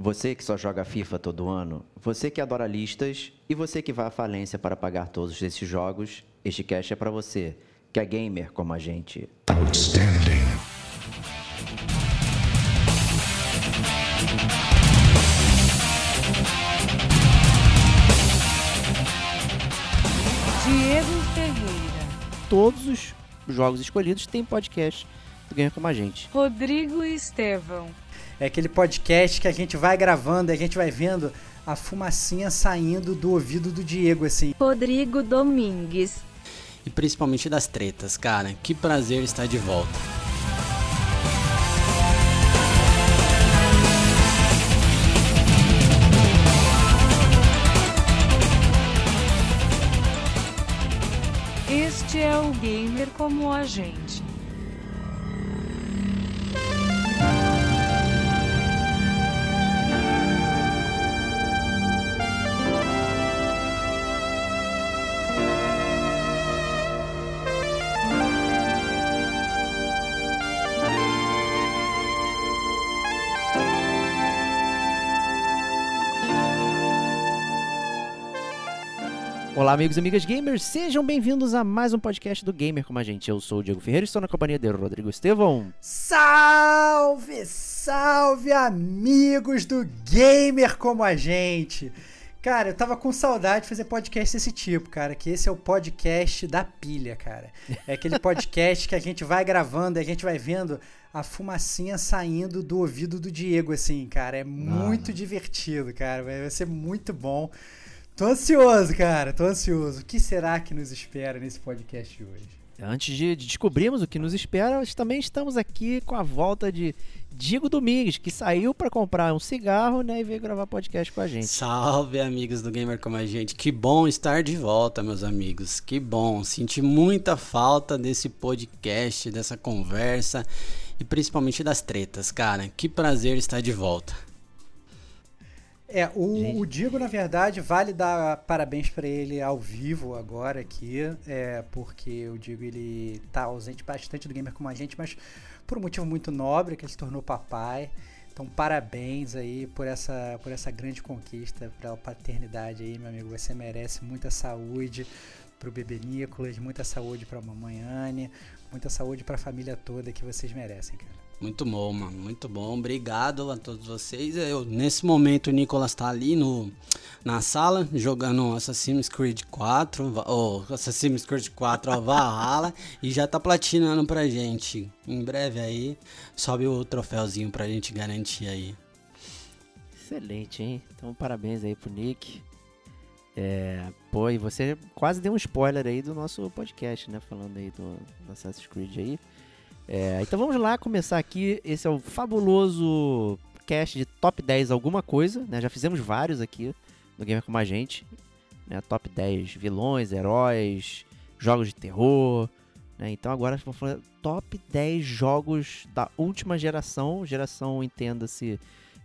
Você que só joga FIFA todo ano, você que adora listas e você que vai à falência para pagar todos esses jogos, este cast é para você, que é gamer como a gente. Outstanding. Diego Ferreira. Todos os jogos escolhidos têm podcast do Gamer como a gente. Rodrigo Estevão. É aquele podcast que a gente vai gravando e a gente vai vendo a fumacinha saindo do ouvido do Diego, assim. Rodrigo Domingues. E principalmente das tretas, cara. Que prazer estar de volta. Este é o Gamer como a gente. Olá, amigos e amigas gamers, sejam bem-vindos a mais um podcast do Gamer como a gente. Eu sou o Diego Ferreira e estou na companhia de Rodrigo Estevão. Salve, salve, amigos do Gamer como a gente. Cara, eu tava com saudade de fazer podcast desse tipo, cara, que esse é o podcast da pilha, cara. É aquele podcast que a gente vai gravando e a gente vai vendo a fumacinha saindo do ouvido do Diego, assim, cara. É muito divertido, cara. Vai ser muito bom. Tô ansioso, cara, tô ansioso. O que será que nos espera nesse podcast de hoje? Antes de, de descobrirmos o que nos espera, também estamos aqui com a volta de Diego Domingues, que saiu para comprar um cigarro né, e veio gravar podcast com a gente. Salve, amigos do Gamer Como a Gente. Que bom estar de volta, meus amigos. Que bom. Senti muita falta desse podcast, dessa conversa e principalmente das tretas, cara. Que prazer estar de volta. É, o, o, Diego, na verdade, vale dar parabéns para ele ao vivo agora aqui, é, porque o Diego ele tá ausente bastante do gamer como a gente, mas por um motivo muito nobre, que ele se tornou papai. Então, parabéns aí por essa, por essa grande conquista, pela paternidade aí, meu amigo. Você merece muita saúde pro bebê Nicolas, muita saúde pra mamãe Anne, muita saúde pra família toda que vocês merecem, cara. Muito bom, mano. Muito bom. Obrigado a todos vocês. Eu, nesse momento o Nicolas tá ali no, na sala jogando Assassin's Creed 4, ou oh, Assassin's Creed 4 ó, Valhalla e já tá platinando pra gente. Em breve aí sobe o troféuzinho pra gente garantir aí. Excelente, hein? Então parabéns aí pro Nick. É, pô, e você quase deu um spoiler aí do nosso podcast, né? Falando aí do, do Assassin's Creed aí. É, então vamos lá começar aqui. Esse é o fabuloso cast de top 10 alguma coisa, né? Já fizemos vários aqui no Gamer com a gente. Né? Top 10 vilões, heróis, jogos de terror. Né? Então agora vamos falar top 10 jogos da última geração. Geração, entenda-se,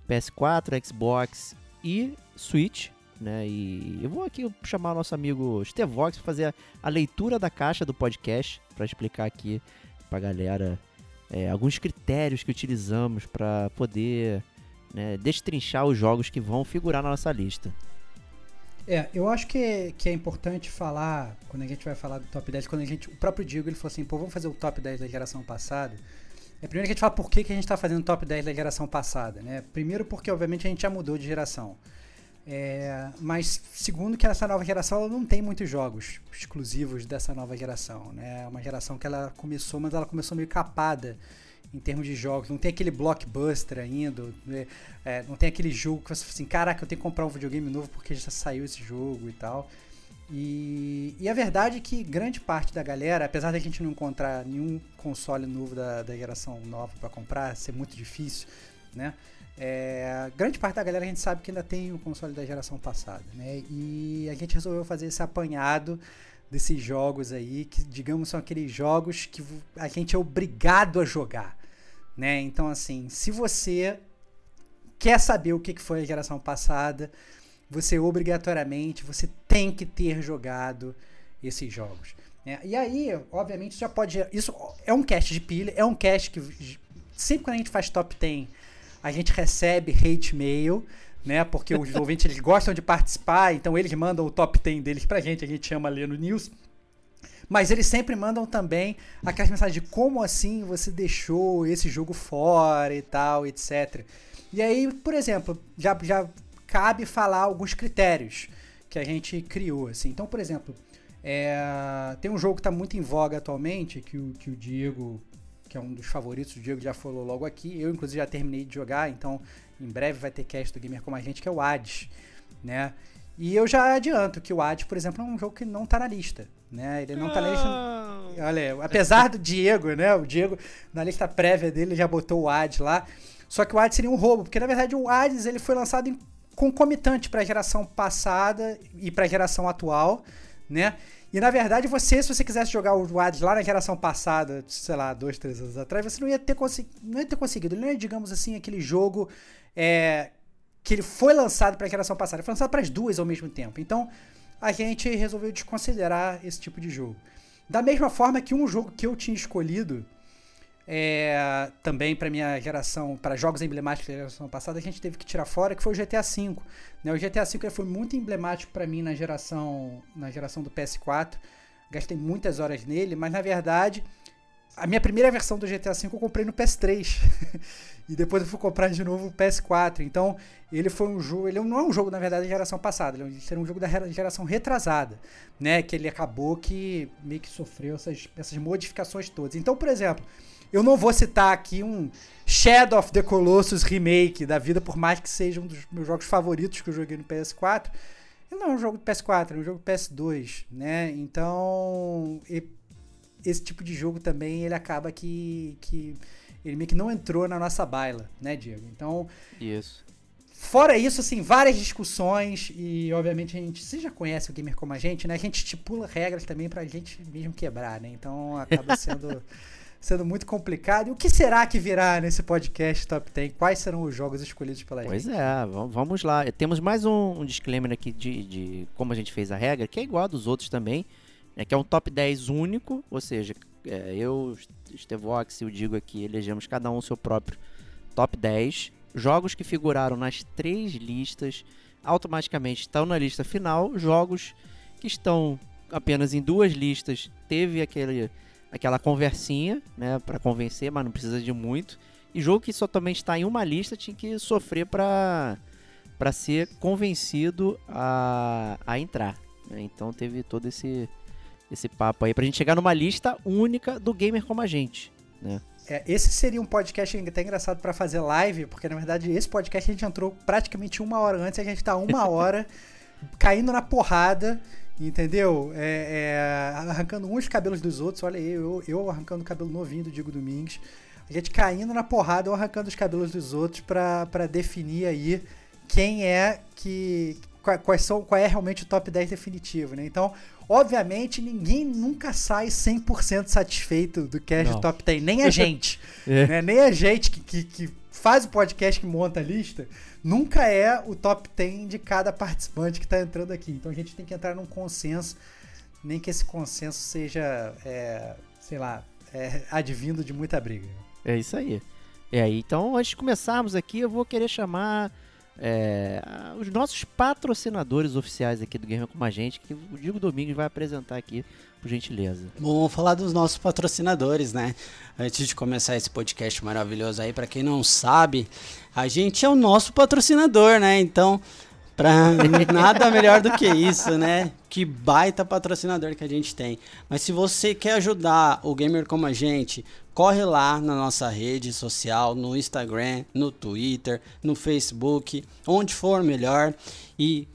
PS4, Xbox e Switch. Né? E eu vou aqui chamar o nosso amigo Stevox para fazer a, a leitura da caixa do podcast para explicar aqui para a galera é, alguns critérios que utilizamos para poder né, destrinchar os jogos que vão figurar na nossa lista. É, eu acho que que é importante falar, quando a gente vai falar do top 10, quando a gente. O próprio Diego ele falou assim, pô, vamos fazer o top 10 da geração passada. É primeiro que a gente fala por que, que a gente está fazendo o top 10 da geração passada, né? Primeiro porque, obviamente, a gente já mudou de geração. É, mas segundo que essa nova geração ela não tem muitos jogos exclusivos dessa nova geração, né? É uma geração que ela começou, mas ela começou meio capada em termos de jogos. Não tem aquele blockbuster ainda, né? é, não tem aquele jogo que você fala assim, caraca, eu tenho que comprar um videogame novo porque já saiu esse jogo e tal. E, e a verdade é que grande parte da galera, apesar da gente não encontrar nenhum console novo da, da geração nova para comprar, ser muito difícil, né? É, grande parte da galera a gente sabe que ainda tem o console da geração passada, né? E a gente resolveu fazer esse apanhado desses jogos aí, que digamos são aqueles jogos que a gente é obrigado a jogar, né? Então assim, se você quer saber o que foi a geração passada, você obrigatoriamente você tem que ter jogado esses jogos. Né? E aí, obviamente, já pode. Isso é um cast de pilha, é um cast que sempre quando a gente faz top 10 a gente recebe hate mail, né? Porque os ouvintes eles gostam de participar, então eles mandam o top 10 deles pra gente, a gente chama ali no news. Mas eles sempre mandam também aquelas mensagens de como assim você deixou esse jogo fora e tal, etc. E aí, por exemplo, já, já cabe falar alguns critérios que a gente criou. Assim. Então, por exemplo, é, tem um jogo que está muito em voga atualmente, que o, que o Diego, que é um dos favoritos, o Diego já falou logo aqui. Eu, inclusive, já terminei de jogar, então em breve vai ter cast do Gamer Como a Gente, que é o Hades, né? E eu já adianto que o Hades, por exemplo, é um jogo que não está na lista, né? Ele não está na lista... Olha, apesar do Diego, né? O Diego, na lista prévia dele, já botou o Hades lá. Só que o Hades seria um roubo, porque na verdade o Hades ele foi lançado em concomitante para a geração passada e para a geração atual, né? E na verdade, você, se você quisesse jogar o Hades lá na geração passada, sei lá, dois, três anos atrás, você não ia ter, não ia ter conseguido. Ele não é, digamos assim, aquele jogo é, que ele foi lançado para a geração passada. Ele foi lançado para as duas ao mesmo tempo. Então, a gente resolveu desconsiderar esse tipo de jogo. Da mesma forma que um jogo que eu tinha escolhido é, também para minha geração, para jogos emblemáticos da geração passada, a gente teve que tirar fora, que foi o GTA V. Né? O GTA V foi muito emblemático para mim na geração, na geração do PS4. Gastei muitas horas nele, mas na verdade, a minha primeira versão do GTA V eu comprei no PS3. e depois eu fui comprar de novo o PS4. Então, ele foi um jogo, ele não é um jogo na verdade da geração passada, ele era um jogo da geração retrasada, né, que ele acabou que meio que sofreu essas, essas modificações todas. Então, por exemplo, eu não vou citar aqui um Shadow of the Colossus remake da vida, por mais que seja um dos meus jogos favoritos que eu joguei no PS4. Ele não é um jogo de PS4, é um jogo de PS2, né? Então, esse tipo de jogo também, ele acaba que, que ele meio que não entrou na nossa baila, né, Diego? Então, isso. Fora isso, assim, várias discussões e, obviamente, a gente, você já conhece o gamer como a gente, né? A gente estipula regras também pra gente mesmo quebrar, né? Então, acaba sendo sendo muito complicado. E o que será que virá nesse podcast Top 10? Quais serão os jogos escolhidos pela pois gente? Pois é, vamos lá. Temos mais um, um disclaimer aqui de, de, como a gente fez a regra, que é igual a dos outros também, né, que é um top 10 único, ou seja, é, eu, Estevox e o Digo aqui, elegemos cada um o seu próprio top 10. Jogos que figuraram nas três listas automaticamente estão na lista final. Jogos que estão apenas em duas listas, teve aquele aquela conversinha, né, para convencer, mas não precisa de muito. E jogo que só também está em uma lista tinha que sofrer para para ser convencido a, a entrar. Né? Então teve todo esse esse papo aí pra gente chegar numa lista única do gamer como a gente, né? É, esse seria um podcast até engraçado para fazer live, porque na verdade esse podcast a gente entrou praticamente uma hora antes, a gente tá uma hora caindo na porrada Entendeu? É, é, arrancando uns cabelos dos outros. Olha aí, eu, eu arrancando o cabelo novinho do Diego Domingues. A gente caindo na porrada ou arrancando os cabelos dos outros para definir aí quem é que. Quais são, qual é realmente o top 10 definitivo, né? Então, obviamente, ninguém nunca sai 100% satisfeito do cast top 10, nem a gente. é. né? Nem a gente que, que, que faz o podcast que monta a lista nunca é o top 10 de cada participante que está entrando aqui. Então a gente tem que entrar num consenso, nem que esse consenso seja, é, sei lá, é, advindo de muita briga. É isso aí. É aí. Então, antes de começarmos aqui, eu vou querer chamar é, os nossos patrocinadores oficiais aqui do Gamer com a gente, que o Diego Domingos vai apresentar aqui, por gentileza. Bom, vamos falar dos nossos patrocinadores, né? Antes de começar esse podcast maravilhoso aí, para quem não sabe, a gente é o nosso patrocinador, né? Então, Pra nada melhor do que isso, né? Que baita patrocinador que a gente tem. Mas se você quer ajudar o gamer como a gente, corre lá na nossa rede social, no Instagram, no Twitter, no Facebook, onde for melhor e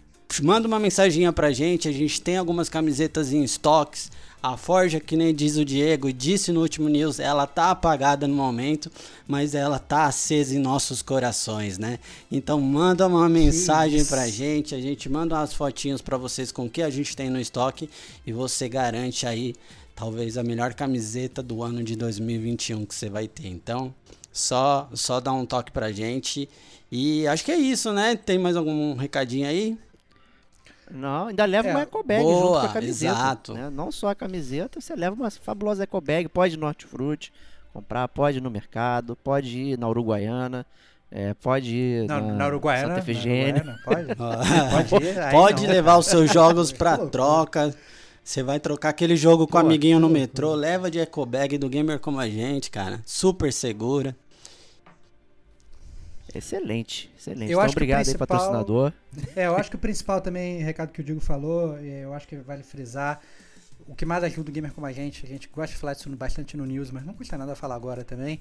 manda uma mensaginha pra gente. A gente tem algumas camisetas em estoques a Forja, que nem diz o Diego, e disse no último news, ela tá apagada no momento, mas ela tá acesa em nossos corações, né? Então manda uma mensagem Isso. pra gente, a gente manda umas fotinhas para vocês com o que a gente tem no estoque e você garante aí talvez a melhor camiseta do ano de 2021 que você vai ter. Então, só só dá um toque pra gente. E acho que é isso, né? Tem mais algum recadinho aí? Não, ainda leva é, uma eco bag boa, junto com a camiseta. Exato. Né? Não só a camiseta, você leva uma fabulosa eco bag. Pode ir no Hortifruti comprar, pode ir no mercado, pode ir na Uruguaiana. É, pode ir Na, na, na Uruguaiana. Santa na Efigênia. Uruguaiana, pode? Pode ir, Pode não. levar os seus jogos loucura. troca. Você vai trocar aquele jogo com o amiguinho no metrô, leva de eco bag do gamer como a gente, cara. Super segura. Excelente, excelente. Eu então, obrigado aí, principal- patrocinador. É, eu acho que o principal também, recado que o Digo falou, é, eu acho que vale frisar. O que mais ajuda o gamer como a gente, a gente gosta de falar disso bastante no news, mas não custa nada falar agora também.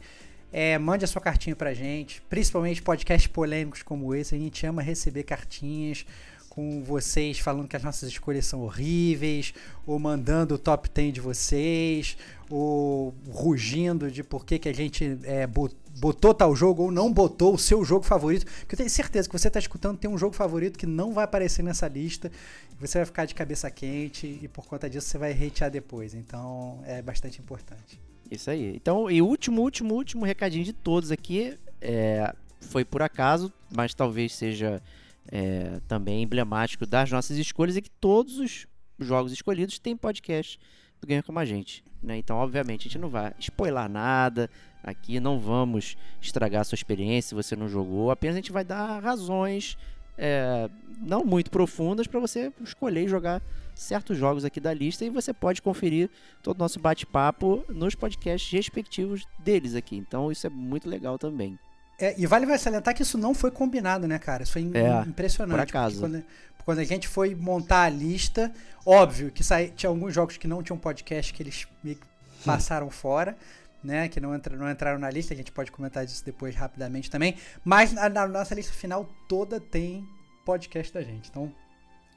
É, mande a sua cartinha pra gente, principalmente podcasts polêmicos como esse. A gente ama receber cartinhas com vocês falando que as nossas escolhas são horríveis, ou mandando o top 10 de vocês, ou rugindo de por que, que a gente é, bo- botou tal jogo ou não botou o seu jogo favorito. Porque eu tenho certeza que você está escutando tem um jogo favorito que não vai aparecer nessa lista. Você vai ficar de cabeça quente e por conta disso você vai hatear depois. Então é bastante importante. Isso aí. Então, e último, último, último recadinho de todos aqui é, foi por acaso, mas talvez seja é, também emblemático das nossas escolhas e que todos os jogos escolhidos têm podcast do Gamer Como a Gente. Né? Então, obviamente, a gente não vai spoiler nada aqui, não vamos estragar a sua experiência se você não jogou, apenas a gente vai dar razões é, não muito profundas para você escolher jogar certos jogos aqui da lista e você pode conferir todo o nosso bate-papo nos podcasts respectivos deles aqui. Então isso é muito legal também. É, e vale vai salientar que isso não foi combinado, né, cara? Isso foi É, impressionante. por acaso. Quando, quando a gente foi montar a lista, óbvio que sai, tinha alguns jogos que não tinham podcast que eles meio que passaram fora, né? Que não, entra, não entraram na lista. A gente pode comentar disso depois rapidamente também. Mas na, na nossa lista final toda tem podcast da gente. Então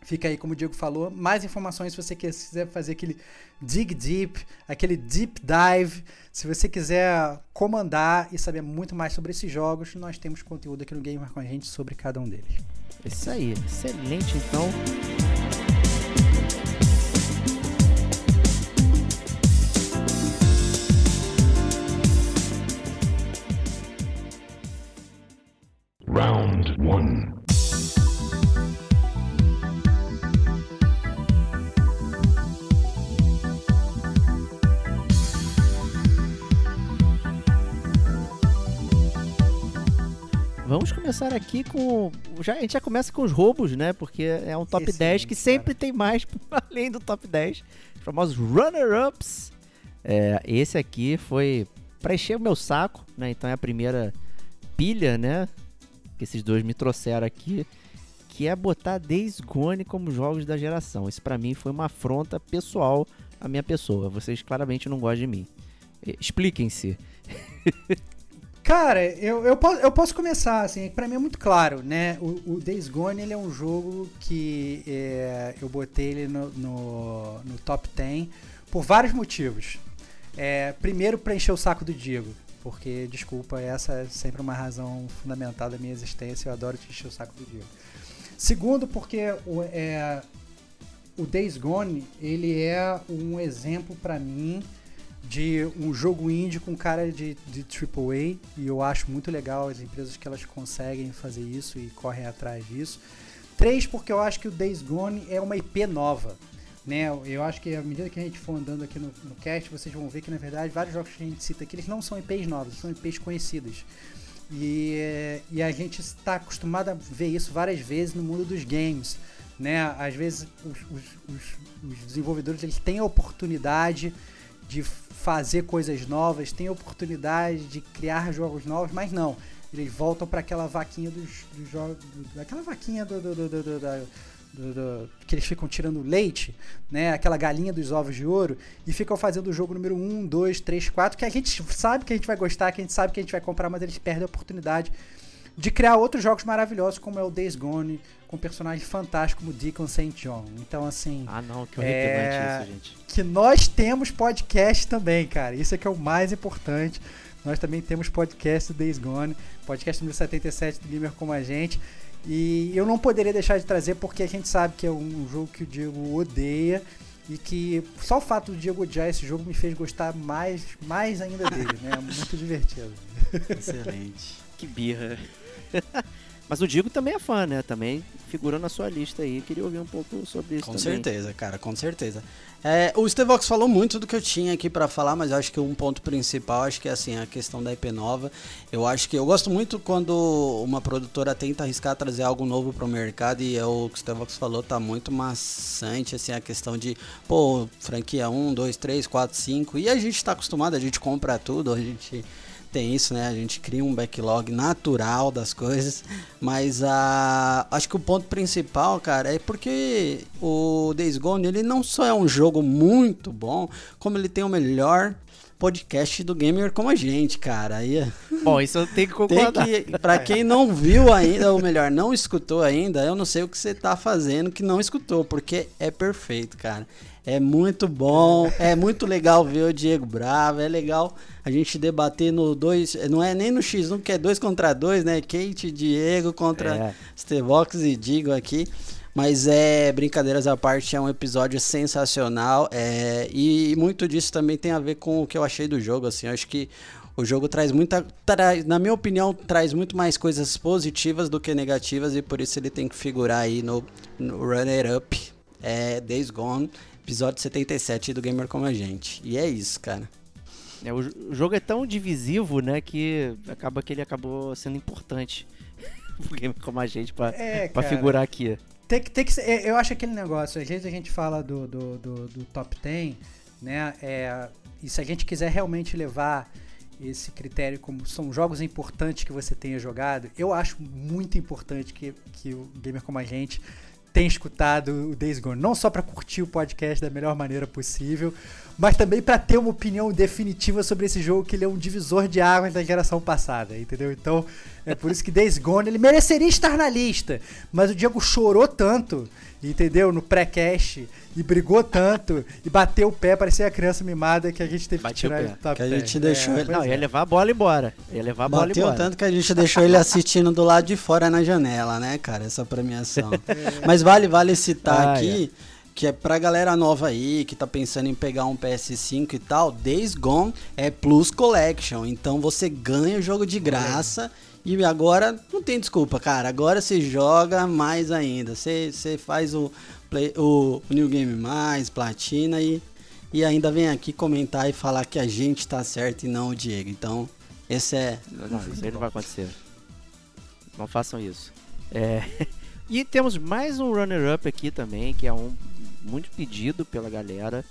Fica aí, como o Diego falou, mais informações se você quiser fazer aquele dig deep, aquele deep dive. Se você quiser comandar e saber muito mais sobre esses jogos, nós temos conteúdo aqui no Gamer com a gente sobre cada um deles. Isso aí, excelente então. Round one. Vamos começar aqui com. Já, a gente já começa com os roubos, né? Porque é um top 10 que sempre tem mais além do top 10. Os famosos runner-ups. É, esse aqui foi pra encher o meu saco, né? Então é a primeira pilha, né? Que esses dois me trouxeram aqui. Que é botar Days Gone como jogos da geração. Isso pra mim foi uma afronta pessoal à minha pessoa. Vocês claramente não gostam de mim. Expliquem-se. Cara, eu, eu, posso, eu posso começar, assim, pra mim é muito claro, né? O, o Days Gone, ele é um jogo que é, eu botei ele no, no, no top 10 por vários motivos. É, primeiro, pra encher o saco do Diego, porque, desculpa, essa é sempre uma razão fundamental da minha existência, eu adoro te encher o saco do Diego. Segundo, porque o, é, o Days Gone, ele é um exemplo pra mim de um jogo indie com cara de, de AAA e eu acho muito legal as empresas que elas conseguem fazer isso e correm atrás disso. Três, porque eu acho que o Days Gone é uma IP nova. Né? Eu acho que à medida que a gente for andando aqui no, no cast, vocês vão ver que na verdade vários jogos que a gente cita aqui eles não são IPs novas, são IPs conhecidas. E, e a gente está acostumado a ver isso várias vezes no mundo dos games. Né? Às vezes os, os, os, os desenvolvedores eles têm a oportunidade de fazer coisas novas, têm a oportunidade de criar jogos novos, mas não. Eles voltam para aquela vaquinha dos, dos jogos. Aquela vaquinha do, do, do, do- do- do- do- que eles ficam tirando leite, né? Aquela galinha dos ovos de ouro, e ficam fazendo o jogo número 1, 2, 3, 4, que a gente sabe que a gente vai gostar, que a gente sabe que a gente vai comprar, mas eles perdem a oportunidade de criar outros jogos maravilhosos, como é o Days Gone, com um personagem fantástico como Deacon St. John. Então, assim Ah, não, que horripilante É, isso, gente. que nós temos podcast também, cara. Isso é que é o mais importante. Nós também temos podcast do Days Gone, podcast número 77 do Gamer Como a Gente. E eu não poderia deixar de trazer porque a gente sabe que é um jogo que o Diego odeia e que só o fato do Diego odiar esse jogo me fez gostar mais, mais ainda dele, né? Muito divertido. Excelente. Que birra. Mas o Digo também é fã, né? Também figura na sua lista aí. Queria ouvir um pouco sobre isso Com também. certeza, cara, com certeza. É, o Stevox falou muito do que eu tinha aqui pra falar, mas eu acho que um ponto principal, acho que é assim, a questão da IP nova. Eu acho que eu gosto muito quando uma produtora tenta arriscar trazer algo novo pro mercado e é o que o Stevox falou tá muito maçante, assim, a questão de, pô, franquia 1, 2, 3, 4, 5, e a gente tá acostumado, a gente compra tudo, a gente tem isso, né? A gente cria um backlog natural das coisas, mas a acho que o ponto principal, cara, é porque o Days Gone ele não só é um jogo muito bom, como ele tem o melhor podcast do gamer como a gente, cara. Aí Bom, isso eu tenho que tem concordar. que, para quem não viu ainda, ou melhor, não escutou ainda, eu não sei o que você tá fazendo que não escutou, porque é perfeito, cara. É muito bom, é muito legal ver o Diego Bravo, é legal a gente debater no dois, não é nem no X1 que é dois contra dois, né? Kate e Diego contra É. Stevox e Digo aqui. Mas é, brincadeiras à parte, é um episódio sensacional. É, e muito disso também tem a ver com o que eu achei do jogo. Assim, eu acho que o jogo traz muita. Traz, na minha opinião, traz muito mais coisas positivas do que negativas. E por isso ele tem que figurar aí no, no Runner Up. É Days Gone, episódio 77 do Gamer Como a Gente. E é isso, cara. É, o, jo- o jogo é tão divisivo, né, que acaba que ele acabou sendo importante pro game como a gente pra, É, pra figurar aqui. Tem que, tem que ser, é, eu acho aquele negócio, às vezes a gente fala do, do, do, do top 10, né? É, e se a gente quiser realmente levar esse critério como são jogos importantes que você tenha jogado, eu acho muito importante que, que o gamer como a gente tenha escutado o Days Gone, não só para curtir o podcast da melhor maneira possível, mas também para ter uma opinião definitiva sobre esse jogo que ele é um divisor de águas da geração passada, entendeu? Então, é por isso que Days Gone ele mereceria estar na lista, mas o Diego chorou tanto, entendeu? No pré-cast e brigou tanto e bateu o pé, parecia a criança mimada que a gente teve Bateu que tirar o ele pé. do top Que a 10. gente deixou ele- pois Não, ia é. levar a bola embora. Ia levar a bola Bateu embora. tanto que a gente deixou ele assistindo do lado de fora na janela, né, cara? Essa premiação. Mas vale, vale citar Ah, aqui que é pra galera nova aí que tá pensando em pegar um PS5 e tal, Days Gone é Plus Collection. Então você ganha o jogo de graça. E agora não tem desculpa, cara. Agora você joga mais ainda. Você, você faz o, play, o, New Game Mais, platina e, e ainda vem aqui comentar e falar que a gente tá certo e não o Diego. Então, esse é Não, isso aí não vai acontecer. Não façam isso. É, E temos mais um runner-up aqui também, que é um muito pedido pela galera.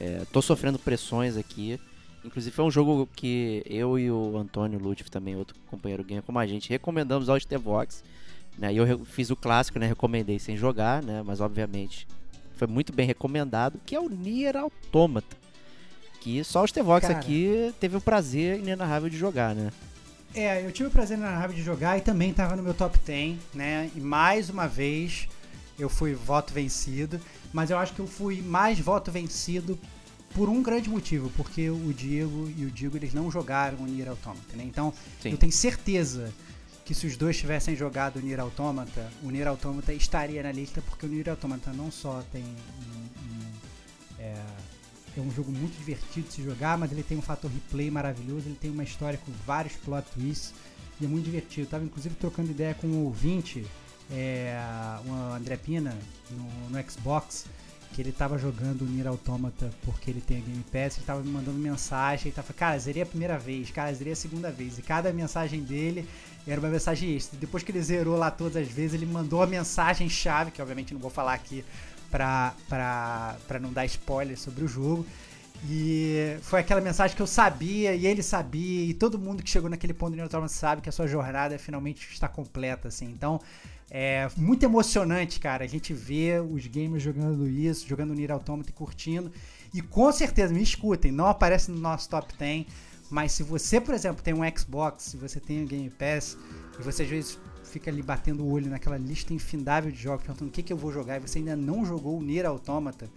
É, tô sofrendo pressões aqui. Inclusive foi um jogo que eu e o Antônio Ludwig, também outro companheiro gamer como a gente, recomendamos ao Stevox. Né? E eu fiz o clássico, né? Recomendei sem jogar, né? Mas obviamente foi muito bem recomendado, que é o Nier Automata. Que só o Stevox Cara. aqui teve o prazer inenarrável de jogar, né? É, eu tive o prazer na raiva de jogar e também tava no meu top 10, né? E mais uma vez eu fui voto vencido, mas eu acho que eu fui mais voto vencido por um grande motivo, porque o Diego e o Diego eles não jogaram o Nier Automata, né? Então, Sim. eu tenho certeza que se os dois tivessem jogado o Nier Automata, o Nier Automata estaria na lista, porque o Nier Automata não só tem um, um, é, é um jogo muito divertido de se jogar, mas ele tem um fator replay maravilhoso, ele tem uma história com vários plot twists e é muito divertido. Eu tava inclusive trocando ideia com um ouvinte, é, o André Pina, no, no Xbox, que ele tava jogando o Nier Automata porque ele tem a Game Pass, ele tava me mandando mensagem, ele tava, cara, zerei a primeira vez, cara, zerei a segunda vez, e cada mensagem dele era uma mensagem extra. Depois que ele zerou lá todas as vezes, ele mandou a mensagem chave, que obviamente não vou falar aqui pra, pra, pra não dar spoiler sobre o jogo. E foi aquela mensagem que eu sabia, e ele sabia, e todo mundo que chegou naquele ponto do Nier Automata sabe que a sua jornada finalmente está completa, assim. Então, é muito emocionante, cara, a gente ver os gamers jogando isso, jogando Nier Automata e curtindo. E com certeza, me escutem, não aparece no nosso top 10, mas se você, por exemplo, tem um Xbox, se você tem o Game Pass, e você às vezes fica ali batendo o olho naquela lista infindável de jogos, perguntando o que, que eu vou jogar, e você ainda não jogou o Nier Automata,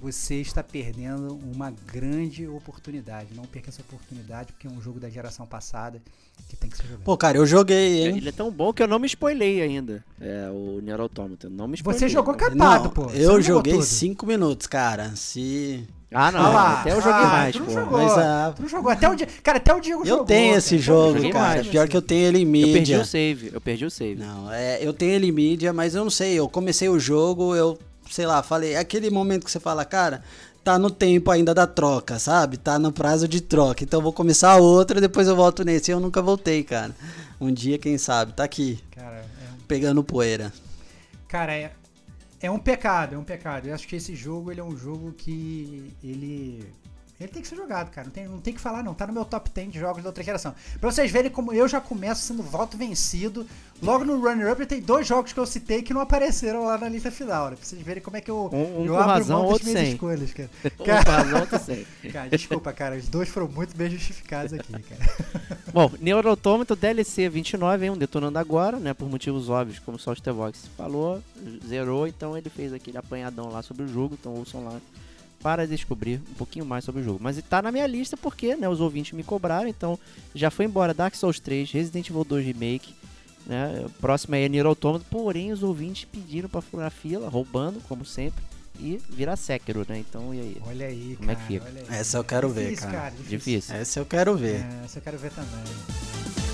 você está perdendo uma grande oportunidade. Não perca essa oportunidade, porque é um jogo da geração passada que tem que ser jogado. Pô, cara, eu joguei, hein? Ele é tão bom que eu não me spoilei ainda. É, o Nier Automata. Não me spoilei. Você jogou capado, Não, pô. Eu joguei tudo. 5 minutos, cara. Se Ah, não. Ah até eu joguei Ah, mais, tu não pô. jogou. Mas, ah, Tu não jogou. Até o dia. Cara, até o Diego eu jogou. tenho cara. esse o jogo, cara. mais, Pior que eu tenho ele em Eu perdi mídia. o save. Eu perdi o save. Não, é, eu tenho ele em mídia, mas eu não sei. Eu comecei o jogo, eu, sei lá, falei. É aquele momento que você fala, cara, tá no tempo ainda da troca, sabe? Tá no prazo de troca. Então eu vou começar outro e depois eu volto nesse. Eu nunca voltei, cara. Um dia, quem sabe, tá aqui, Cara, é um pegando poeira. Cara, é, é um pecado, é um pecado. Eu acho que esse jogo, ele é um jogo que ele... Ele tem que ser jogado, cara. Não tem, não tem que falar, não. Tá no meu top 10 de jogos da outra geração. Pra vocês verem como eu já começo sendo voto vencido. Logo no runner-up, tem dois jogos que eu citei que não apareceram lá na lista final, né? Pra vocês verem como é que eu, Um- um eu com abro razão, mão das minhas sem. escolhas, cara. Um Cara, outro sem. cara, desculpa, cara. Os dois foram muito bem justificados aqui, cara. Bom, Neuro Automata DLC 29, hein, um detonando agora, né, por motivos óbvios, como só o Stevox falou, zerou, então ele fez aquele apanhadão lá sobre o jogo, então ouçam lá para descobrir um pouquinho mais sobre o jogo. Mas tá na minha lista porque, né, os ouvintes me cobraram, então já foi embora Dark Souls 3, Resident Evil 2 Remake, né, próximo é Nier Automata, porém os ouvintes pediram para furar fila, roubando, como sempre, e virar Sekiro, né, então e aí? Olha aí, Como é cara. que fica? Essa eu quero ver, Difícil, cara. Difícil. Difícil. Essa eu quero ver. É, essa eu quero ver também.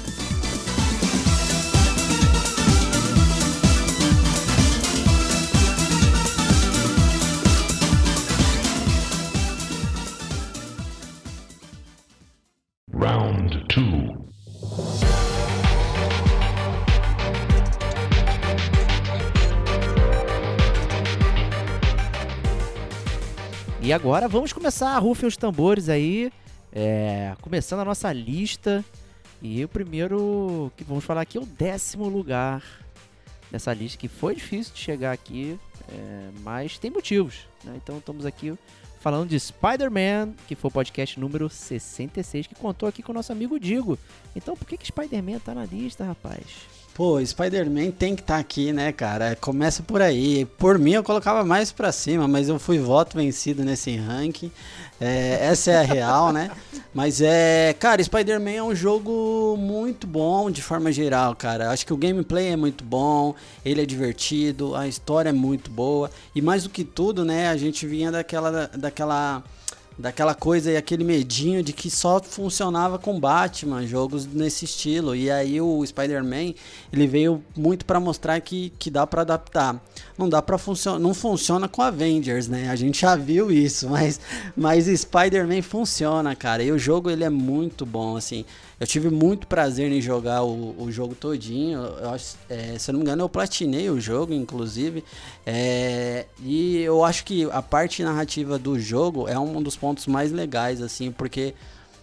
Round two. E agora vamos começar a rufem os tambores aí, é, começando a nossa lista. E o primeiro que vamos falar aqui é o décimo lugar dessa lista, que foi difícil de chegar aqui, é, mas tem motivos. né? Então estamos aqui falando de Spider-Man, que foi o podcast número 66, que contou aqui com o nosso amigo Digo. Então por que, que Spider-Man tá na lista, rapaz? Pô, Spider-Man tem que estar aqui, né, cara? Começa por aí. Por mim, eu colocava mais pra cima, mas eu fui voto vencido nesse ranking. É, essa é a real, né? Mas é. Cara, Spider-Man é um jogo muito bom de forma geral, cara. Acho que o gameplay é muito bom, ele é divertido, a história é muito boa. E mais do que tudo, né, a gente vinha daquela. daquela daquela coisa e aquele medinho de que só funcionava com Batman, jogos nesse estilo. E aí o Spider-Man, ele veio muito para mostrar que, que dá para adaptar. Não dá para funcionar, não funciona com Avengers, né? A gente já viu isso, mas mas Spider-Man funciona, cara. E o jogo ele é muito bom, assim. Eu tive muito prazer em jogar o, o jogo todinho. Eu é, se eu não me engano, eu platinei o jogo, inclusive. É, e eu acho que a parte narrativa do jogo é um dos pontos mais legais, assim, porque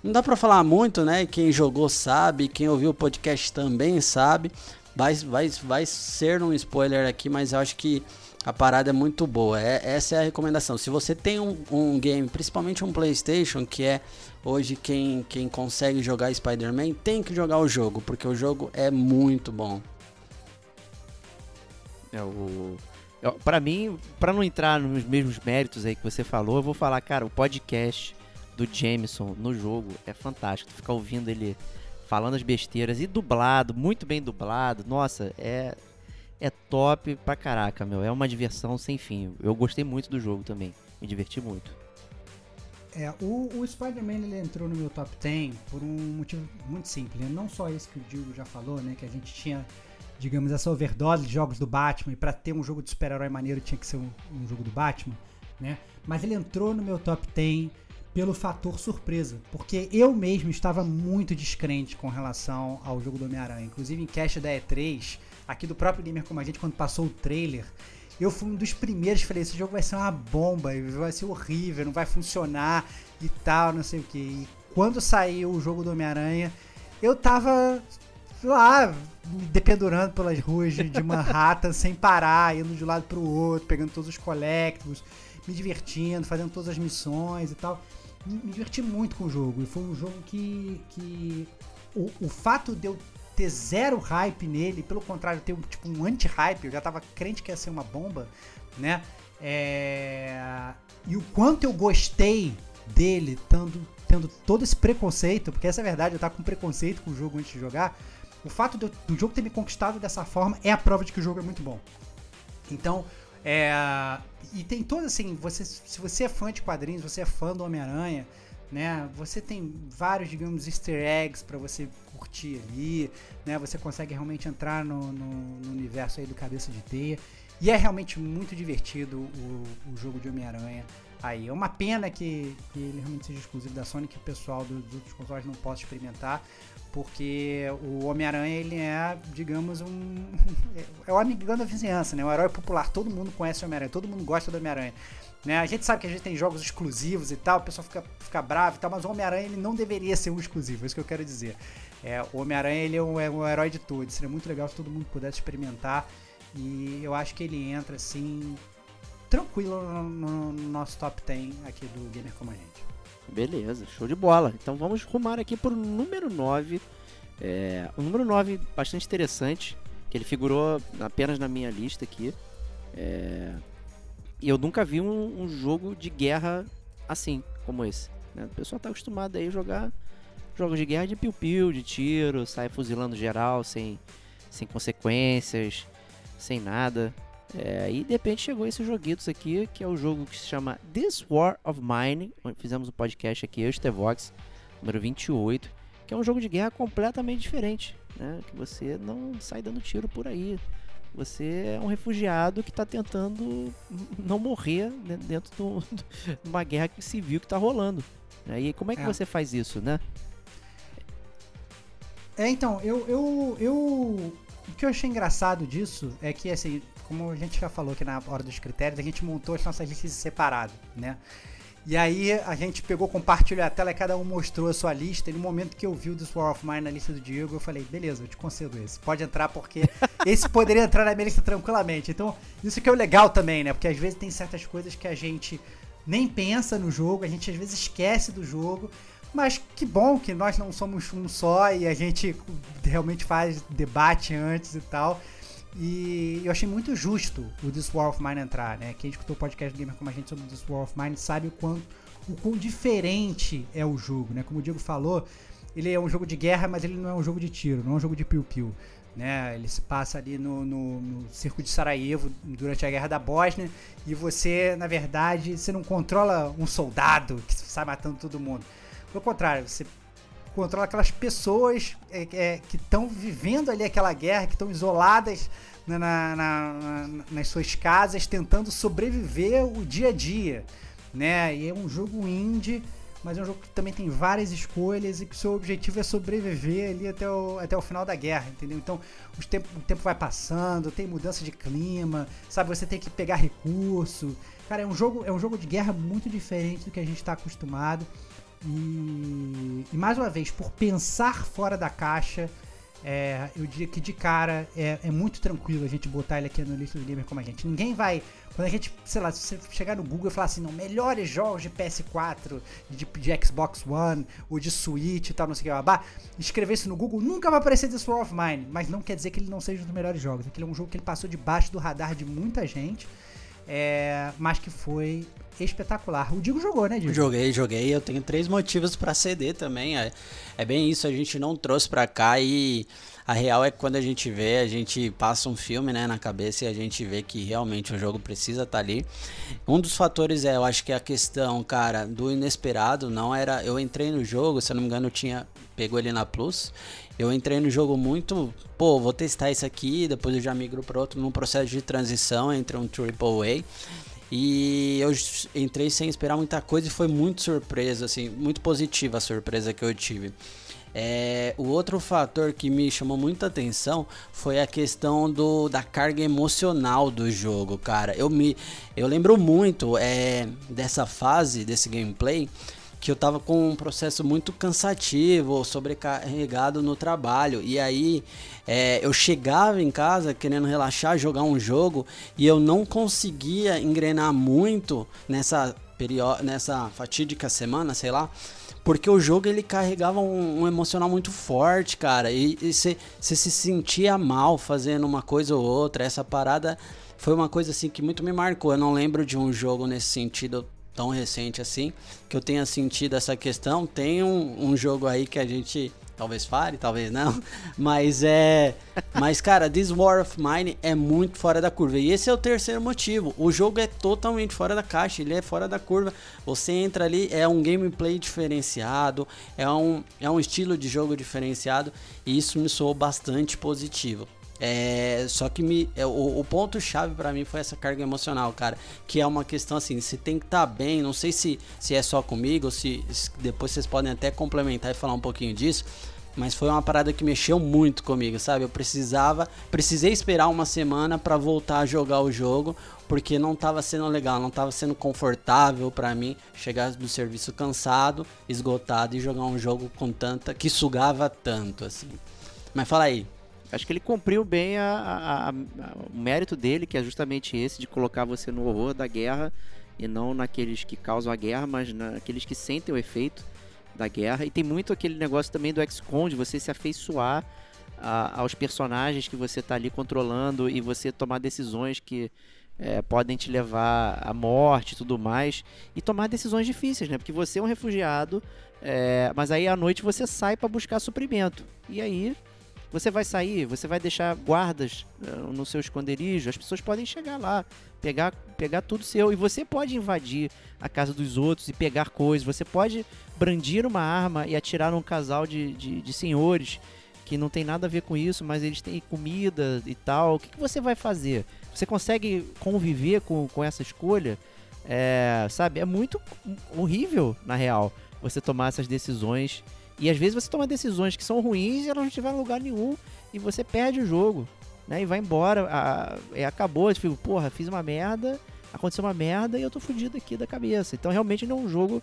não dá pra falar muito, né? Quem jogou sabe, quem ouviu o podcast também sabe. Vai, vai, vai ser um spoiler aqui, mas eu acho que a parada é muito boa. É, essa é a recomendação. Se você tem um, um game, principalmente um PlayStation, que é hoje quem, quem consegue jogar Spider-Man, tem que jogar o jogo, porque o jogo é muito bom. É o. eu- Pra mim, pra não entrar nos mesmos méritos aí que você falou, eu vou falar, cara, o podcast do Jameson no jogo é fantástico. Tu ficar ouvindo ele falando as besteiras e dublado, muito bem dublado. Nossa, é é top pra caraca, meu. É uma diversão sem fim. Eu gostei muito do jogo também. Me diverti muito. É, o, o Spider-Man ele entrou no meu top 10 por um motivo muito simples. né? Não só esse que o Diego já falou, né? Que a gente tinha, digamos, essa overdose de jogos do Batman. E pra ter um jogo de super-herói maneiro tinha que ser um, um jogo do Batman, né? Mas ele entrou no meu top 10 pelo fator surpresa. Porque eu mesmo estava muito descrente com relação ao jogo do Homem-Aranha. Inclusive em cast da E3, aqui do próprio Gamer Como a Gente, quando passou o trailer, eu fui um dos primeiros que falei, esse jogo vai ser uma bomba, vai ser horrível, não vai funcionar e tal, não sei o que. E quando saiu o jogo do Homem-Aranha, eu tava lá, me dependurando pelas ruas de, de Manhattan sem parar, indo de um lado pro outro, pegando todos os collectibles, me divertindo, fazendo todas as missões e tal. Me, diverti muito com o jogo. E foi um jogo que. que o, o fato de eu ter zero hype nele, pelo contrário, ter um, tipo um anti-hype, eu já tava crente que ia ser uma bomba, né? É... E o quanto eu gostei dele, tendo, tendo todo esse preconceito, porque essa é a verdade, eu tava com preconceito com o jogo antes de jogar. O fato do, do jogo ter me conquistado dessa forma é a prova de que o jogo é muito bom. Então, É, e tem todo assim, você, se você é fã de quadrinhos, você é fã do Homem-Aranha, né? Você tem vários, digamos, easter eggs para você curtir ali, né? Você consegue realmente entrar no, no, no, universo aí do Cabeça de Teia. E é realmente muito divertido o, o jogo de Homem-Aranha aí. É uma pena que, que, ele realmente seja exclusivo da Sony, que o pessoal dos, dos outros consoles não possa experimentar, porque o Homem-Aranha ele é, digamos, um é o amigão da vizinhança, né? Um herói popular, todo mundo conhece o Homem-Aranha, todo mundo gosta do Homem-Aranha. Né? A gente sabe que a gente tem jogos exclusivos e tal, o pessoal fica, fica bravo e tal, mas o Homem-Aranha ele não deveria ser um exclusivo, é isso que eu quero dizer. É, o Homem-Aranha ele é um, é um herói de todos, seria muito legal se todo mundo pudesse experimentar e eu acho que ele entra assim tranquilo no, no, no nosso top 10 aqui do Gamer Como a Gente. Beleza, show de bola. Então vamos rumar aqui pro número 9. É, o número 9 bastante interessante, que ele figurou apenas na minha lista aqui. É, e eu nunca vi um, um, jogo de guerra assim, como esse. Né? O pessoal tá acostumado aí a jogar jogos de guerra de piu-piu, de tiro, sai fuzilando geral, sem, sem consequências, sem nada. É, e de repente chegou esse joguitos aqui, que é o jogo que se chama This War of Mine, onde fizemos um podcast aqui, eu e Stevox, número 28, que é um jogo de guerra completamente diferente, né? Que você não sai dando tiro por aí. Você é um refugiado que está tentando não morrer dentro de uma guerra civil que está rolando. Né? E como é que é. você faz isso, né? É, então, eu, eu, eu. O que eu achei engraçado disso é que, assim, como a gente já falou aqui na hora dos critérios, a gente montou as nossas listas separado, né? E aí a gente pegou, compartilhou a tela e cada um mostrou a sua lista. E no momento que eu vi o This War of Mine na lista do Diego, eu falei, beleza, eu te concedo esse. Pode entrar porque esse poderia entrar na minha lista tranquilamente. Então, isso que é o legal também, né? Porque às vezes tem certas coisas que a gente nem pensa no jogo, a gente às vezes esquece do jogo. Mas que bom que nós não somos um só e a gente realmente faz debate antes e tal. E eu achei muito justo o This War of Mine entrar, né? Quem escutou o podcast Gamer como a gente sobre This War of Mine sabe o quão, o quão diferente é o jogo, né? Como o Diego falou, ele é um jogo de guerra, mas ele não é um jogo de tiro, não é um jogo de piu-piu. Né? Ele se passa ali no, no, no, circo de Sarajevo durante a guerra da Bósnia e você, na verdade, você não controla um soldado que sai matando todo mundo. Pelo contrário, você controla aquelas pessoas é, é, que estão vivendo ali aquela guerra, que estão isoladas na, na, na, nas suas casas, tentando sobreviver o dia a dia, né? E é um jogo indie, mas é um jogo que também tem várias escolhas e que o seu objetivo é sobreviver ali até o, até o final da guerra, entendeu? Então tempo, o tempo vai passando, tem mudança de clima, sabe? Você tem que pegar recurso. Cara, é um jogo, é um jogo de guerra muito diferente do que a gente está acostumado. E, e, mais uma vez, por pensar fora da caixa, é, eu diria que de cara é, é, muito tranquilo a gente botar ele aqui no lista do gamer como a gente. Ninguém vai. Quando a gente, sei lá, se você chegar no Google e falar assim, não, melhores jogos de PS4, de, de Xbox One, ou de Switch e tal, não sei o que, babá, escrever isso no Google, nunca vai aparecer The Sword of Mine. Mas não quer dizer que ele não seja um dos melhores jogos. Aquele é um jogo que ele passou debaixo do radar de muita gente, é, mas que foi espetacular. O Digo jogou, né, Digo? Joguei, joguei. Eu tenho três motivos para ceder também. É, é, bem isso, a gente não trouxe para cá e a real é que quando a gente vê, a gente passa um filme né, na cabeça e a gente vê que realmente o jogo precisa estar tá ali. Um dos fatores é, eu acho que a questão, cara, do inesperado. Não era. Eu entrei no jogo, se eu não me engano, eu tinha. Pegou ele na Plus. Eu entrei no jogo muito, pô, vou testar isso aqui, depois eu já migro para outro num processo de transição entre um AAA. E eu entrei sem esperar muita coisa e foi muito surpresa, assim, muito positiva a surpresa que eu tive. É, o outro fator que me chamou muita atenção foi a questão do, da carga emocional do jogo, cara. Eu me eu lembro muito é, dessa fase desse gameplay que eu tava com um processo muito cansativo, sobrecarregado no trabalho. E aí é, eu chegava em casa querendo relaxar, jogar um jogo, e eu não conseguia engrenar muito nessa, nessa fatídica semana, sei lá. Porque o jogo ele carregava um, um emocional muito forte, cara. E você se sentia mal fazendo uma coisa ou outra. Essa parada foi uma coisa assim que muito me marcou. Eu não lembro de um jogo nesse sentido tão recente assim que eu tenha sentido essa questão. Tem um, um jogo aí que a gente talvez fale, talvez não. Mas é. Mas, cara, This War of Mine é muito fora da curva. E esse é o terceiro motivo. O jogo é totalmente fora da caixa, ele é fora da curva. Você entra ali, é um gameplay diferenciado, é um, é um estilo de jogo diferenciado. E isso me soou bastante positivo. É, só que me, é, o, o ponto-chave para mim foi essa carga emocional, cara. Que é uma questão assim: você tem que estar tá bem. Não sei se, se é só comigo, se, se depois vocês podem até complementar e falar um pouquinho disso. Mas foi uma parada que mexeu muito comigo, sabe? Eu precisava, precisei esperar uma semana para voltar a jogar o jogo, porque não tava sendo legal, não tava sendo confortável para mim chegar do serviço cansado, esgotado e jogar um jogo com tanta que sugava tanto assim. Mas fala aí, acho que ele cumpriu bem a, a, a, o mérito dele, que é justamente esse de colocar você no horror da guerra e não naqueles que causam a guerra, mas naqueles que sentem o efeito da guerra. E tem muito aquele negócio também do XCOM, de você se afeiçoar a, aos personagens que você está ali controlando e você tomar decisões que é, podem te levar à morte e tudo mais. E tomar decisões difíceis, né? Porque você é um refugiado, é, mas aí à noite você sai para buscar suprimento. E aí você vai sair, você vai deixar guardas uh, no seu esconderijo, as pessoas podem chegar lá, pegar, pegar tudo seu. E você pode invadir a casa dos outros e pegar coisas. Você pode brandir uma arma e atirar num casal de, de, de senhores que não tem nada a ver com isso, mas eles têm comida e tal. O que, que você vai fazer? Você consegue conviver com, com essa escolha? É, sabe, é muito horrível, na real, você tomar essas decisões e às vezes você toma decisões que são ruins e elas não tiveram lugar nenhum e você perde o jogo, né? E vai embora, a, é, acabou, tipo, porra, fiz uma merda, aconteceu uma merda e eu tô fudido aqui da cabeça. Então realmente não é um jogo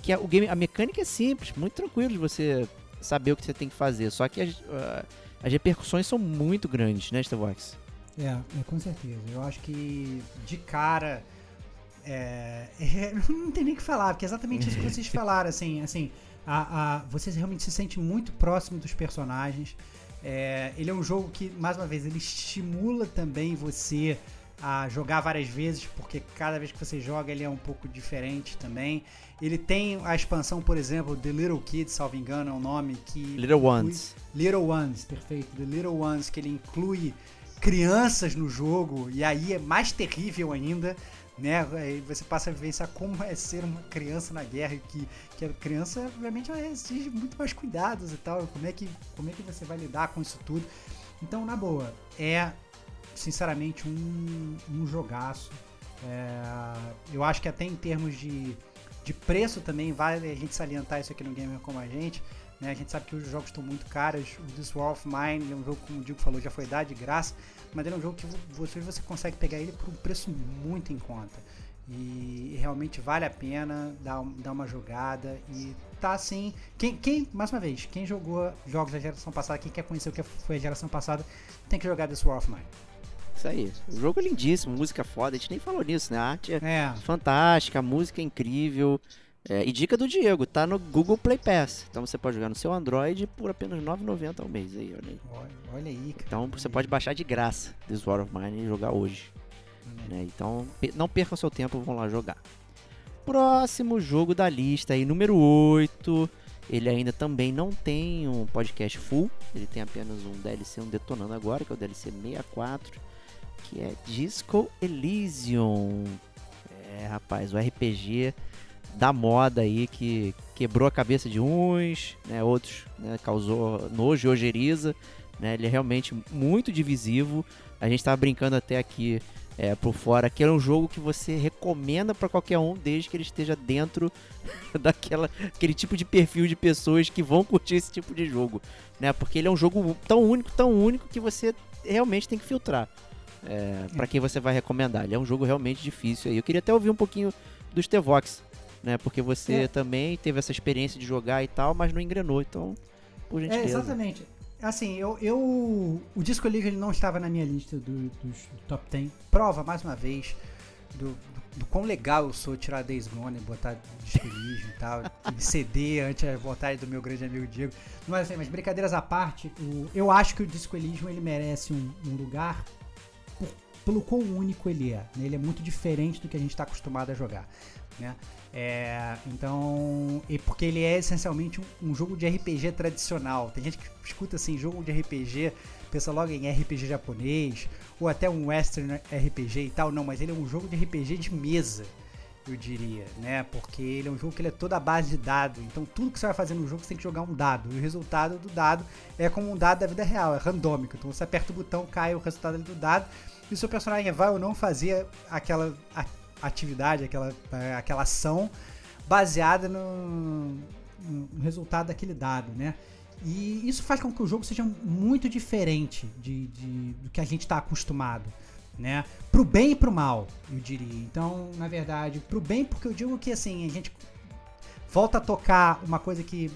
que a, o game, a mecânica é simples, muito tranquilo de você saber o que você tem que fazer, só que as, uh, as repercussões são muito grandes, né, Starbucks? É, é, com certeza. Eu acho que de cara é, é, não tem nem o que falar, porque é exatamente isso que vocês falaram, assim, assim, a, a, você realmente se sente muito próximo dos personagens. É, ele é um jogo que, mais uma vez, ele estimula também você a jogar várias vezes, porque cada vez que você joga ele é um pouco diferente também. Ele tem a expansão, por exemplo, The Little Kids, salvo engano, é um nome que. Little Ones. Little Ones, perfeito. The Little Ones, que ele inclui crianças no jogo, e aí é mais terrível ainda né? Você passa a vivenciar como é ser uma criança na guerra, que, que a criança, obviamente, exige muito mais cuidados e tal. Como é, que, como é que você vai lidar com isso tudo? Então, na boa, é sinceramente um, um jogaço. É, eu acho que até em termos de, de preço também vale a gente salientar isso aqui no Gamer como a gente. Né? A gente sabe que os jogos estão muito caros. O This War of Mine é um jogo, como o Diego falou, já foi dado de graça mas ele é um jogo que você, você consegue pegar ele por um preço muito em conta. E realmente vale a pena dar, dar uma jogada. E tá assim. Quem, quem, mais uma vez, quem jogou jogos da geração passada, quem quer conhecer o que foi a geração passada, tem que jogar This War of Mine. Isso aí. O jogo é lindíssimo, música foda. A gente nem falou nisso, né? A arte é, é. fantástica, a música é incrível. É, e dica do Diego, tá no Google Play Pass. Então você pode jogar no seu Android por apenas R$ 9,90 ao mês. Aí, olha, aí. Olha, olha aí, cara. Então você pode baixar de graça This War of Mine e jogar hoje. Né? Então não percam seu tempo, vão lá jogar. Próximo jogo da lista aí, número 8. Ele ainda também não tem um podcast full. Ele tem apenas um DLC, um detonando agora, que é o DLC 64. Que é Disco Elysium. É, rapaz, o RPG da moda aí que quebrou a cabeça de uns, né, outros né, causou nojo e ojeriza. Né, ele é realmente muito divisivo. A gente estava brincando até aqui é, por fora que é um jogo que você recomenda para qualquer um desde que ele esteja dentro daquela aquele tipo de perfil de pessoas que vão curtir esse tipo de jogo, né? Porque ele é um jogo tão único, tão único que você realmente tem que filtrar é, para quem você vai recomendar. Ele é um jogo realmente difícil. Aí eu queria até ouvir um pouquinho do Stevox né? Porque você é. também teve essa experiência de jogar e tal, mas não engrenou, então, por é, gentileza. É, exatamente. Assim, eu, eu o Disco Elysium ele não estava na minha lista do, dos do top 10. Prova, mais uma vez, do, do, do, quão legal eu sou tirar Days Gone e botar Disco Elysium e tal, e ceder ante a vontade do meu grande amigo Diego. Mas, assim, mas brincadeiras à parte, o, eu acho que o Disco Elysium ele merece um, um lugar por, pelo quão único ele é. Né? Ele é muito diferente do que a gente está acostumado a jogar. né? É, então, e porque ele é essencialmente um, um jogo de RPG tradicional. Tem gente que escuta assim, jogo de RPG, pensa logo em RPG japonês, ou até um western RPG e tal. Não, mas ele é um jogo de RPG de mesa, eu diria, né? Porque ele é um jogo que ele é toda a base de dado. Então tudo que você vai fazer no jogo você tem que jogar um dado. E o resultado do dado é como um dado da vida real, é randômico. Então você aperta o botão, cai o resultado do dado. E o seu personagem vai ou não fazer aquela atividade, aquela, aquela ação baseada no, no resultado daquele dado, né? E isso faz com que o jogo seja muito diferente de, de- do que a gente está acostumado, né? Pro bem e pro mal, eu diria. Então, na verdade, pro bem porque eu digo que assim, a gente volta a tocar uma coisa que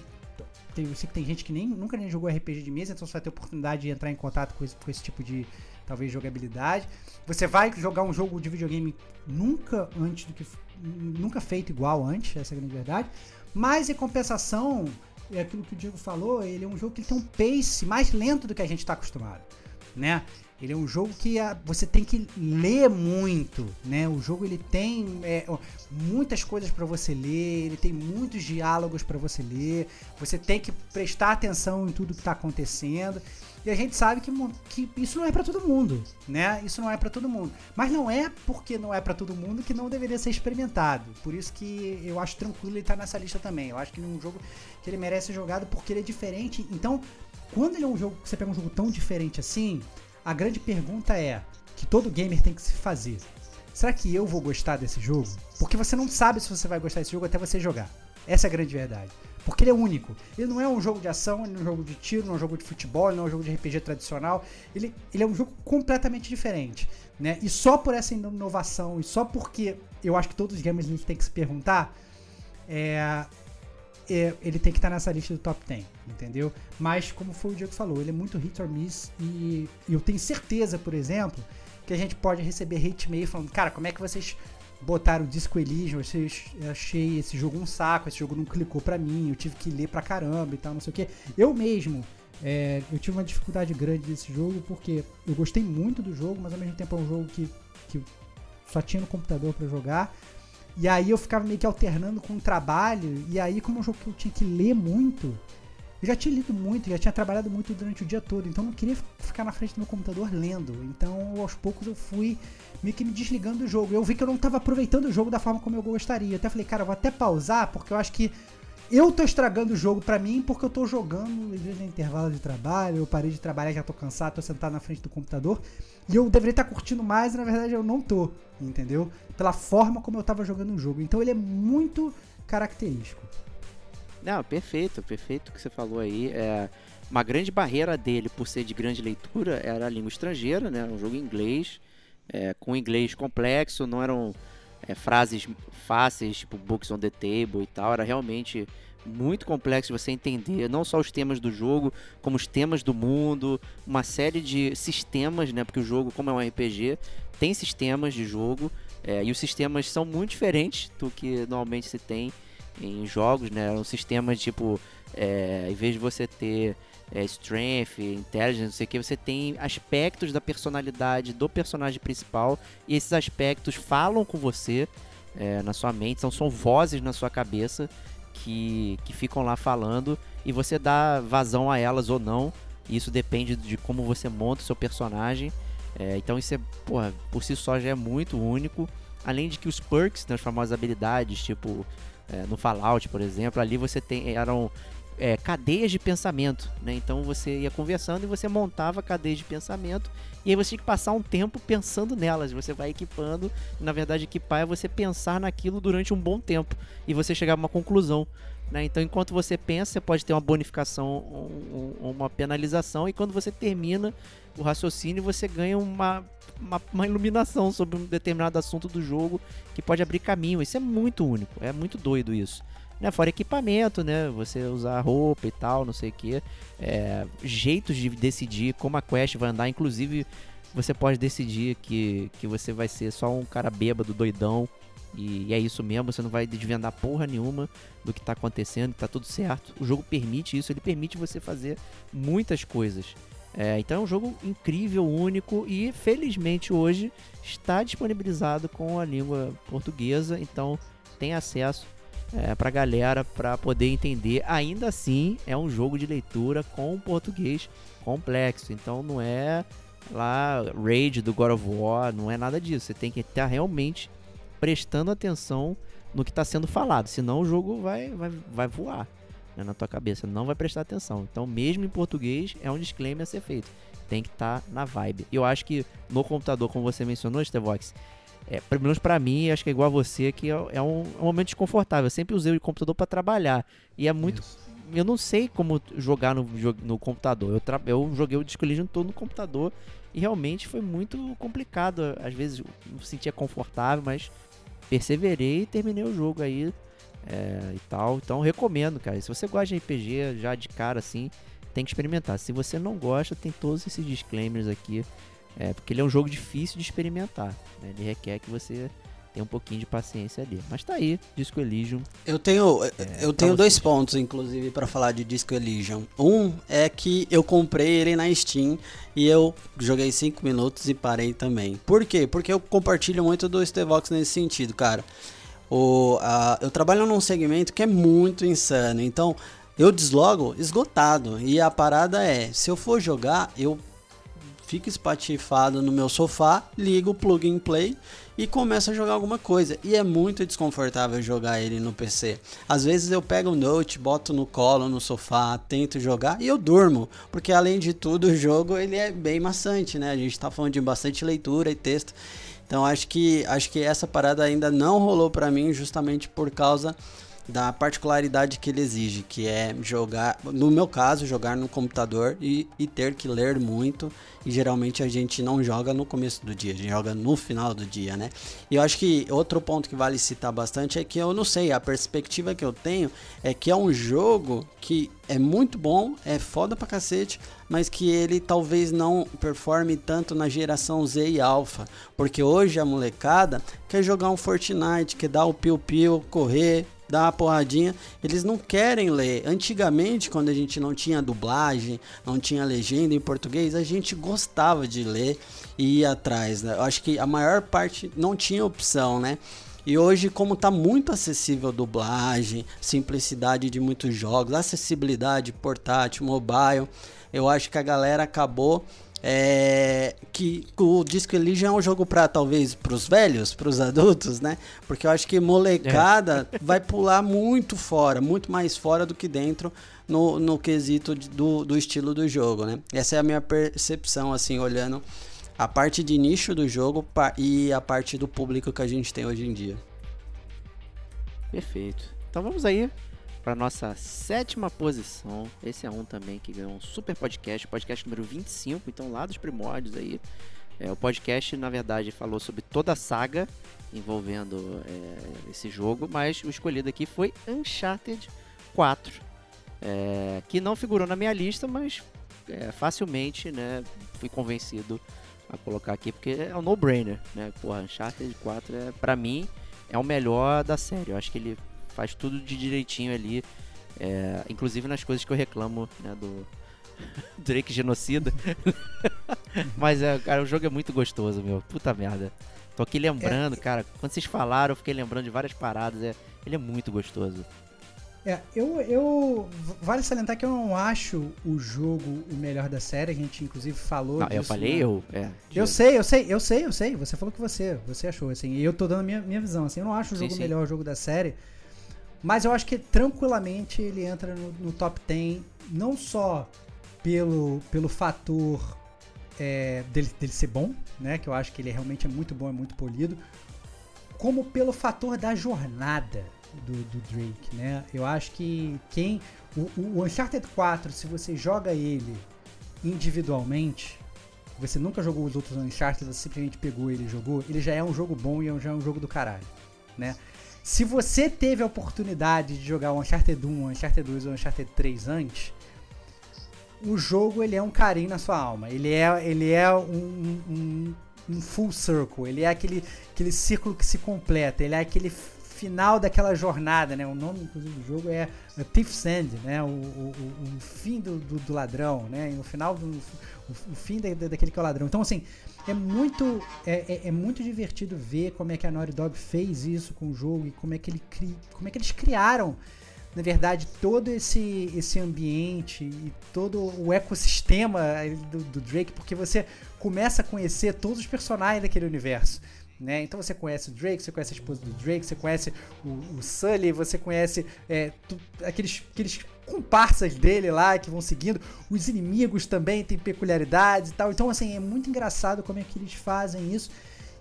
eu sei que tem gente que nem, nunca nem jogou RPG de mesa, então você vai ter oportunidade de entrar em contato com esse, com esse tipo de, talvez, jogabilidade. Você vai jogar um jogo de videogame nunca antes do que nunca feito igual antes, essa é a grande verdade. Mas em compensação, é aquilo que o Diego falou, ele é um jogo que tem um pace mais lento do que a gente está acostumado, né? Ele é um jogo que ah, você tem que ler muito, né? O jogo ele tem é, muitas coisas para você ler, ele tem muitos diálogos para você ler. Você tem que prestar atenção em tudo que tá acontecendo. E a gente sabe que, que isso não é para todo mundo, né? Isso não é para todo mundo. Mas não é porque não é para todo mundo que não deveria ser experimentado. Por isso que eu acho tranquilo ele estar nessa lista também. Eu acho que ele é um jogo que ele merece ser jogado porque ele é diferente. Então, quando ele é um jogo, você pega um jogo tão diferente assim, a grande pergunta é que todo gamer tem que se fazer. Será que eu vou gostar desse jogo? Porque você não sabe se você vai gostar desse jogo até você jogar. Essa é a grande verdade. Porque ele é único. Ele não é um jogo de ação, ele não é um jogo de tiro, não é um jogo de futebol, não é um jogo de RPG tradicional. Ele, ele é um jogo completamente diferente. Né? E só por essa inovação, e só porque eu acho que todos os gamers eles têm que se perguntar, é, é, ele tem que estar nessa lista do top 10, entendeu? Mas, como foi o Diego falou, ele é muito hit or miss. E, e eu tenho certeza, por exemplo, que a gente pode receber hate mail falando: cara, como é que vocês botaram o Disco Elysium? Eu achei esse jogo um saco, esse jogo não clicou pra mim, eu tive que ler pra caramba e tal, não sei o que. Eu mesmo. é, eu tive uma dificuldade grande desse jogo porque eu gostei muito do jogo, mas ao mesmo tempo é um jogo que, que só tinha no computador pra jogar. E aí eu ficava meio que alternando com o trabalho. E aí, como é um jogo que eu tinha que ler muito, eu já tinha lido muito, já tinha trabalhado muito durante o dia todo. Então não queria ficar na frente do meu computador lendo. Então aos poucos eu fui meio que me desligando do jogo. Eu vi que eu não estava aproveitando o jogo da forma como eu gostaria. Eu até falei, cara, eu vou até pausar, porque eu acho que eu tô estragando o jogo pra mim porque eu tô jogando, às vezes, no intervalo de trabalho, eu parei de trabalhar, já tô cansado, tô sentado na frente do computador. E eu deveria estar curtindo mais e na verdade eu não tô, entendeu? Pela forma como eu tava jogando o jogo. Então ele é muito característico. Não, perfeito, perfeito o que você falou aí. É, uma grande barreira dele, por ser de grande leitura, era a língua estrangeira, né? Era um jogo em inglês, é, com inglês complexo, não eram é, frases fáceis, tipo books on the table e tal. Era realmente muito complexo você entender, não só os temas do jogo, como os temas do mundo, uma série de sistemas, né? Porque o jogo, como é um RPG, tem sistemas de jogo, é, e os sistemas são muito diferentes do que normalmente se tem em jogos, né? Um sistema tipo, é, em vez de você ter é, strength, intelligence, não sei o que, você tem aspectos da personalidade do personagem principal e esses aspectos falam com você é, na sua mente, são, são vozes na sua cabeça que, que ficam lá falando e você dá vazão a elas ou não. Isso depende de como você monta o seu personagem. É, então isso é, porra, por si só já é muito único. Além de que os perks, né, as famosas habilidades, tipo é, no Fallout, por exemplo, ali você tem eram é, cadeias de pensamento, né? Então você ia conversando e você montava cadeias de pensamento e aí você tinha que passar um tempo pensando nelas. Você vai equipando, na verdade equipar é você pensar naquilo durante um bom tempo e você chegar a uma conclusão. Né? Então, enquanto você pensa, você pode ter uma bonificação ou um, uma penalização, e quando você termina o raciocínio, você ganha uma, uma, uma, iluminação sobre um determinado assunto do jogo que pode abrir caminho. Isso é muito único, é muito doido isso. Né? Fora equipamento, né? Você usar roupa e tal, não sei o que. É, jeitos de decidir como a quest vai andar, inclusive você pode decidir que, que você vai ser só um cara bêbado, doidão, e, é isso mesmo, você não vai desvendar porra nenhuma do que tá acontecendo, tá tudo certo. O jogo permite isso, ele permite você fazer muitas coisas. É, então é um jogo incrível, único e felizmente hoje está disponibilizado com a língua portuguesa. Então tem acesso é, pra galera pra poder entender. Ainda assim, é um jogo de leitura com português complexo. Então não é lá Raid do God of War, não é nada disso. Você tem que estar realmente prestando atenção no que está sendo falado, senão o jogo vai, vai, vai voar né, na tua cabeça, não vai prestar atenção. Então, mesmo em português, é um disclaimer a ser feito. Tem que estar na vibe. Eu acho que no computador, como você mencionou, Stevox, é, pelo menos pra mim, acho que é igual a você, que é, é um, é um momento desconfortável. Eu sempre usei o computador para trabalhar. E é muito. Eu não sei como jogar no, no computador. Eu, tra- eu joguei o Disco todo no computador. E realmente foi muito complicado. Às vezes eu me sentia confortável, mas perseverei e terminei o jogo aí. é, e tal. Então recomendo, cara. Se você gosta de RPG já de cara assim, tem que experimentar. Se você não gosta, tem todos esses disclaimers aqui. É, porque ele é um jogo difícil de experimentar. né? Ele requer que você tenha um pouquinho de paciência ali. Mas tá aí, Disco Elysium. Eu tenho, É, eu tenho dois pontos, inclusive, pra falar de Disco Elysium. Um é que eu comprei ele na Steam e eu joguei 5 minutos e parei também. Por quê? Porque eu compartilho muito do Stevox nesse sentido, cara. O, a- eu trabalho num segmento que é muito insano, então eu deslogo esgotado. E a parada é, se eu for jogar, eu fico espatifado no meu sofá, ligo o plug and play e começo a jogar alguma coisa. E é muito desconfortável jogar ele no PC. Às vezes eu pego o note, boto no colo, no sofá, tento jogar e eu durmo. Porque além de tudo, o jogo ele é bem maçante, né? A gente tá falando de bastante leitura e texto. Então acho que acho que essa parada ainda não rolou pra mim justamente por causa da particularidade que ele exige, que é jogar, no meu caso, jogar no computador e, e ter que ler muito. E geralmente a gente não joga no começo do dia, a gente joga no final do dia, né? E eu acho que outro ponto que vale citar bastante é que eu não sei, a perspectiva que eu tenho é que é um jogo que é muito bom, é foda pra cacete, mas que ele talvez não performe tanto na geração Z e Alpha, porque hoje a molecada quer jogar um Fortnite, quer dar o piu-piu, correr, dar uma porradinha, eles não querem ler. Antigamente, quando a gente não tinha dublagem, não tinha legenda em português, a gente gostava de ler e ir atrás, né? Eu acho que a maior parte não tinha opção, né? E hoje, como tá muito acessível dublagem, simplicidade de muitos jogos, acessibilidade portátil, mobile, eu acho que a galera acabou é, que o Disco Elysium é um jogo para talvez para os velhos, para os adultos, né? Porque eu acho que molecada vai pular muito fora, muito mais fora do que dentro no, no quesito de- do, do estilo do jogo, né? Essa é a minha percepção, assim, olhando a parte de nicho do jogo e a parte do público que a gente tem hoje em dia. Perfeito. Então vamos aí para nossa sétima posição. Esse é um também que ganhou um super podcast, podcast número 25, então lá dos primórdios aí. É, o podcast, na verdade, falou sobre toda a saga envolvendo é, esse jogo, mas o escolhido aqui foi Uncharted 4, é, que não figurou na minha lista, mas é, facilmente né, fui convencido a colocar aqui, porque é um no-brainer, né? Uncharted 4 é, pra mim, é o melhor da série. Eu acho que ele faz tudo de direitinho ali, é, inclusive nas coisas que eu reclamo, né, do Drake genocida. Mas, é, cara, o jogo é muito gostoso, meu. Puta merda. Tô aqui lembrando, cara, quando vocês falaram, eu fiquei lembrando de várias paradas. É, ele é muito gostoso. É, eu, eu. Vale salientar que eu não acho o jogo o melhor da série. A gente, inclusive, falou Não, disso. eu falei né? eu. É, Eu sei, eu sei, eu sei, eu sei. Você falou que você, você achou, assim. E eu tô dando a minha, minha visão, assim. Eu não acho o Sim, jogo o sim. melhor jogo da série. Mas eu acho que tranquilamente ele entra no, no top 10, não só pelo, pelo fator é, dele, dele ser bom, né? Que eu acho que ele realmente é muito bom, é muito polido. Como pelo fator da jornada do, do Drake, né? Eu acho que quem. O, o Uncharted 4, se você joga ele individualmente, você nunca jogou os outros Uncharted, você simplesmente pegou ele e jogou, ele já é um jogo bom e já é um jogo do caralho, né? Se você teve a oportunidade de jogar o Uncharted 1, o Uncharted 2 ou Uncharted 3 antes, o jogo ele é um carinho na sua alma. Ele é, ele é um, um, um full circle. Ele é aquele, aquele círculo que se completa. Ele é aquele final daquela jornada, né? O nome, inclusive, do jogo é Thief's End, né? O, o, o fim do, do, do, ladrão, né? E no final, do, o, o fim da, daquele que é o ladrão. Então, assim, é muito, é, é, é, muito divertido ver como é que a Naughty Dog fez isso com o jogo e como é que, ele cri, como é que eles criaram, na verdade, todo esse, esse ambiente e todo o ecossistema do, do Drake, porque você começa a conhecer todos os personagens daquele universo. Né? Então você conhece o Drake, você conhece a esposa do Drake, você conhece o, o Sully, você conhece é, tu, aqueles, aqueles comparsas dele lá que vão seguindo. Os inimigos também têm peculiaridades e tal. Então, assim, é muito engraçado como é que eles fazem isso.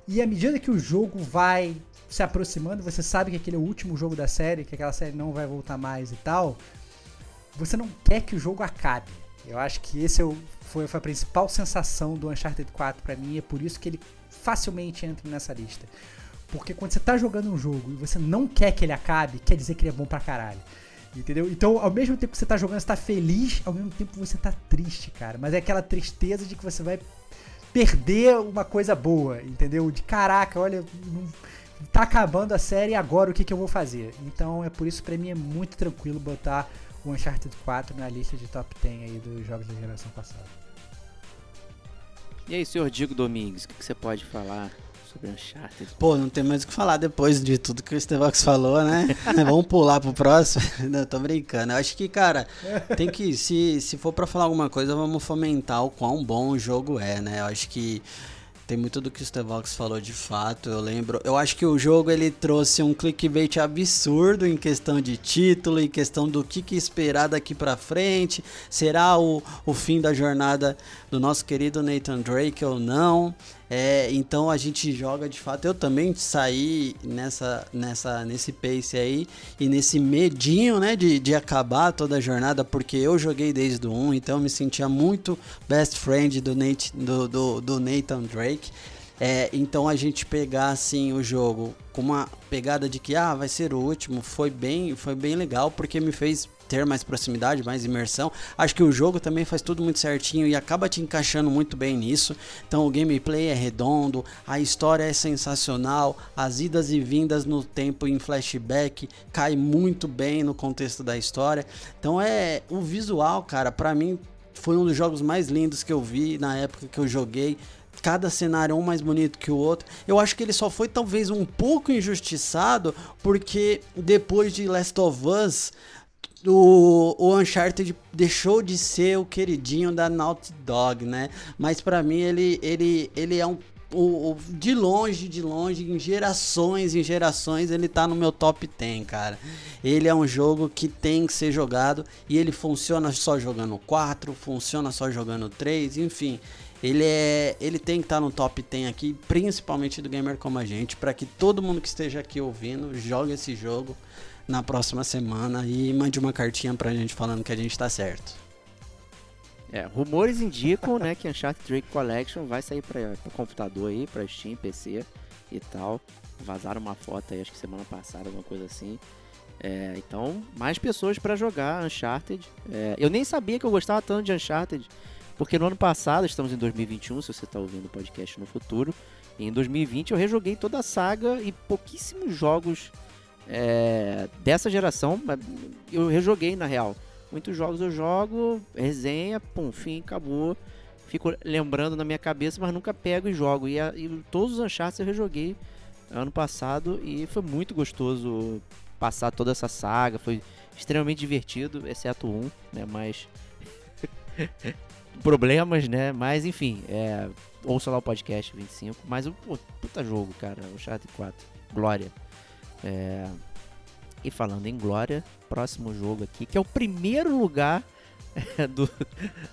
E à medida que o jogo vai se aproximando, você sabe que aquele é o último jogo da série, que aquela série não vai voltar mais e tal. Você não quer que o jogo acabe. Eu acho que esse é o, foi, foi a principal sensação do Uncharted 4 para mim, é por isso que ele facilmente entra nessa lista. Porque quando você tá jogando um jogo e você não quer que ele acabe, quer dizer que ele é bom pra caralho. Entendeu? Então, ao mesmo tempo que você tá jogando, você tá feliz, ao mesmo tempo você tá triste, cara. Mas é aquela tristeza de que você vai perder uma coisa boa, entendeu? De caraca, olha, tá acabando a série agora o que, que eu vou fazer? Então é por isso para mim é muito tranquilo botar o Uncharted 4 na lista de top 10 aí dos jogos da geração passada. E aí, senhor Diego Domingues, o que, que você pode falar sobre Uncharted? Pô, não tem mais o que falar depois de tudo que o Estevox falou, né? Vamos pular pro próximo. não, tô brincando. Eu acho que, cara, tem que, se, se for para falar alguma coisa, vamos fomentar o quão bom o jogo é, né? Eu acho que tem muito do que o Stevox falou de fato, eu lembro. Eu acho que o jogo ele trouxe um clickbait absurdo em questão de título, em questão do que, que esperar daqui para frente. Será o, o fim da jornada do nosso querido Nathan Drake ou não? É, então a gente joga de fato. Eu também saí nessa, nessa, nesse pace aí e nesse medinho, né, de, de acabar toda a jornada, porque eu joguei desde o 1, então eu me sentia muito best friend do, Nate, do, do, do Nathan Drake. É, então a gente pegar assim o jogo com uma pegada de que ah vai ser o último foi bem foi bem legal porque me fez ter mais proximidade, mais imersão. Acho que o jogo também faz tudo muito certinho e acaba te encaixando muito bem nisso. Então o gameplay é redondo, a história é sensacional, as idas e vindas no tempo em flashback cai muito bem no contexto da história. Então é o visual, cara, para mim foi um dos jogos mais lindos que eu vi na época que eu joguei cada cenário um mais bonito que o outro. Eu acho que ele só foi talvez um pouco injustiçado porque depois de Last of Us o, o Uncharted deixou de ser o queridinho da Naughty Dog, né? Mas para mim ele, ele, ele é um o, o, de longe, de longe, em gerações, em gerações, ele tá no meu top 10, cara. Ele é um jogo que tem que ser jogado e ele funciona só jogando 4, funciona só jogando 3, enfim. Ele é, ele tem que estar tá no top 10 aqui, principalmente do gamer como a gente, para que todo mundo que esteja aqui ouvindo jogue esse jogo na próxima semana e mande uma cartinha pra gente falando que a gente tá certo. É, rumores indicam, né, que Uncharted Drake Collection vai sair para computador aí, para Steam, PC e tal. Vazaram uma foto aí, acho que semana passada, alguma coisa assim. É, então, mais pessoas para jogar Uncharted. É, eu nem sabia que eu gostava tanto de Uncharted, porque no ano passado, estamos em 2021, se você está ouvindo o podcast no futuro, em 2020 eu rejoguei toda a saga e pouquíssimos jogos é, dessa geração, eu rejoguei na real. Muitos jogos eu jogo, resenha, pum, fim, acabou. Fico lembrando na minha cabeça, mas nunca pego e jogo. E, a, e todos os Uncharted eu rejoguei ano passado e foi muito gostoso passar toda essa saga. Foi extremamente divertido, exceto um, né? Mas. problemas, né? Mas enfim, é, ouça lá o podcast 25. Mas o puta jogo, cara, o Uncharted 4. Glória. É... E falando em glória, próximo jogo aqui, que é o primeiro lugar do,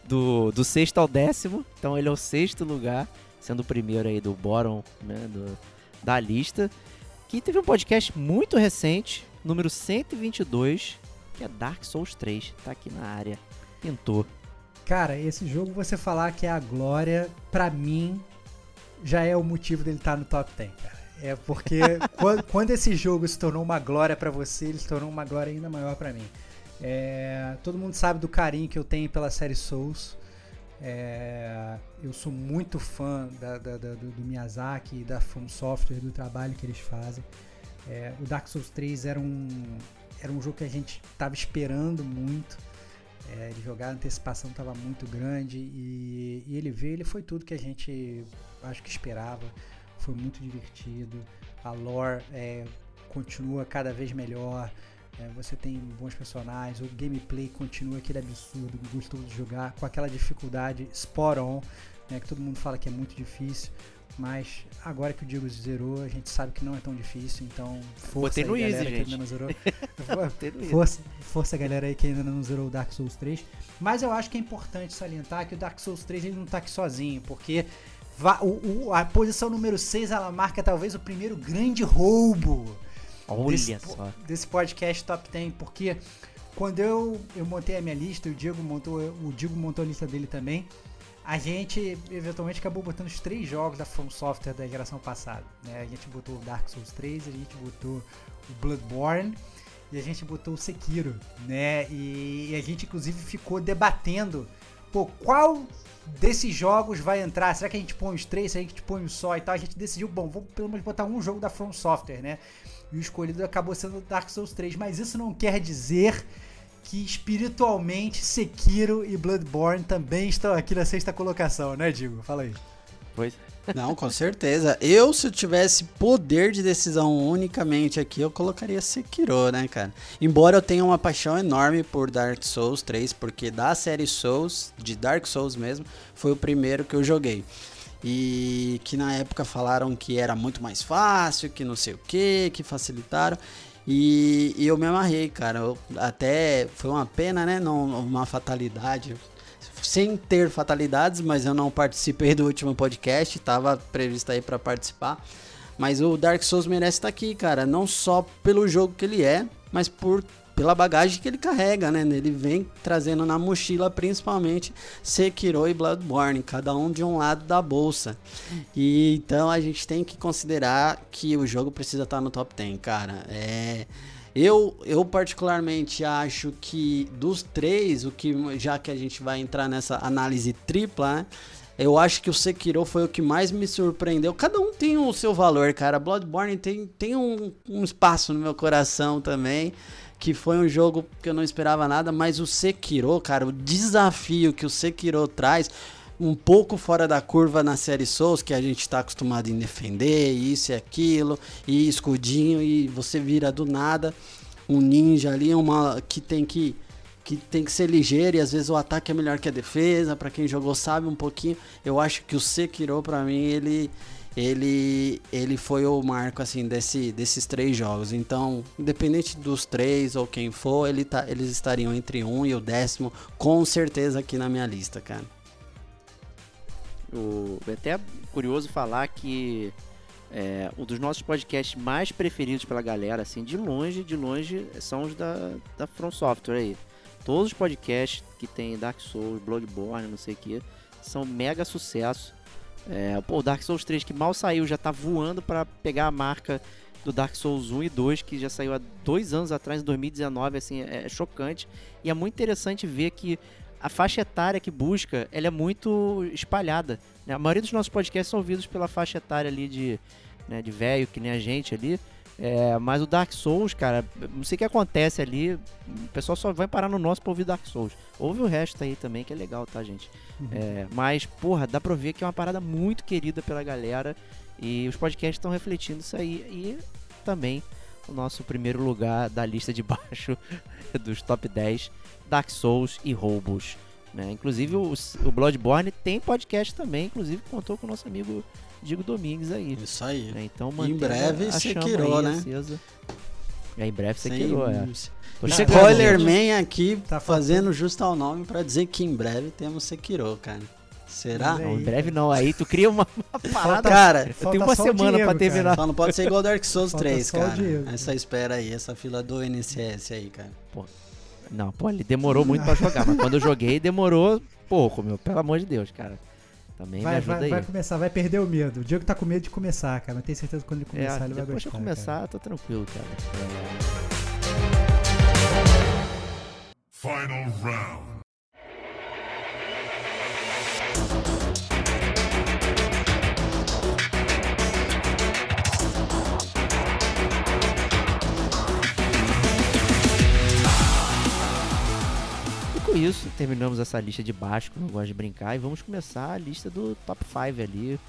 do, do sexto ao décimo. Então ele é o sexto lugar, sendo o primeiro aí do bottom né, do, da lista. Que teve um podcast muito recente, número 122, que é Dark Souls 3. Tá aqui na área. Pintou. Cara, esse jogo, você falar que é a glória, pra mim, já é o motivo dele estar tá no top 10, cara. É porque quando, quando, esse jogo se tornou uma glória para você, ele se tornou uma glória ainda maior para mim. É, todo mundo sabe do carinho que eu tenho pela série Souls. É, eu sou muito fã da, da, da, do Miyazaki e da From Software, do trabalho que eles fazem. É, o Dark Souls 3 era um, era um jogo que a gente estava esperando muito. É, jogar, a antecipação estava muito grande e, e, ele veio, ele foi tudo que a gente acho que esperava. Foi muito divertido. A lore é, continua cada vez melhor. É, você tem bons personagens, o gameplay continua aquele absurdo, gostoso de jogar, com aquela dificuldade spot on, né, que todo mundo fala que é muito difícil. Mas agora que o Diego zerou, a gente sabe que não é tão difícil, então força Botei no aí, easy, galera que gente. ainda não zerou. Easy. força, força galera aí que ainda não zerou o Dark Souls 3. Mas eu acho que é importante salientar que o Dark Souls 3 ele não tá aqui sozinho, porque o- o- a posição número 6 ela marca talvez o primeiro grande roubo desse, Olha po- só. desse podcast Top 10, porque quando eu, eu montei a minha lista, o Diego montou, o Diego montou a lista dele também, a gente eventualmente acabou botando os três jogos da From Software da geração passada. Né? A gente botou o Dark Souls 3, a gente botou o Bloodborne e a gente botou o Sekiro, né? E, e a gente inclusive ficou debatendo, pô, qual desses jogos vai entrar? Será que a gente põe os três? Será que a gente põe um só e tal? A gente decidiu, bom, vamos pelo menos botar um jogo da From Software, né? E o escolhido acabou sendo Dark Souls 3, mas isso não quer dizer que espiritualmente Sekiro e Bloodborne também estão aqui na sexta colocação, né, Digo? Fala aí. Pois Não, com certeza. Eu, se eu tivesse poder de decisão unicamente aqui, eu colocaria Sekiro, né, cara? Embora eu tenha uma paixão enorme por Dark Souls 3, porque da série Souls, de Dark Souls mesmo, foi o primeiro que eu joguei. E que na época falaram que era muito mais fácil, que não sei o que, que facilitaram. E, e eu me amarrei, cara. Eu- até foi uma pena, né? Não, uma fatalidade sem ter fatalidades, mas eu não participei do último podcast, tava previsto aí pra participar. Mas o Dark Souls merece estar aqui, cara, não só pelo jogo que ele é, mas por pela bagagem que ele carrega, né? Ele vem trazendo na mochila principalmente Sekiro e Bloodborne, cada um de um lado da bolsa. E então a gente tem que considerar que o jogo precisa estar no top 10, cara. É eu, eu particularmente acho que dos três, o que já que a gente vai entrar nessa análise tripla, né? Eu acho que o Sekiro foi o que mais me surpreendeu. Cada um tem o seu valor, cara. Bloodborne tem, tem um, um espaço no meu coração também. Que foi um jogo que eu não esperava nada, mas o Sekiro, cara, o desafio que o Sekiro traz, um pouco fora da curva na série Souls, que a gente tá acostumado em defender, isso e aquilo, e escudinho, e você vira do nada um ninja ali, uma que tem que que tem que ser ligeiro e às vezes o ataque é melhor que a defesa, Pra quem jogou sabe um pouquinho. Eu acho que o Sekiro pra mim ele ele ele foi o marco assim desse, desses três jogos. Então, independente dos três ou quem for, ele tá, eles estariam entre um e o décimo com certeza aqui na minha lista, cara. O, é até curioso falar que é, um dos nossos podcasts mais preferidos pela galera, assim, de longe, de longe, são os da, da From Software aí. Todos os podcasts que tem Dark Souls, Bloodborne, não sei o que, são mega sucesso. É, pô, o Dark Souls 3 que mal saiu já tá voando para pegar a marca do Dark Souls 1 e 2, que já saiu há dois anos atrás, em 2019, assim, é, é chocante. E é muito interessante ver que a faixa etária que busca, ela é muito espalhada. né? A maioria dos nossos podcasts são ouvidos pela faixa etária ali de, né, de velho, que nem a gente ali. É, mas o Dark Souls, cara, não sei o que acontece ali. O pessoal só vai parar no nosso pra ouvir Dark Souls. Ouve o resto aí também, que é legal, tá, gente? É, mas, porra, dá pra ver que é uma parada muito querida pela galera. E os podcasts estão refletindo isso aí. E também o nosso primeiro lugar da lista de baixo dos top 10, Dark Souls e roubos. Né? Inclusive o, o Bloodborne tem podcast também, inclusive contou com o nosso amigo Diego Domingues aí. Isso aí. né? Então Em breve, Sekiro, né? acesa. É, em breve Sem- Sekiro, é. Tô chegando, Spoiler. Man aqui Tá fazendo justo ao nome pra dizer que em breve temos Sekiro, cara. Será? Não, em breve não, aí tu cria uma, uma parada. Cara, eu tenho uma semana Diego, pra terminar. só não pode ser igual Dark Souls Falta 3, só o cara. Diego. Essa espera aí, essa fila do NCS aí, cara. Não, pô, ele demorou muito pra jogar, mas quando eu joguei demorou pouco, meu. Pelo amor de Deus, cara. Também me Vai, ajuda vai, aí. vai começar, vai perder o medo. O Diego tá com medo de começar, cara. Mas tenho certeza que quando ele É, começar, ele vai depois gostar. que eu começar, tô tranquilo, cara. Final round. Isso, terminamos essa lista de baixo, como eu gosto de brincar, e vamos começar a lista do top 5 ali,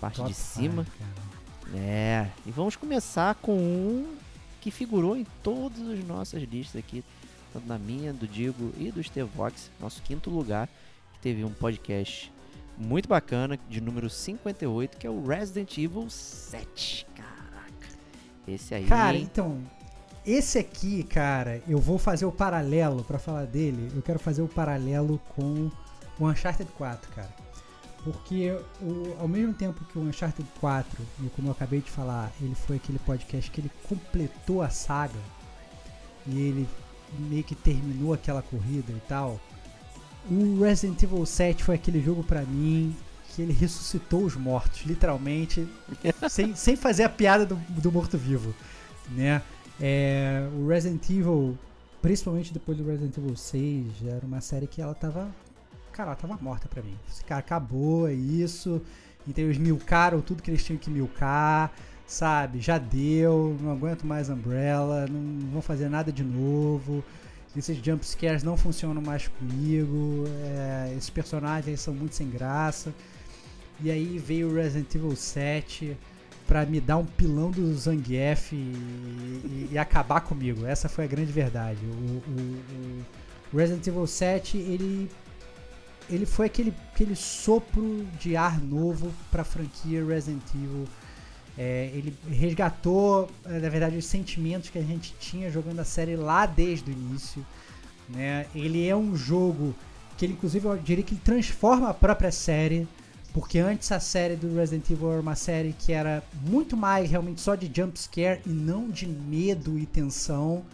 parte Top de cima. five. É, e vamos começar com um que figurou em todas as nossas listas aqui, tanto na minha, do Digo e do Stevox, nosso quinto lugar, que teve um podcast muito bacana, de número 58, que é o Resident Evil 7. Caraca, esse aí. Cara, então, esse aqui, cara, eu vou fazer o paralelo pra falar dele. Eu quero fazer o paralelo com o Uncharted 4, cara. Porque o- ao mesmo tempo que o Uncharted 4, e como eu acabei de falar, ele foi aquele podcast que ele completou a saga e ele meio que terminou aquela corrida e tal. O Resident Evil 7 foi aquele jogo pra mim que ele ressuscitou os mortos, literalmente, sem, sem fazer a piada do, do morto-vivo, né? É, o Resident Evil, principalmente depois do Resident Evil 6, já era uma série que ela tava, cara, ela tava morta pra mim. Esse cara acabou, é isso. Então eles milcaram tudo que eles tinham que milcar, sabe? Já deu, não aguento mais Umbrella, não vão fazer nada de novo. Esses jump scares não funcionam mais comigo. é, esses personagens são muito sem graça. E aí veio o Resident Evil 7 pra me dar um pilão do Zangief e, e- e acabar comigo. Essa foi a grande verdade. O, o- o Resident Evil 7, ele, ele foi aquele, aquele sopro de ar novo pra franquia Resident Evil. É, ele resgatou, eh, na verdade, os sentimentos que a gente tinha jogando a série lá desde o início. Né? Ele é um jogo que ele, inclusive, eu diria que transforma a própria série. Porque antes a série do Resident Evil era uma série que era muito mais realmente só de jump scare e não de medo e tensão.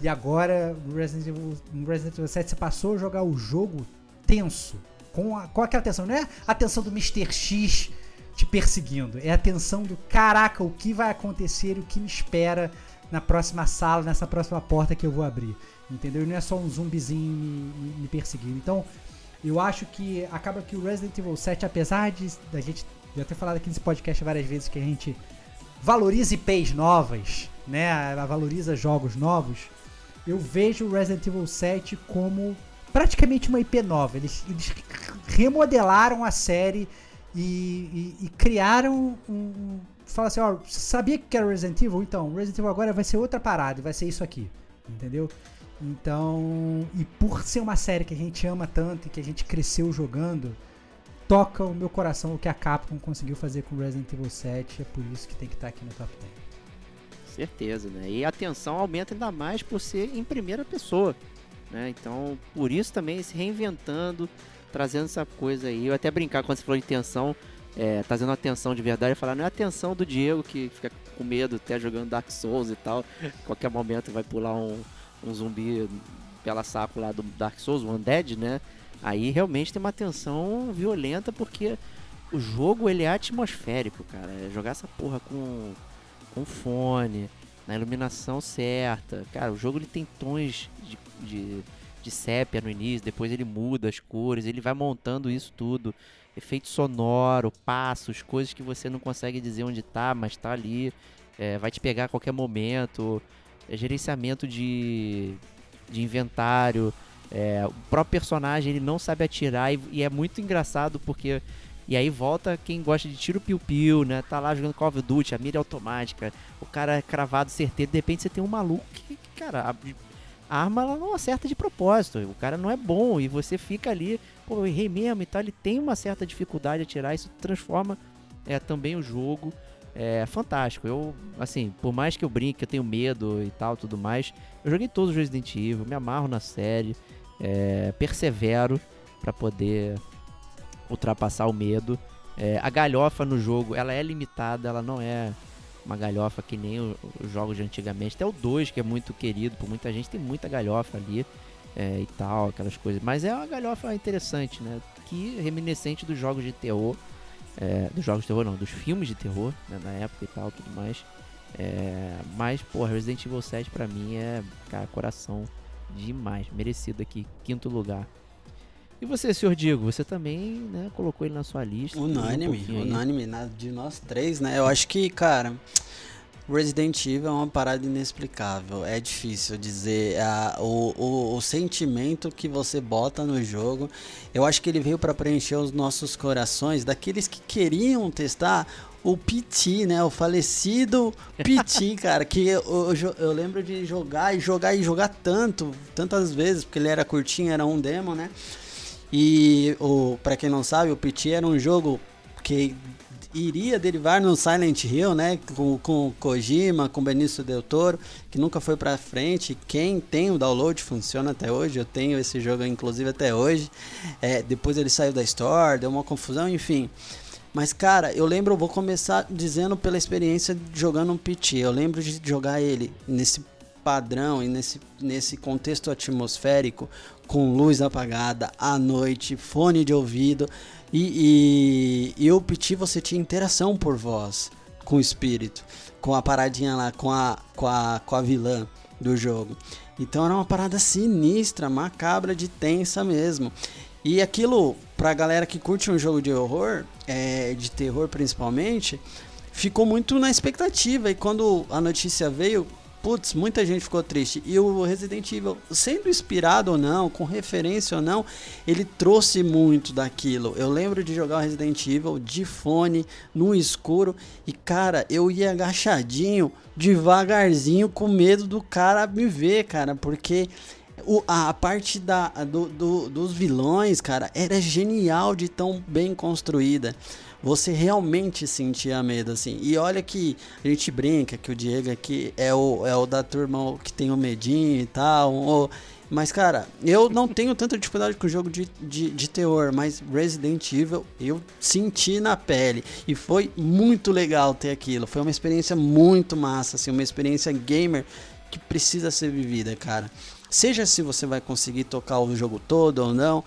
E agora no Resident Evil, no Resident Evil 7 você passou a jogar o jogo tenso. Com, a, com aquela tensão. Não é a tensão do Mr. X te perseguindo. É a tensão do caraca, o que vai acontecer e o que me espera na próxima sala, nessa próxima porta que eu vou abrir. Entendeu? E não é só um zumbizinho me, me- me perseguindo. Então, eu acho que acaba que o Resident Evil 7, apesar de da gente já ter falado aqui nesse podcast várias vezes que a gente valoriza IPs novas, né? Valoriza jogos novos. Eu vejo o Resident Evil 7 como praticamente uma IP nova. Eles, eles remodelaram a série e, e- e criaram um. um fala assim, ó, sabia que era Resident Evil? Então, Resident Evil agora vai ser outra parada, vai ser isso aqui. Entendeu? Então, e por ser uma série que a gente ama tanto e que a gente cresceu jogando, toca o meu coração o que a Capcom conseguiu fazer com Resident Evil 7, é por isso que tem que estar aqui no top 10. Certeza, né? E a tensão aumenta ainda mais por ser em primeira pessoa, né? Então, por isso também se reinventando, trazendo essa coisa aí. Eu até brincar quando você falou de tensão, é, trazendo uma tensão de verdade, falar, não é a tensão do Diego que fica com medo até jogando Dark Souls e tal. Qualquer momento vai pular um, um zumbi pela saco lá do Dark Souls, o Undead, né? Aí realmente tem uma tensão violenta porque o jogo ele é atmosférico, cara. É jogar essa porra com com fone, na iluminação certa. Cara, o jogo ele tem tons de, de, de sépia no início, depois ele muda as cores, ele vai montando isso tudo. Efeito sonoro, passos, coisas que você não consegue dizer onde tá, mas tá ali. É, vai te pegar a qualquer momento. É, gerenciamento de, de inventário. É, o próprio personagem ele não sabe atirar e, e é muito engraçado porque e aí volta quem gosta de tiro piu-piu, né? Tá lá jogando Call of Duty, a mira é automática, o cara é cravado certeiro, de repente você tem um maluco que, cara, a, arma ela não acerta de propósito, o cara não é bom e você fica ali, pô, eu errei mesmo e tal, ele tem uma certa dificuldade a tirar, isso transforma é, também o jogo. É fantástico. Eu, assim, por mais que eu brinque, eu tenho medo e tal, tudo mais, eu joguei todos os Resident Evil, me amarro na série, é, persevero pra poder ultrapassar o medo. É, a galhofa no jogo, ela é limitada, ela não é uma galhofa que nem os jogos de antigamente. Até o 2, que é muito querido por muita gente, tem muita galhofa ali é, e tal, aquelas coisas. Mas é uma galhofa interessante, né? Que reminiscente dos jogos de terror. É, dos jogos de terror, não, dos filmes de terror, né, na época e tal, tudo mais. É, mas, pô, Resident Evil 7 pra mim é, cara, coração demais. Merecido aqui, quinto lugar. E você, senhor Diego, você também, né, colocou ele na sua lista. falou um Unânime, unânime, de nós três, né? Eu acho que, cara, Resident Evil é uma parada inexplicável. É difícil dizer ah, o, o, o sentimento que você bota no jogo. Eu acho que ele veio para preencher os nossos corações daqueles que queriam testar o PT, né? O falecido PT, cara. Que eu, eu, eu lembro de jogar e jogar e jogar tanto, tantas vezes, porque ele era curtinho, era um demo, né? E para quem não sabe, o PT era um jogo que iria derivar no Silent Hill, né? Com, com Kojima, com Benício Del Toro, que nunca foi pra frente. Quem tem o download funciona até hoje. Eu tenho esse jogo, inclusive, até hoje. É, depois ele saiu da Store, deu uma confusão, enfim. Mas, cara, eu lembro, eu vou começar dizendo pela experiência jogando um PT. Eu lembro de jogar ele nesse padrão e nesse, nesse contexto atmosférico, com luz apagada, à noite, fone de ouvido. E, e, e o você tinha interação por voz com o espírito, com a paradinha lá, com a, com a, com a vilã do jogo. Então era uma parada sinistra, macabra, de tensa mesmo. E aquilo, pra galera que curte um jogo de horror, é, de terror principalmente, ficou muito na expectativa. E quando a notícia veio, putz, muita gente ficou triste. E o Resident Evil, sendo inspirado ou não, com referência ou não, ele trouxe muito daquilo. Eu lembro de jogar o Resident Evil de fone, no escuro, e cara, eu ia agachadinho, devagarzinho, com medo do cara me ver, cara, porque. O, a parte da, do, do, dos vilões, cara, era genial de tão bem construída você realmente sentia medo, assim. E olha que a gente brinca que o Diego aqui é o, é o da turma que tem o medinho e tal. Ou, mas, cara, eu não tenho tanta dificuldade com o jogo de, de, de terror, mas Resident Evil eu senti na pele. E foi muito legal ter aquilo. Foi uma experiência muito massa, assim, uma experiência gamer que precisa ser vivida, cara. Seja se você vai conseguir tocar o jogo todo ou não,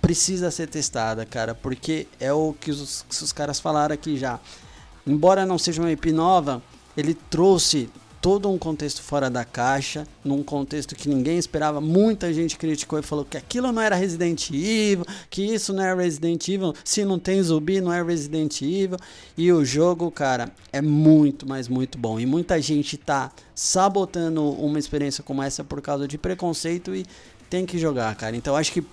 precisa ser testada, cara, porque é o que os, que os caras falaram aqui já. Embora não seja uma IP nova, ele trouxe todo um contexto fora da caixa, num contexto que ninguém esperava. Muita gente criticou e falou que aquilo não era Resident Evil, que isso não é Resident Evil, se não tem zumbi não é Resident Evil. E o jogo, cara, é muito, mas muito bom. E muita gente tá sabotando uma experiência como essa por causa de preconceito e tem que jogar, cara. Então acho que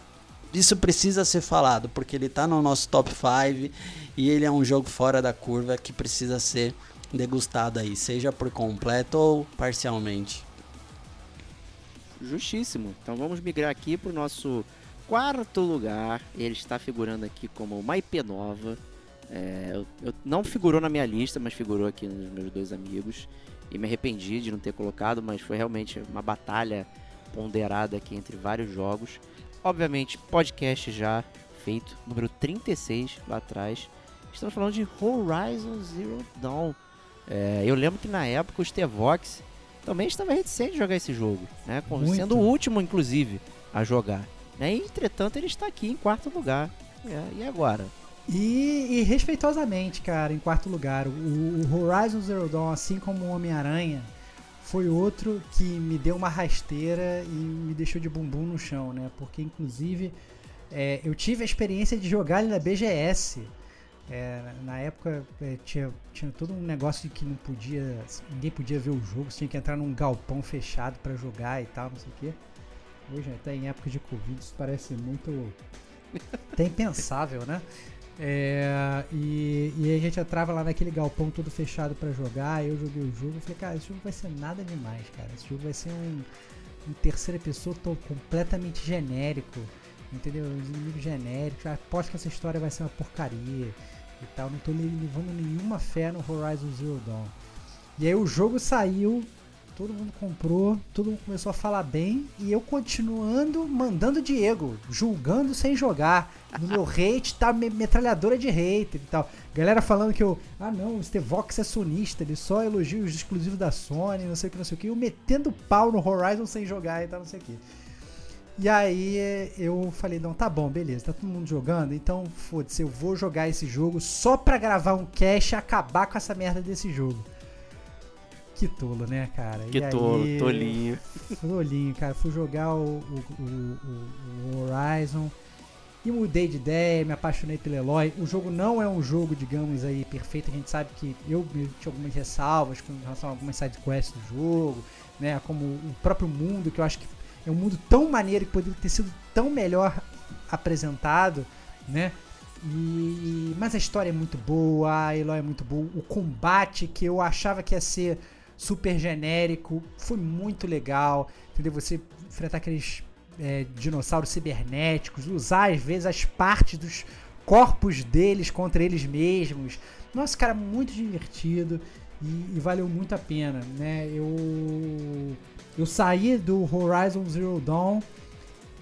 isso precisa ser falado, porque ele está no nosso top 5 e ele é um jogo fora da curva que precisa ser degustado aí, seja por completo ou parcialmente. Justíssimo. Então vamos migrar aqui para o nosso quarto lugar. Ele está figurando aqui como uma IP nova. É, eu, eu, não figurou na minha lista, mas figurou aqui nos meus dois amigos. E me arrependi de não ter colocado, mas foi realmente uma batalha ponderada aqui entre vários jogos. Obviamente, podcast já feito, número 36 lá atrás. Estamos falando de Horizon Zero Dawn. É, eu lembro que na época o Stevox também estava reticente a jogar esse jogo, né? Sendo o último, inclusive, a jogar. Né? E, entretanto, ele está aqui em quarto lugar. É, e agora? E, e, respeitosamente, cara, em quarto lugar, o, o Horizon Zero Dawn, assim como o Homem-Aranha, foi outro que me deu uma rasteira e me deixou de bumbum no chão, né? Porque, inclusive, é, eu tive a experiência de jogar ele na BGS. É, na época é, tinha, tinha todo um negócio de que não podia, ninguém podia ver o jogo, você tinha que entrar num galpão fechado para jogar e tal, não sei o quê. Hoje, até em época de Covid, isso parece muito. até impensável, né? É, e, e a gente entrava lá naquele galpão todo fechado para jogar. Eu joguei o jogo e falei, cara, esse jogo vai ser nada demais, cara. Esse jogo vai ser um, um terceira pessoa tô completamente genérico, entendeu? Os inimigos genéricos. Aposto que essa história vai ser uma porcaria e tal. Não tô levando nenhuma fé no Horizon Zero Dawn. E aí o jogo saiu todo mundo comprou, todo mundo começou a falar bem e eu continuando mandando Diego, julgando sem jogar. No meu hate tá metralhadora de hater e tal. Galera falando que eu, ah não, o Stevox é sonista, ele só elogia os exclusivos da Sony, não sei o que, não sei o que. Eu metendo pau no Horizon sem jogar e tal, não sei o que. E aí eu falei, não, tá bom, beleza, tá todo mundo jogando, então foda-se, eu vou jogar esse jogo só pra gravar um cache e acabar com essa merda desse jogo. Que tolo, né, cara? Que e tolo, aí, tolinho. Tolinho, cara. Fui jogar o, o, o, o Horizon. e mudei de ideia, me apaixonei pelo Eloy. O jogo não é um jogo, digamos aí, perfeito. A gente sabe que eu tinha algumas ressalvas com relação a algumas sidequests do jogo, né? Como o próprio mundo, que eu acho que é um mundo tão maneiro que poderia ter sido tão melhor apresentado, né? E, mas a história é muito boa, a Eloy é muito boa. O combate que eu achava que ia ser super genérico foi muito legal, entendeu? Você enfrentar aqueles é, dinossauros cibernéticos, usar às vezes as partes dos corpos deles contra eles mesmos. Nossa, cara, muito divertido e, e valeu muito a pena, né? Eu eu saí do Horizon Zero Dawn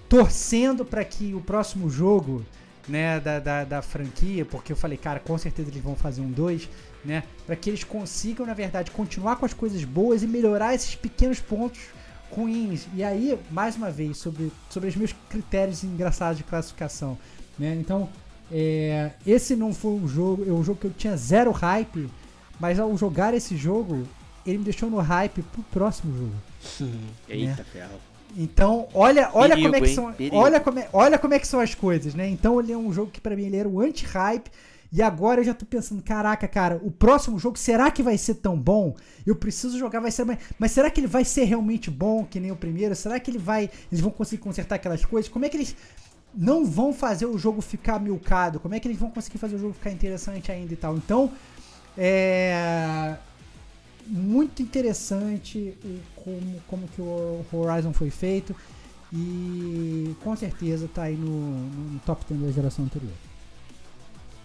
torcendo para que o próximo jogo, né, da, da, da, franquia, porque eu falei, cara, com certeza eles vão fazer um 2, né, para que eles consigam, na verdade, continuar com as coisas boas e melhorar esses pequenos pontos ruins. E aí, mais uma vez, sobre, sobre os meus critérios engraçados de classificação, né? Então, é, esse não foi um jogo, é um jogo que eu tinha zero hype, mas ao jogar esse jogo, ele me deixou no hype pro próximo jogo. Eita, né? ferro. Então, olha, olha Perigo, como é que são, olha como é, olha como é que são as coisas, né? Então, ele é um jogo que pra mim ele era o anti-hype e agora eu já tô pensando, caraca, cara, o próximo jogo será que vai ser tão bom? Eu preciso jogar, vai ser, mas, será que ele vai ser realmente bom que nem o primeiro? Será que ele vai, eles vão conseguir consertar aquelas coisas? Como é que eles não vão fazer o jogo ficar milcado? Como é que eles vão conseguir fazer o jogo ficar interessante ainda e tal? Então, é muito interessante como, como que o Horizon foi feito e com certeza tá aí no, no top 10 da geração anterior.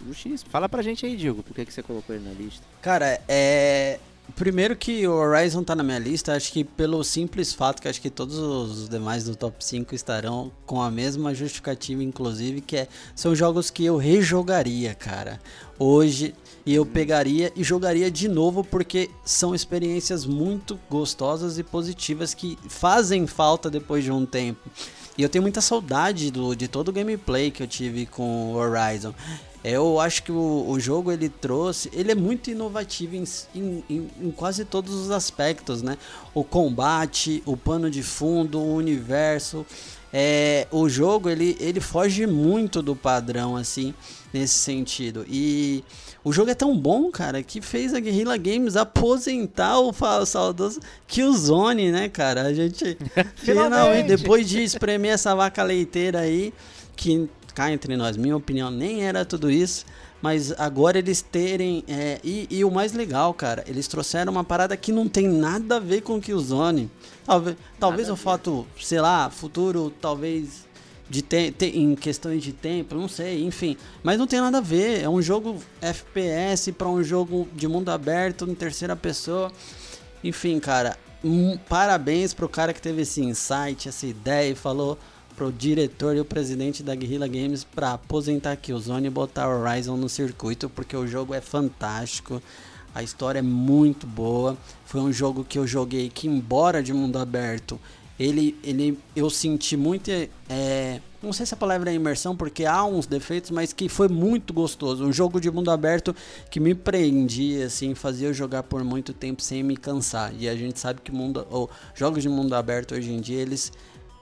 Justíssimo. Fala pra gente aí, Diego, por que, que você colocou ele na lista? Cara, é. Primeiro que o Horizon tá na minha lista, acho que pelo simples fato que acho que todos os demais do top 5 estarão com a mesma justificativa, inclusive, que é, são jogos que eu rejogaria, cara. Hoje, e eu pegaria e jogaria de novo porque são experiências muito gostosas e positivas que fazem falta depois de um tempo. E eu tenho muita saudade do, de todo o gameplay que eu tive com o Horizon. Eu acho que o, o jogo ele trouxe, ele é muito inovativo em, em, em, quase todos os aspectos, né? O combate, o pano de fundo, o universo, é, o jogo ele, ele foge muito do padrão assim nesse sentido e o jogo é tão bom, cara, que fez a Guerrilla Games aposentar o saudoso Killzone, né, cara? A gente finalmente, depois de espremer essa vaca leiteira aí, que cá entre nós, minha opinião, nem era tudo isso. Mas agora eles terem. é, e, e o mais legal, cara, eles trouxeram uma parada que não tem nada a ver com o Killzone. Talvez, talvez o fato, sei lá, futuro, talvez de te, te- em questões de tempo, não sei, enfim. Mas não tem nada a ver. É um jogo FPS para um jogo de mundo aberto em terceira pessoa. Enfim, cara, um, parabéns pro cara que teve esse insight, essa ideia e falou pro diretor e o presidente da Guerrilla Games para aposentar aqui o Zone e botar o Horizon no circuito, porque o jogo é fantástico. A história é muito boa. Foi um jogo que eu joguei que, embora de mundo aberto, ele, ele eu senti muito. É, não sei se a palavra é imersão, porque há uns defeitos, mas que foi muito gostoso. Um jogo de mundo aberto que me prendia, assim, fazia eu jogar por muito tempo sem me cansar. E a gente sabe que mundo, ou, jogos de mundo aberto hoje em dia, eles.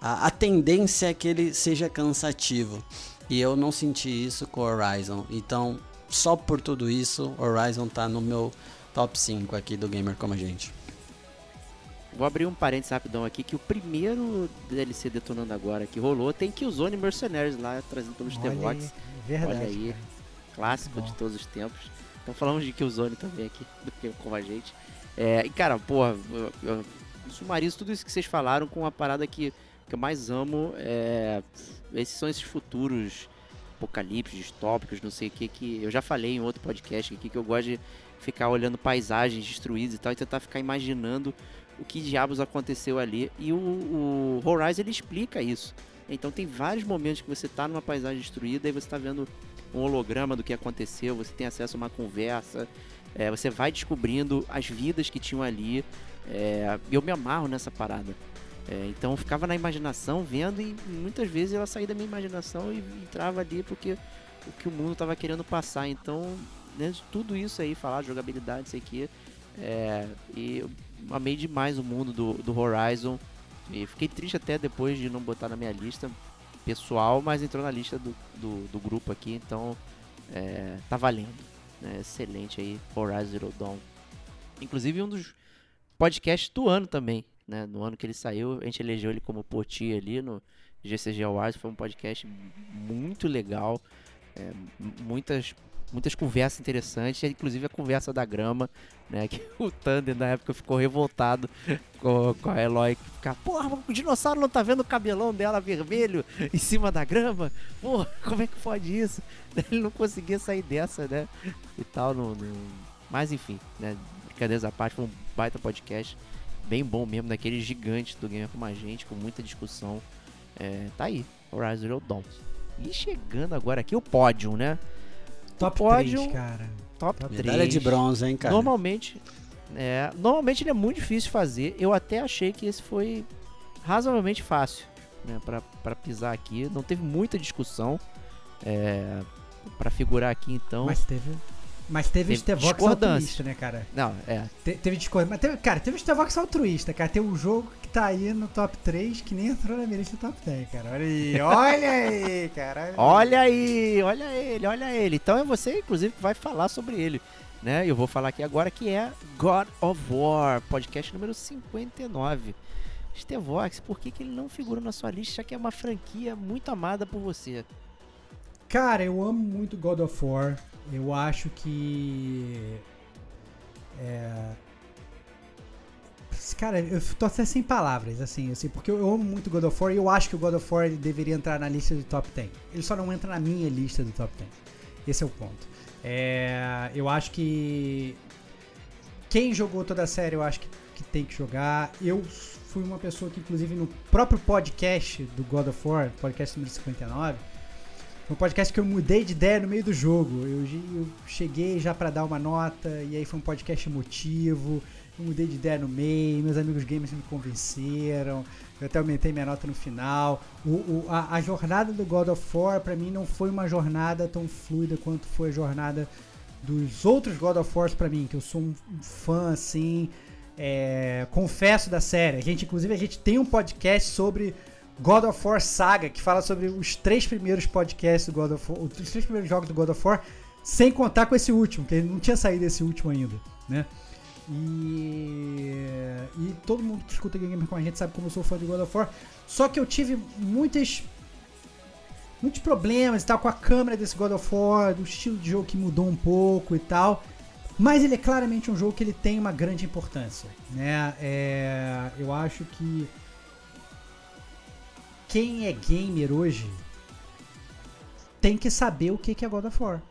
A, a tendência é que ele seja cansativo. E eu não senti isso com Horizon. Então, só por tudo isso, Horizon tá no meu top 5 aqui do Gamer Como a Gente. Vou abrir um parênteses rapidão aqui, que o primeiro DLC detonando agora que rolou tem Killzone Mercenaries lá, trazido pelos aí, verdade. Olha aí. cara. clássico de todos os tempos. Então falamos de Killzone também aqui, do que com a gente. É, e cara, porra, eu, eu sumarizo tudo isso que vocês falaram com uma parada que, que eu mais amo. É, esses são esses futuros apocalipse, distópicos, não sei o que, que eu já falei em outro podcast aqui, que eu gosto de ficar olhando paisagens destruídas e tal, e tentar ficar imaginando o que diabos aconteceu ali. E o, o Horizon ele explica isso. Então tem vários momentos que você tá numa paisagem destruída e você tá vendo um holograma do que aconteceu, você tem acesso a uma conversa, é, você vai descobrindo as vidas que tinham ali. É, eu me amarro nessa parada. É, então ficava na imaginação vendo e muitas vezes ela saía da minha imaginação e entrava ali porque o que o mundo estava querendo passar. Então, né, tudo isso aí, falar de jogabilidade, sei que. É, e eu amei demais o mundo do, do Horizon. E fiquei triste até depois de não botar na minha lista. pessoal, mas entrou na lista do, do, do grupo aqui, então é, tá valendo. né? Excelente aí, Horizon Zero Dawn. Inclusive um dos podcasts do ano também, né? No ano que ele saiu, a gente elegeu ele como Poti ali no GCG Awards, foi um podcast muito legal, é, muitas muitas conversas interessantes, inclusive a conversa da grama, né? Que o Thunder na época ficou revoltado com, com a Eloy que porra, o dinossauro não tá vendo o cabelão dela vermelho em cima da grama? Porra, como é que pode isso? Ele não conseguia sair dessa, né? E tal, no, no- mas enfim, né? Brincadeiras à parte, foi um baita podcast, bem bom mesmo, daqueles gigantes do Gamer Como a Gente, com muita discussão. É, tá aí, Horizon Zero Dawn. E chegando agora aqui o pódio, né? Top pódio- 3, cara. Top Top 3. Medalha de bronze, hein, cara? Normalmente, é, normalmente ele é muito difícil de fazer. Eu até achei que esse foi razoavelmente fácil, né, pra, pra pisar aqui. Não teve muita discussão. É, para figurar aqui, então. Mas teve. Mas teve, Teve Stevox altruísta, né, cara? Não, é. Te- teve discordância. Mas teve, cara, teve Stevox altruísta, cara. Tem um jogo que tá aí no top 3 que nem entrou na minha lista do top 10, cara. Olha aí, olha aí, cara. Olha aí, olha ele, olha ele. Então é você, inclusive, que vai falar sobre ele. Né? Eu vou falar aqui agora que é God of War, podcast número 59. Stevox, por que, que ele não figura na sua lista, já que é uma franquia muito amada por você? Cara, eu amo muito God of War. Eu acho que. É. Cara, eu tô até sem palavras, assim, assim, porque eu amo muito God of War e eu acho que o God of War deveria entrar na lista do top 10. Ele só não entra na minha lista do top 10. Esse é o ponto. É, eu acho que. Quem jogou toda a série, eu acho que, que tem que jogar. Eu fui uma pessoa que, inclusive, no próprio podcast do God of War, podcast número 59, foi um podcast que eu mudei de ideia no meio do jogo. Eu, eu cheguei já pra dar uma nota, e aí foi um podcast emotivo. Eu mudei de ideia no meio, meus amigos gamers me convenceram. Eu até aumentei minha nota no final. O, o- a, a jornada do God of War, pra mim, não foi uma jornada tão fluida quanto foi a jornada dos outros God of Wars pra mim, que eu sou um, um fã, assim. é, confesso da série. A gente, inclusive, a gente tem um podcast sobre God of War Saga, que fala sobre os três primeiros podcasts do God of War, os três primeiros jogos do God of War, sem contar com esse último, que ele não tinha saído esse último ainda, né? E, e todo mundo que escuta Game Gamer com a gente sabe como eu sou fã de God of War. Só que eu tive muitas muitos problemas e tal com a câmera desse God of War, do estilo de jogo que mudou um pouco e tal. Mas ele é claramente um jogo que ele tem uma grande importância, né? É, eu acho que quem é gamer hoje tem que saber o que é God of War.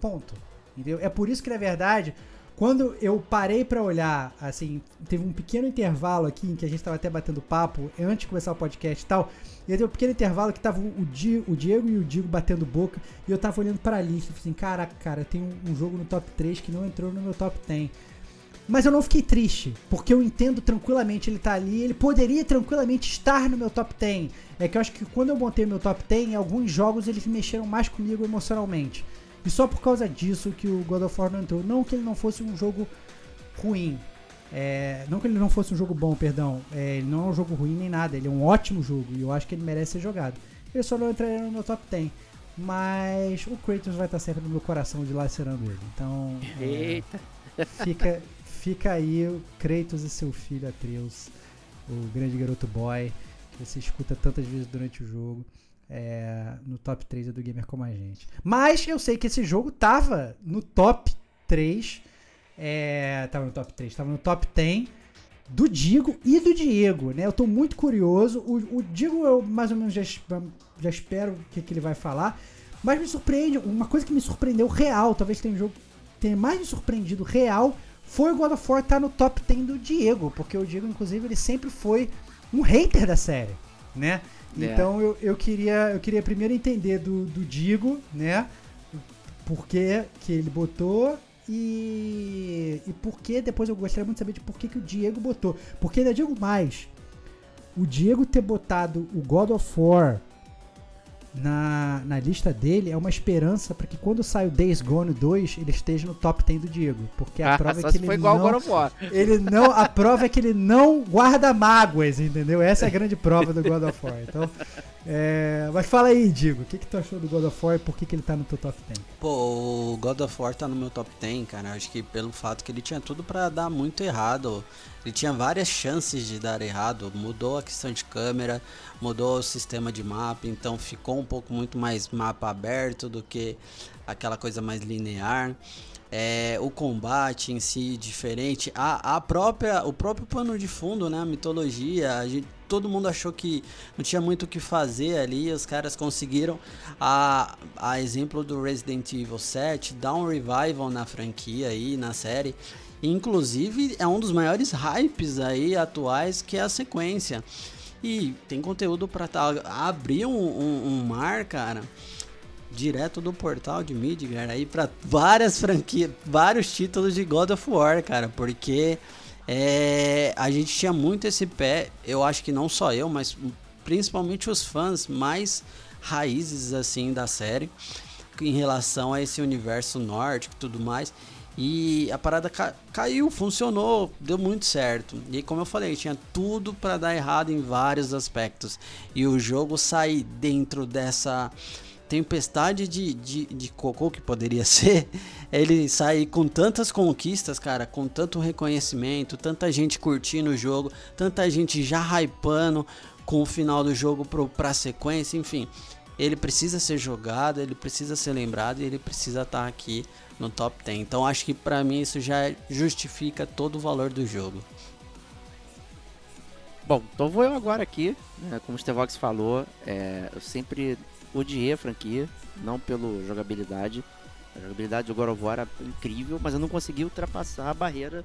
Ponto. Entendeu? É por isso que, na verdade, quando eu parei pra olhar, assim, teve um pequeno intervalo aqui em que a gente tava até batendo papo antes de começar o podcast e tal. E teve um pequeno intervalo que tava o, Di- o Diego e o Diego batendo boca. E eu tava olhando pra lista e falei assim: caraca, cara, tem um, um jogo no top 3 que não entrou no meu top 10. Mas eu não fiquei triste, porque eu entendo tranquilamente ele tá ali, ele poderia tranquilamente estar no meu top 10. É que eu acho que quando eu montei meu top 10, alguns jogos eles mexeram mais comigo emocionalmente. E só por causa disso que o God of War não entrou. Não que ele não fosse um jogo ruim. É, não que ele não fosse um jogo bom, perdão. É, ele não é um jogo ruim nem nada. Ele é um ótimo jogo e eu acho que ele merece ser jogado. Ele só não entraria no meu top 10. Mas o Kratos vai estar sempre no meu coração de lacerando ele. Então. é, Eita. fica, fica aí o Kratos e seu filho Atreus, o grande garoto boy, que você escuta tantas vezes durante o jogo. é, no top 3 do Gamer Como a Gente. Mas eu sei que esse jogo tava no top 3. É, tava no top 3, tava no top 10 do Digo e do Diego, né? Eu tô muito curioso. O, o Digo eu mais ou menos já, já espero o que, que ele vai falar. Mas me surpreende, uma coisa que me surpreendeu real, talvez tenha um jogo tenha mais me surpreendido real, foi o God of War estar no top 10 do Diego, porque o Diego, inclusive, ele sempre foi um hater da série, né? É. Então eu, eu, queria, eu queria primeiro entender do, do Digo, né? Por que, que ele botou e, e por que depois eu gostaria muito de saber de por que, que o Diego botou. Porque ainda digo mais, o Diego ter botado o God of War na, na lista dele é uma esperança para que quando sai o Days Gone 2 ele esteja no top 10 do Diego. Porque a prova Só é que ele foi igual não, God of War. ele não, a prova é que ele não guarda mágoas, entendeu? Essa é a grande prova do God of War. Então, É, mas fala aí, Digo, o que, que tu achou do God of War e por que, que ele tá no teu top 10? Pô, o God of War tá no meu top 10, cara. Acho que pelo fato que ele tinha tudo pra dar muito errado. Ele tinha várias chances de dar errado. Mudou a questão de câmera, mudou o sistema de mapa, então ficou um pouco muito mais mapa aberto do que aquela coisa mais linear. É, o combate em si diferente, a, a própria, o próprio pano de fundo, né, a mitologia, a gente, todo mundo achou que não tinha muito o que fazer ali, os caras conseguiram, a, a exemplo do Resident Evil 7, dar um revival na franquia aí, na série, inclusive é um dos maiores hypes aí atuais que é a sequência, e tem conteúdo para tá, abrir um, um, um mar, cara, direto do portal de Midgar aí para várias franquias, vários títulos de God of War, cara, porque é, a gente tinha muito esse pé, eu acho que não só eu, mas principalmente os fãs mais raízes assim da série em relação a esse universo nórdico e tudo mais. E a parada ca caiu, funcionou, deu muito certo. E como eu falei, tinha tudo para dar errado em vários aspectos. E o jogo sair dentro dessa tempestade de, de, de cocô que poderia ser, ele sair com tantas conquistas, cara, com tanto reconhecimento, tanta gente curtindo o jogo, tanta gente já hypando com o final do jogo pro, pra sequência, enfim. Ele precisa ser jogado, ele precisa ser lembrado e ele precisa estar tá aqui no top 10. Então acho que para mim isso já justifica todo o valor do jogo. Bom, então vou eu agora aqui, né, como o Stevox falou, é, eu sempre odiei a franquia, não pela jogabilidade. A jogabilidade do God of War era incrível, mas eu não consegui ultrapassar a barreira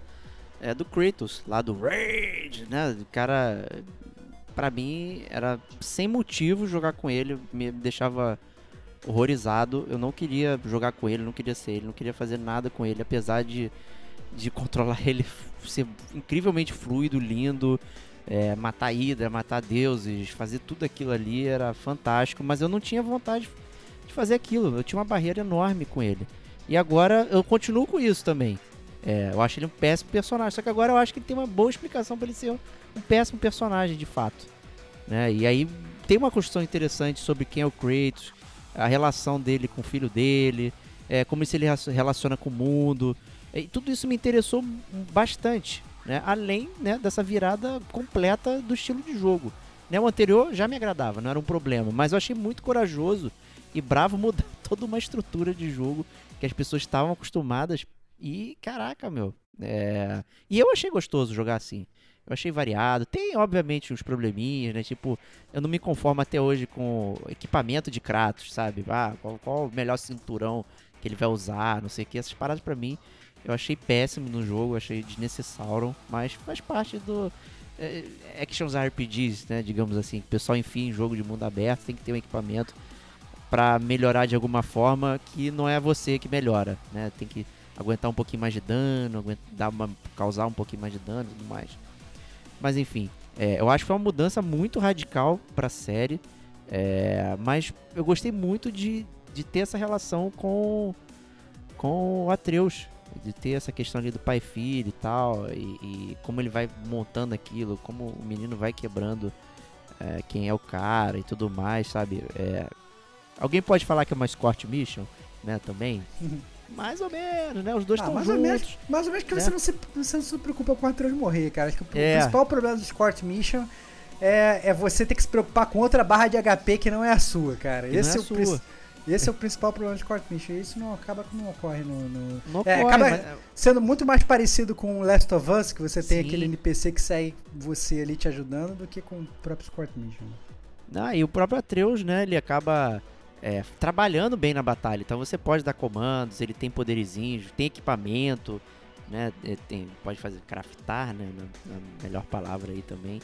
é, do Kratos, lá do Rage, né? O cara, pra mim, era sem motivo jogar com ele, me deixava horrorizado. Eu não queria jogar com ele, não queria ser ele, não queria fazer nada com ele, apesar de, de controlar ele ser incrivelmente fluido, lindo, é, matar Hydra, matar deuses, fazer tudo aquilo ali era fantástico, mas eu não tinha vontade de fazer aquilo. Eu tinha uma barreira enorme com ele. E agora eu continuo com isso também. É, eu acho ele um péssimo personagem, só que agora eu acho que tem uma boa explicação para ele ser um péssimo personagem de fato. Né? E aí tem uma construção interessante sobre quem é o Kratos, a relação dele com o filho dele, é, como se ele relaciona com o mundo. E tudo isso me interessou bastante né? Além né, dessa virada completa do estilo de jogo. Né, o anterior já me agradava, não era um problema, mas eu achei muito corajoso e bravo mudar toda uma estrutura de jogo que as pessoas estavam acostumadas. E caraca, meu. É... E eu achei gostoso jogar assim. Eu achei variado. Tem, obviamente, uns probleminhas, né? Tipo, eu não me conformo até hoje com equipamento de Kratos, sabe? Ah, qual, qual o melhor cinturão que ele vai usar, não sei o que. Essas paradas para mim eu achei péssimo no jogo, achei desnecessário, mas faz parte do é, actions RPGs, né, digamos assim. O pessoal, enfim, jogo de mundo aberto tem que ter um equipamento para melhorar de alguma forma que não é você que melhora, né? Tem que aguentar um pouquinho mais de dano, dar uma, causar um pouquinho mais de dano e tudo mais. Mas enfim, é, eu acho que foi uma mudança muito radical para a série, é, mas eu gostei muito de, de ter essa relação com com o Atreus, de ter essa questão ali do pai filho e tal, e, e como ele vai montando aquilo, como o menino vai quebrando é, quem é o cara e tudo mais, sabe? É, alguém pode falar que é uma escort mission, né, também? mais ou menos, né? Os dois estão ah, juntos. Menos, mais ou menos que né? você, não se, você não se preocupa com o Atreus morrer, cara. Acho que o é. principal problema do escort mission é, é você ter que se preocupar com outra barra de HP que não é a sua, cara. Que Esse é, é o sua. Esse é o principal problema de Corpinch. E isso não acaba que não ocorre no. no... Não é, ocorre, acaba mas... sendo muito mais parecido com Last of Us, que você tem Sim. aquele NPC que segue você ali te ajudando, do que com o próprio Squad Mission. Ah, e o próprio Atreus, né, ele acaba é, trabalhando bem na batalha. Então você pode dar comandos, ele tem poderizinhos, tem equipamento, né? É, tem, pode fazer craftar, né? Na, na melhor palavra aí também.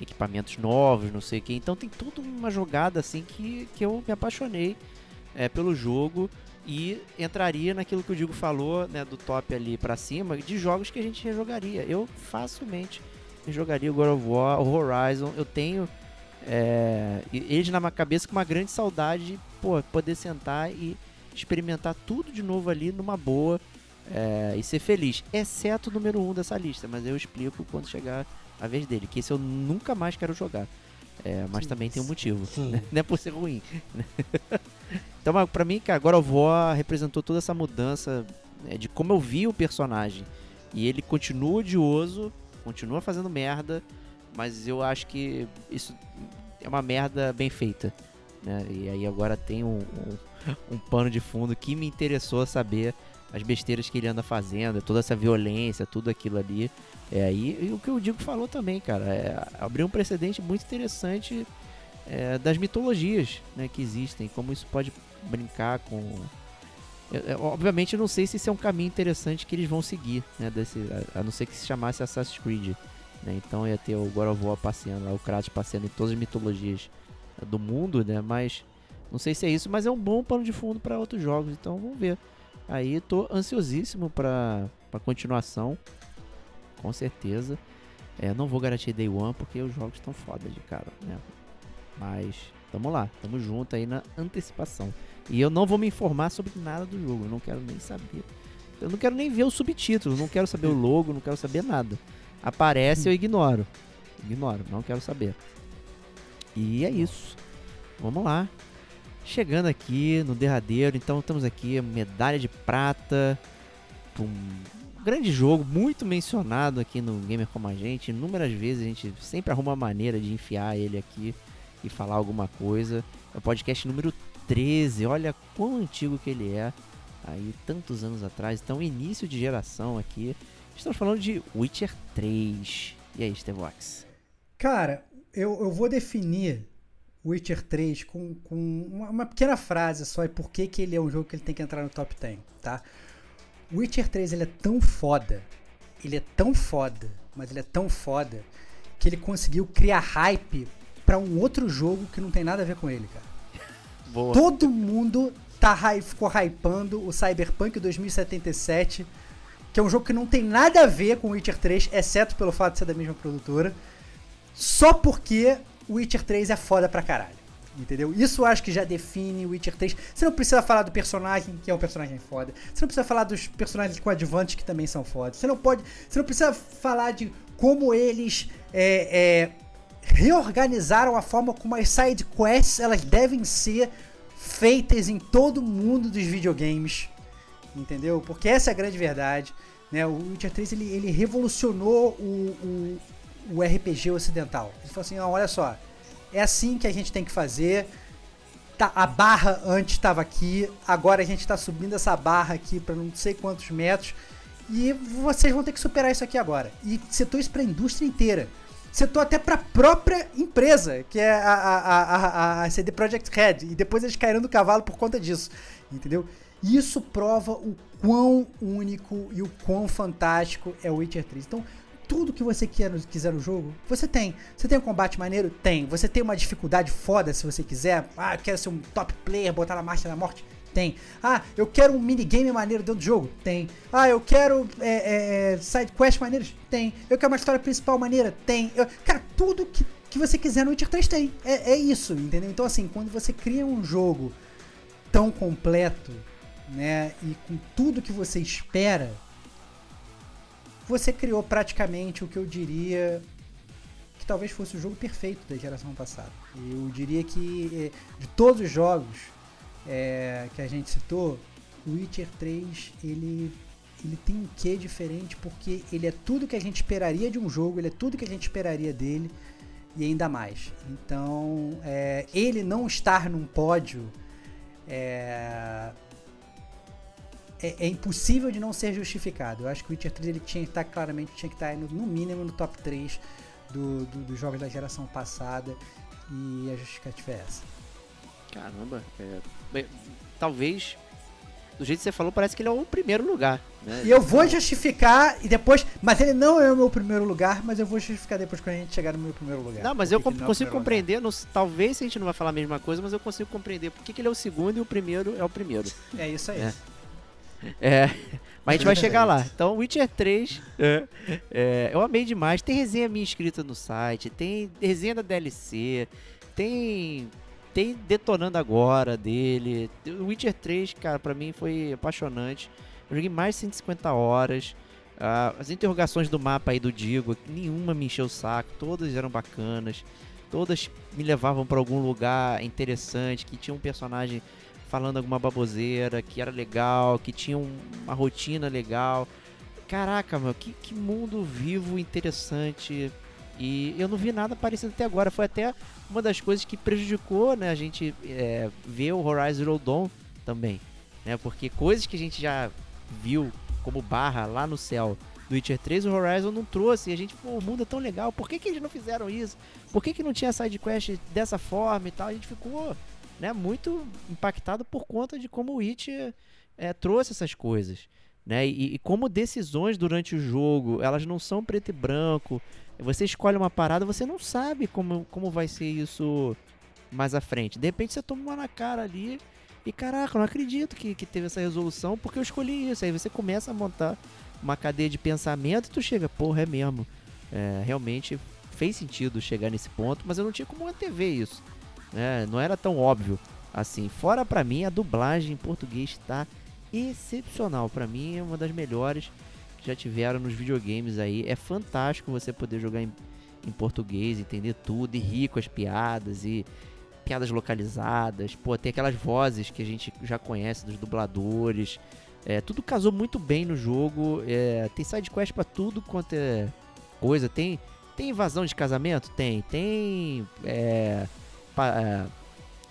Equipamentos novos, não sei o que. Então tem toda uma jogada assim que, que eu me apaixonei é, pelo jogo e entraria naquilo que o Digo falou, né, do top ali para cima, de jogos que a gente rejogaria. Eu facilmente jogaria o God of War, o Horizon. Eu tenho é, eles na minha cabeça com uma grande saudade de pô, poder sentar e experimentar tudo de novo ali numa boa é, e ser feliz. Exceto o número 1 um dessa lista, mas eu explico quando chegar a vez dele, que esse eu nunca mais quero jogar. É, mas também tem um motivo. Né? Não é por ser ruim. então, pra mim, cara, agora o War representou toda essa mudança né, de como eu vi o personagem. E ele continua odioso, continua fazendo merda, mas eu acho que isso é uma merda bem feita. Né? E aí agora tem um, um, um pano de fundo que me interessou saber as besteiras que ele anda fazendo, toda essa violência, tudo aquilo ali. É, e, e o que o Diego falou também, cara, é, abriu um precedente muito interessante é, das mitologias né, que existem, como isso pode brincar com. É, é, obviamente, eu não sei se isso é um caminho interessante que eles vão seguir, né, desse, a, a não ser que se chamasse Assassin's Creed. Né, então ia ter o God of passeando, o Kratos passeando em todas as mitologias do mundo, né, mas não sei se é isso, mas é um bom pano de fundo para outros jogos, então vamos ver. Aí tô ansiosíssimo para a continuação, com certeza. É, não vou garantir Day One porque os jogos estão foda de cara, né? Mas tamo lá, tamo junto aí na antecipação. E eu não vou me informar sobre nada do jogo, eu não quero nem saber. Eu não quero nem ver o subtítulo, não quero saber o logo, não quero saber nada. Aparece, eu ignoro. Ignoro, não quero saber. E é isso. Vamos lá. Chegando aqui no derradeiro, então estamos aqui, medalha de prata. Um grande jogo, muito mencionado aqui no Gamer Como a Gente. Inúmeras vezes a gente sempre arruma uma maneira de enfiar ele aqui e falar alguma coisa. É o podcast número 13, olha quão antigo que ele é. Aí, tantos anos atrás, então início de geração aqui. Estamos falando de Witcher 3. E aí, Stevox? Cara, eu, eu vou definir Witcher 3 com, com uma, uma pequena frase só e por que, que ele é um jogo que ele tem que entrar no top 10, tá? Witcher 3 ele é tão foda, ele é tão foda, mas ele é tão foda que ele conseguiu criar hype pra um outro jogo que não tem nada a ver com ele, cara. Boa. Todo mundo tá, ficou hypando o Cyberpunk 2077, que é um jogo que não tem nada a ver com Witcher 3, exceto pelo fato de ser da mesma produtora, só porque o Witcher 3 é foda pra caralho. Entendeu? Isso eu acho que já define o Witcher 3. Você não precisa falar do personagem, que é um personagem foda. Você não precisa falar dos personagens coadjuvantes, que também são fodas. Você não pode. Você não precisa falar de como eles é, é, reorganizaram a forma como as side quests elas devem ser feitas em todo mundo dos videogames. Entendeu? Porque essa é a grande verdade. Né? O Witcher 3 ele, ele revolucionou o, o, o RPG ocidental. Ele falou assim: olha só, é assim que a gente tem que fazer. Tá, a barra antes estava aqui, agora a gente está subindo essa barra aqui para não sei quantos metros. E vocês vão ter que superar isso aqui agora. E setou isso para a indústria inteira. Setou até para a própria empresa, que é a, a, a, a, a CD Projekt Red. E depois eles caíram do cavalo por conta disso. Entendeu? Isso prova o quão único e o quão fantástico é o Witcher 3. Então, tudo que você quiser no jogo, você tem. Você tem um combate maneiro? Tem. Você tem uma dificuldade foda se você quiser. Ah, eu quero ser um top player, botar na marcha da morte? Tem. Ah, eu quero um minigame maneiro dentro do jogo? Tem. Ah, eu quero é, é, side quest maneiros? Tem. Eu quero uma história principal maneira? Tem. Eu, cara, tudo que, que você quiser no Witcher 3 tem. É, é isso, entendeu? Então, assim, quando você cria um jogo tão completo, né, e com tudo que você espera, você criou praticamente o que eu diria que talvez fosse o jogo perfeito da geração passada. Eu diria que eh, de todos os jogos eh, que a gente citou, o Witcher 3 ele, ele tem um quê diferente porque ele é tudo que a gente esperaria de um jogo, ele é tudo que a gente esperaria dele e ainda mais. Então, eh, ele não estar num pódio é, é, é impossível de não ser justificado. Eu acho que o Witcher 3 ele tinha que estar claramente tinha que estar no, no mínimo no top 3 do, do- dos jogos da geração passada e a justificativa é essa. Caramba, é, bem, talvez, do jeito que você falou, parece que ele é o primeiro lugar. Né? E eu vou justificar e depois, mas ele não é o meu primeiro lugar, mas eu vou justificar depois quando a gente chegar no meu primeiro lugar. Não, mas eu que com- que ele não é consigo compreender, não s- talvez a gente não vai falar a mesma coisa, mas eu consigo compreender por que ele é o segundo e o primeiro é o primeiro. É isso aí. É. É, mas a gente vai chegar lá. Então, Witcher 3, é, é, eu amei demais. Tem resenha minha escrita no site, tem resenha da DLC, tem tem detonando agora dele. O Witcher 3, cara, pra mim foi apaixonante. Eu joguei mais de 150 horas. Ah, as interrogações do mapa aí do Digo, nenhuma me encheu o saco, todas eram bacanas. todas me levavam para algum lugar interessante, que tinha um personagem falando alguma baboseira, que era legal, que tinha um- uma rotina legal. Caraca, meu, que, que mundo vivo interessante. E eu não vi nada parecido até agora. Foi até uma das coisas que prejudicou né, a gente é, ver o Horizon Zero Dawn também. Né, porque coisas que a gente já viu como barra lá no céu do Witcher 3, o Horizon não trouxe. E a gente, pô, o mundo é tão legal, por que, que eles não fizeram isso? Por que, que não tinha side quest dessa forma e tal? A gente ficou né, muito impactado por conta de como o Witcher é, trouxe essas coisas. Né? E, e como decisões durante o jogo, elas não são preto e branco. Você escolhe uma parada, você não sabe como, como vai ser isso mais à frente. De repente você toma uma na cara ali e caraca, eu não acredito que, que teve essa resolução porque eu escolhi isso. Aí você começa a montar uma cadeia de pensamento e tu chega, porra, é mesmo. É, realmente fez sentido chegar nesse ponto, mas eu não tinha como antever isso. Né? Não era tão óbvio assim. Fora pra mim, a dublagem em português está excepcional. Pra mim é uma das melhores que já tiveram nos videogames aí. É fantástico você poder jogar em, em português, entender tudo e rir com as piadas e piadas localizadas. Pô, tem aquelas vozes que a gente já conhece dos dubladores. É, tudo casou muito bem no jogo. É, tem side pra tudo quanto é coisa. Tem, tem invasão de casamento? Tem. Tem é, é,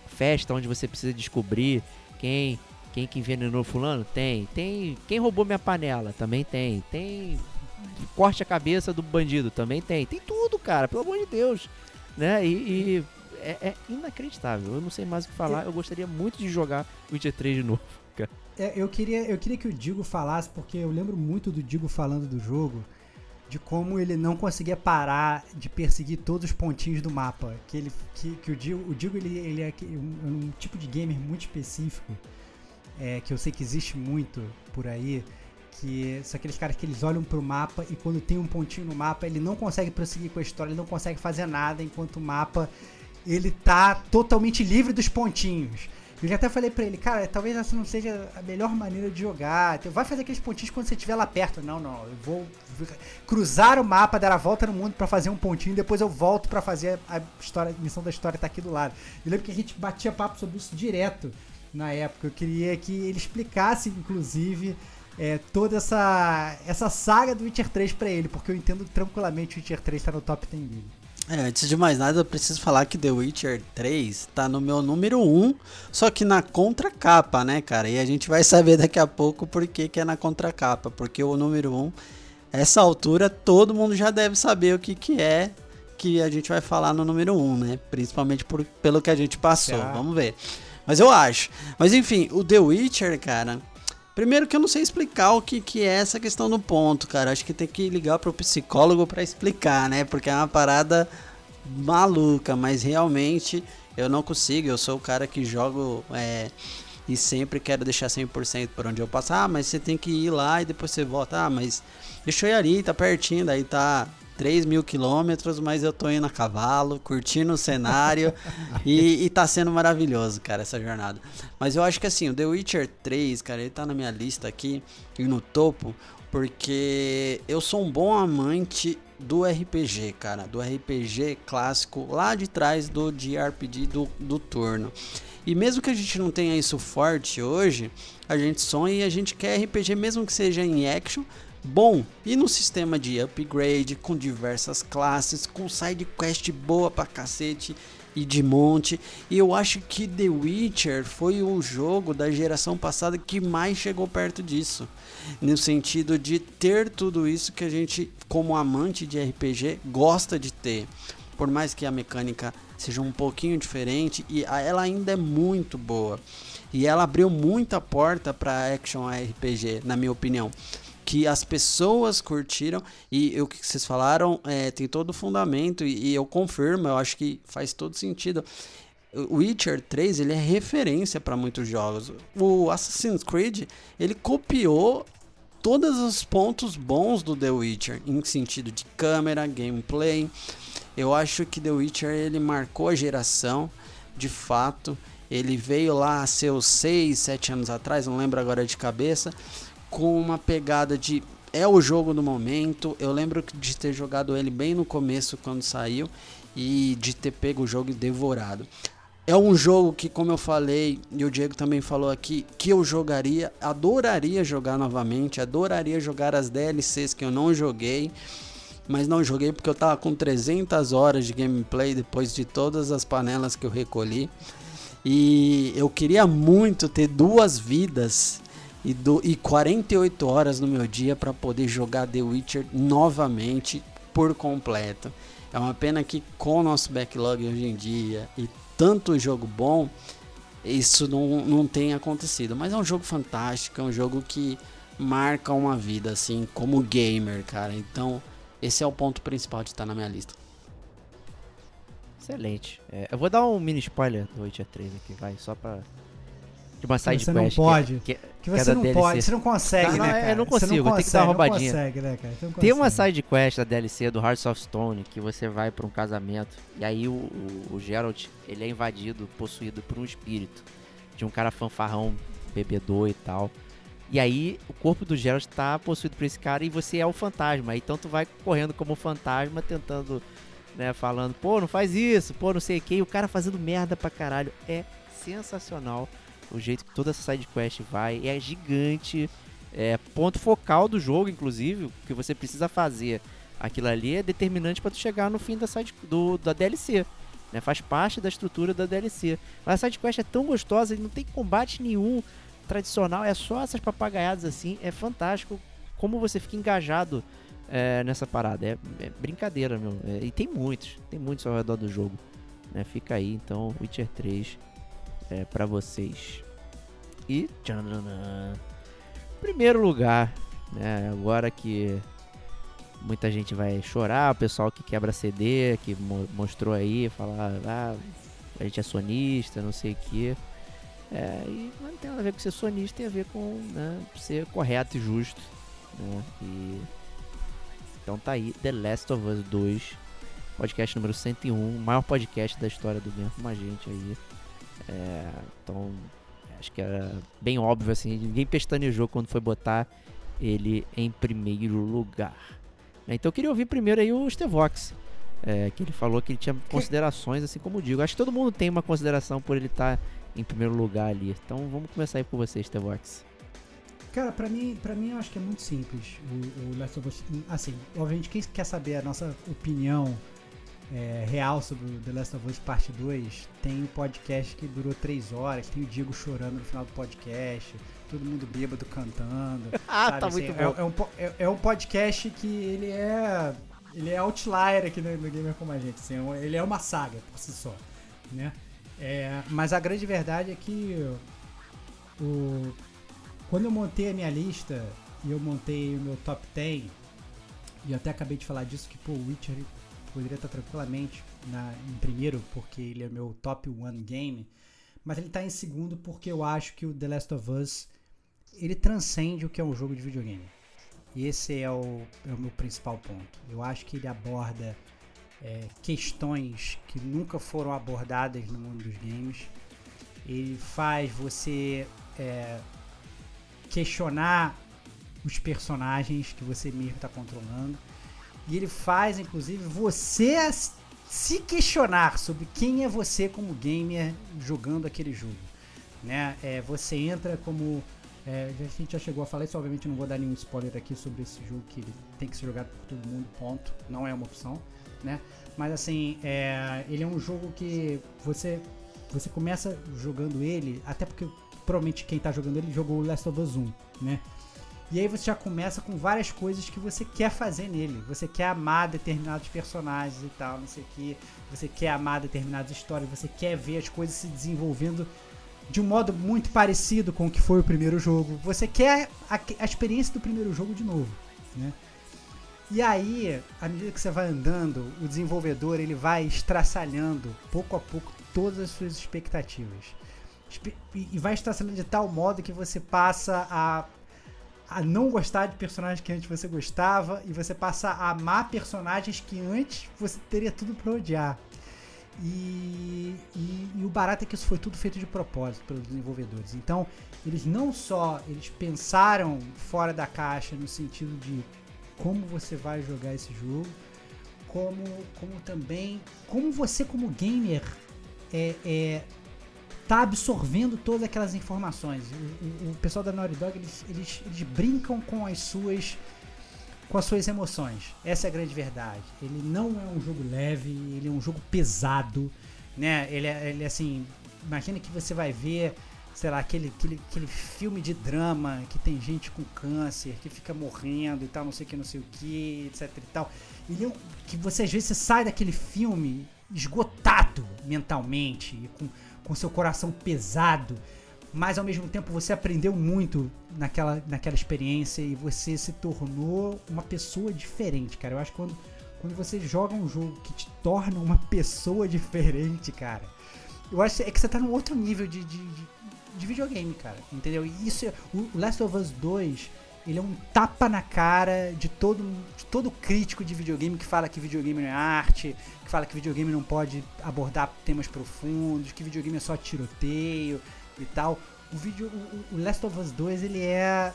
festa onde você precisa descobrir quem quem que envenenou fulano? Tem. Tem. Quem roubou minha panela? Também tem. Tem. Corte a cabeça do bandido? Também tem. Tem tudo, cara. Pelo amor de Deus. Né? E, e é, é inacreditável. Eu não sei mais o que falar. Eu gostaria muito de jogar Witcher 3 de novo. É, eu, queria, eu queria que o Digo falasse, porque eu lembro muito do Digo falando do jogo, de como ele não conseguia parar de perseguir todos os pontinhos do mapa. Que, ele, que, que o Digo, o Digo ele, ele é um, um tipo de gamer muito específico, é, que eu sei que existe muito por aí, que são aqueles caras que eles olham pro mapa e quando tem um pontinho no mapa, ele não consegue prosseguir com a história, ele não consegue fazer nada enquanto o mapa ele tá totalmente livre dos pontinhos. Eu já até falei pra ele, cara, talvez essa não seja a melhor maneira de jogar. Então, Vai fazer aqueles pontinhos quando você estiver lá perto. Não, não, eu vou cruzar o mapa, dar a volta no mundo pra fazer um pontinho, depois eu volto pra fazer a história, a missão da história tá aqui do lado. Eu lembro que a gente batia papo sobre isso direto na época. Eu queria que ele explicasse, inclusive, é, toda essa, essa saga do Witcher 3 pra ele, porque eu entendo tranquilamente o Witcher 3 tá no top 10 dele. É, antes de mais nada, eu preciso falar que The Witcher 3 tá no meu número 1, só que na contracapa, né, cara? E a gente vai saber daqui a pouco por que, que é na contracapa. Porque o número 1, essa altura, todo mundo já deve saber o que, que é que a gente vai falar no número 1, né? Principalmente por, pelo que a gente passou. Vamos ver. Mas eu acho. Mas enfim, o The Witcher, cara. Primeiro que eu não sei explicar o que, que é essa questão do ponto, cara. Acho que tem que ligar pro psicólogo pra explicar, né? Porque é uma parada maluca, mas realmente eu não consigo. Eu sou o cara que jogo é, e sempre quero deixar 100% por onde eu passar. Ah, mas você tem que ir lá e depois você volta. Ah, mas deixa eu ir ali, tá pertinho, daí tá 3 mil quilômetros, mas eu tô indo a cavalo, curtindo o cenário e, e tá sendo maravilhoso, cara, essa jornada. Mas eu acho que assim, o The Witcher 3, cara, ele tá na minha lista aqui e no topo, porque eu sou um bom amante do RPG, cara, do RPG clássico lá de trás do JRPG do, do turno. E mesmo que a gente não tenha isso forte hoje, a gente sonha e a gente quer RPG, mesmo que seja em action, bom e no sistema de upgrade, com diversas classes, com side quest boa pra cacete e de monte. E eu acho que The Witcher foi o jogo da geração passada que mais chegou perto disso. No sentido de ter tudo isso que a gente, como amante de RPG, gosta de ter. Por mais que a mecânica seja um pouquinho diferente, e ela ainda é muito boa. E ela abriu muita porta para action RPG, na minha opinião que as pessoas curtiram e o que vocês falaram é, tem todo o fundamento e, e eu confirmo, eu acho que faz todo sentido. O Witcher 3 ele é referência para muitos jogos. O Assassin's Creed ele copiou todos os pontos bons do The Witcher em sentido de câmera, gameplay. Eu acho que The Witcher ele marcou a geração, de fato. Ele veio lá seus 6, 7 anos atrás, não lembro agora de cabeça, com uma pegada de é o jogo do momento. Eu lembro de ter jogado ele bem no começo quando saiu e de ter pego o jogo e devorado. É um jogo que, como eu falei, e o Diego também falou aqui, que eu jogaria, adoraria jogar novamente, adoraria jogar as DLCs que eu não joguei, mas não joguei porque eu tava com 300 horas de gameplay depois de todas as panelas que eu recolhi. E eu queria muito ter duas vidas e, do, e 48 horas no meu dia para poder jogar The Witcher novamente por completo. É uma pena que com o nosso backlog hoje em dia e tanto jogo bom, isso não, não tem acontecido. Mas é um jogo fantástico, é um jogo que marca uma vida, assim, como gamer, cara. Então, esse é o ponto principal de estar na minha lista. Excelente. É, eu vou dar um mini spoiler do Witcher 3 aqui, vai, só pra. De uma side você não quest. pode. Que, Que que você não DLC. pode, você não consegue, Não, né, cara? eu não consigo, tem que dar uma roubadinha. Não consegue, né, Tem uma consegue. side quest da DLC do Hearts of Stone que você vai pra um casamento e aí o, o, o Geralt ele é invadido, possuído por um espírito de um cara fanfarrão, bebedor e tal. E aí o corpo do Geralt tá possuído por esse cara e você é o fantasma. Então tu vai correndo como fantasma tentando, né, falando, pô, não faz isso, pô, não sei o que. E o cara fazendo merda pra caralho. É sensacional o jeito que toda essa side quest vai. É gigante. É ponto focal do jogo, inclusive, o que você precisa fazer. Aquilo ali é determinante pra tu chegar no fim da side do, da DLC. Né? Faz parte da estrutura da DLC. Mas a side quest é tão gostosa, não tem combate nenhum tradicional, é só essas papagaiadas assim. É fantástico como você fica engajado é, nessa parada. É, é brincadeira, meu. É, e tem muitos, tem muitos ao redor do jogo. Né? Fica aí, então, Witcher 3 é para vocês. E primeiro lugar, né? Agora que muita gente vai chorar, o pessoal que quebra CD, que mo- mostrou aí, falar, ah, a gente é sonista, não sei o que. É, e não tem nada a ver com ser sonista, tem a ver com né, ser correto e justo. Né? E então tá aí, The Last of Us 2, podcast número 101, maior podcast da história do Game com a gente aí. É, então, acho que era bem óbvio assim, ninguém pestanejou quando foi botar ele em primeiro lugar. né? Então eu queria ouvir primeiro aí o Stevox, é, que ele falou que ele tinha considerações, assim como o Digo. Acho que todo mundo tem uma consideração por ele estar em primeiro lugar ali. Então vamos começar aí com você, Stevox. Cara, pra mim, pra mim eu acho que é muito simples o, o Last of Us. Assim, obviamente, quem quer saber a nossa opinião é, real sobre o The Last of Us Parte 2, tem o podcast que durou 3 horas, tem o Diego chorando no final do podcast, todo mundo bêbado cantando. Ah, sabe, tá assim, muito é, bom. é um, po- é- é um podcast que ele é. Ele é outlier aqui no, no Gamer Como a Gente. assim, é um- ele é uma saga por si só. Né? É, mas a grande verdade é que o, quando eu montei a minha lista e eu montei o meu top 10, e eu até acabei de falar disso, que pô, o Witcher poderia estar tranquilamente na, em primeiro, porque ele é meu top one game, mas ele está em segundo porque eu acho que o The Last of Us ele transcende o que é um jogo de videogame. E esse é o, é o meu principal ponto. Eu acho que ele aborda é, questões que nunca foram abordadas no mundo dos games. Ele faz você é, questionar os personagens que você mesmo está controlando. E ele faz, inclusive, você se questionar sobre quem é você como gamer jogando aquele jogo. Né? É, você entra como. é, a gente já chegou a falar isso, obviamente não vou dar nenhum spoiler aqui sobre esse jogo que ele tem que ser jogado por todo mundo, ponto. Não é uma opção, né? Mas assim, é, ele é um jogo que você você começa jogando ele, até porque provavelmente quem tá jogando ele jogou Last of Us 1, né? E aí você já começa com várias coisas que você quer fazer nele. Você quer amar determinados personagens e tal, não sei o que. Você quer amar determinadas histórias, você quer ver as coisas se desenvolvendo de um modo muito parecido com o que foi o primeiro jogo. Você quer a, a experiência do primeiro jogo de novo, né? E aí, à medida que você vai andando, o desenvolvedor ele vai estraçalhando pouco a pouco todas as suas expectativas. E e vai estraçalhando de tal modo que você passa a, a não gostar de personagens que antes você gostava e você passa a amar personagens que antes você teria tudo pra odiar. E, e, e o barato é que isso foi tudo feito de propósito pelos desenvolvedores. Então, eles não só eles pensaram fora da caixa no sentido de como você vai jogar esse jogo, como, como também como você como gamer é, é tá absorvendo todas aquelas informações. O, o- o pessoal da Naughty Dog eles, eles, eles brincam com as suas com as suas emoções. Essa é a grande verdade. Ele não é um jogo leve, ele é um jogo pesado, né? Ele é, ele é assim, imagina que você vai ver, sei lá, aquele, aquele, aquele filme de drama que tem gente com câncer, que fica morrendo e tal, não sei o que, não sei o que, etc e tal. Ele é um- que você às vezes você sai daquele filme esgotado mentalmente, e com, com seu coração pesado, mas ao mesmo tempo você aprendeu muito naquela, naquela experiência e você se tornou uma pessoa diferente, cara. Eu acho que quando, quando você joga um jogo que te torna uma pessoa diferente, cara, eu acho é que você tá num outro nível de, de, de, de videogame, cara. Entendeu? E isso é, o Last of Us 2, ele é um tapa na cara de todo, de todo crítico de videogame que fala que videogame não é arte, fala que videogame não pode abordar temas profundos, que videogame é só tiroteio e tal. O vídeo, o, o Last of Us 2, ele é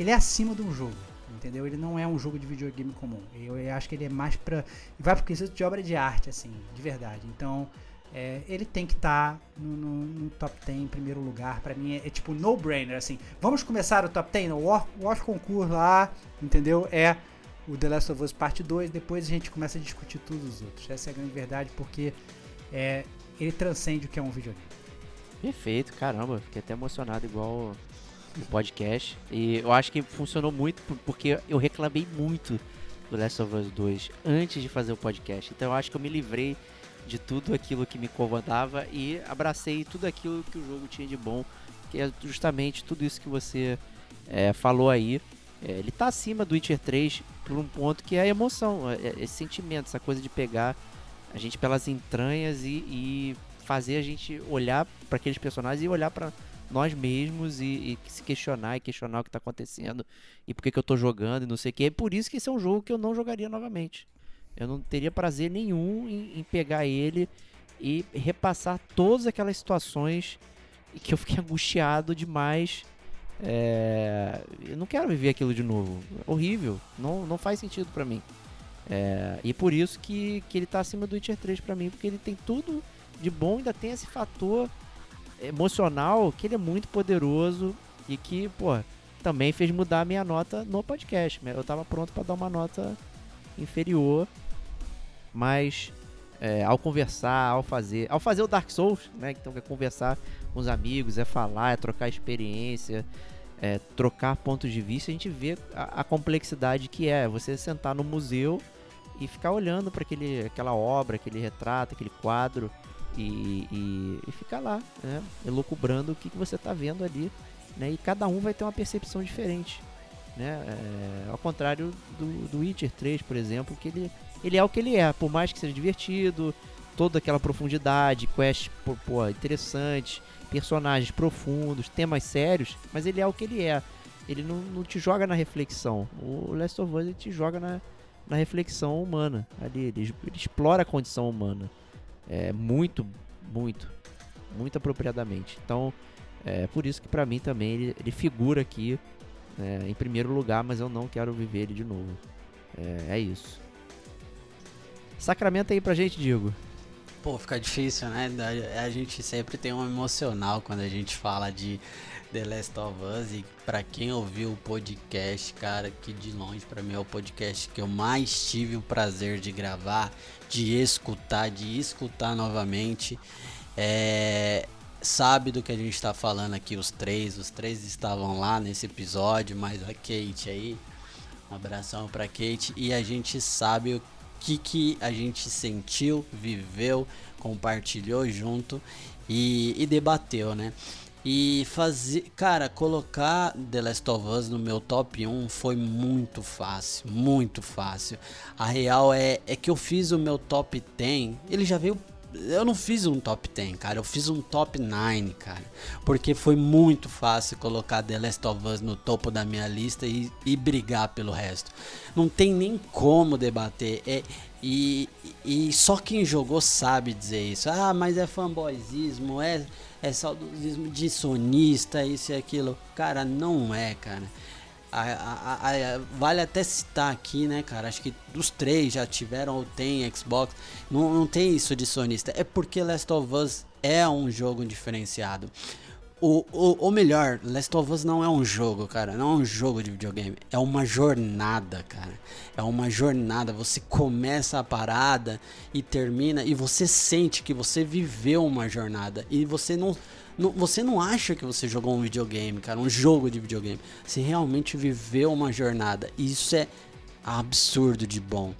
ele é acima de um jogo, entendeu? Ele não é um jogo de videogame comum. Eu, acho que ele é mais pra vai pro quesito de obra de arte assim, de verdade. Então, é, ele tem que estar no, no- no top 10 em primeiro lugar. Pra mim é, é tipo no-brainer, assim. Vamos começar o top 10? O War, War Concurso lá, entendeu? É o The Last of Us Parte 2. Depois a gente começa a discutir todos os outros. Essa é a grande verdade, porque é, ele transcende o que é um videogame. Perfeito, caramba, fiquei até emocionado igual o podcast. E eu acho que funcionou muito por- porque eu reclamei muito do Last of Us 2 antes de fazer o podcast. Então eu acho que eu me livrei de tudo aquilo que me incomodava e abracei tudo aquilo que o jogo tinha de bom, que é justamente tudo isso que você é, falou aí. É, ele tá acima do Witcher 3 por um ponto que é a emoção, é- é esse sentimento, essa coisa de pegar a gente pelas entranhas e, e fazer a gente olhar para aqueles personagens e olhar para nós mesmos e, e se questionar e questionar o que tá acontecendo e por que, eu tô jogando e não sei o que. É por isso que esse é um jogo que eu não jogaria novamente. Eu não teria prazer nenhum em, em pegar ele e repassar todas aquelas situações e que eu fiquei angustiado demais. É, eu não quero viver aquilo de novo. É horrível. Não, não faz sentido pra mim. É, e por isso que, que ele tá acima do Witcher 3 pra mim, porque ele tem tudo de bom, ainda tem esse fator emocional que ele é muito poderoso e que, pô, também fez mudar a minha nota no podcast. Eu tava pronto pra dar uma nota inferior, mas é, ao conversar, ao fazer, ao fazer o Dark Souls, né, então é conversar com os amigos, é falar, é trocar experiência, é, trocar pontos de vista, a gente vê a, a complexidade que é você sentar no museu e ficar olhando para aquela obra, aquele retrato, aquele quadro e, e, e ficar lá, né, elucubrando o que, que você está vendo ali, né, e cada um vai ter uma percepção diferente, né, é, ao contrário do, do Witcher 3, por exemplo, que ele, ele é o que ele é, por mais que seja divertido, toda aquela profundidade, quest pô, interessante, personagens profundos, temas sérios, mas ele é o que ele é. Ele não, não te joga na reflexão. O Last of Us ele te joga na, na reflexão humana. Ali, ele, ele explora a condição humana. É, muito, muito, muito apropriadamente. Então, é por isso que pra mim também ele, ele figura aqui é, em primeiro lugar, mas eu não quero viver ele de novo. É, é isso. Sacramento aí pra gente, Diego. Pô, fica difícil, né? A gente sempre tem um emocional quando a gente fala de The Last of Us. E pra quem ouviu o podcast, cara, que de longe pra mim é o podcast que eu mais tive o prazer de gravar, de escutar, de escutar novamente. É, sabe do que a gente tá falando aqui, os três. Os três estavam lá nesse episódio, mais a Kate aí. Um abração pra Kate. E a gente sabe o que, que a gente sentiu, viveu, compartilhou junto e, e debateu, né? E fazer, cara, colocar The Last of Us no meu top 1 foi muito fácil, muito fácil. A real é, é que eu fiz o meu top 10, ele já veio eu não fiz um top 10, cara. Eu fiz um top 9, cara. Porque foi muito fácil colocar The Last of Us no topo da minha lista e, e brigar pelo resto. Não tem nem como debater. É, e, e só quem jogou sabe dizer isso. Ah, mas é fanboyzismo, é, é saudosismo de sonista, isso e aquilo. Cara, não é, cara. A, a, a, vale até citar aqui, né, cara? Acho que dos três já tiveram ou tem Xbox. Não, não tem isso de sonista. É porque Last of Us é um jogo diferenciado. O, o, ou melhor, Last of Us não é um jogo, cara. Não é um jogo de videogame. É uma jornada, cara. É uma jornada. Você começa a parada e termina. E você sente que você viveu uma jornada. E você não não, você não acha que você jogou um videogame, cara, um jogo de videogame. Você realmente viveu uma jornada. E isso é absurdo de bom.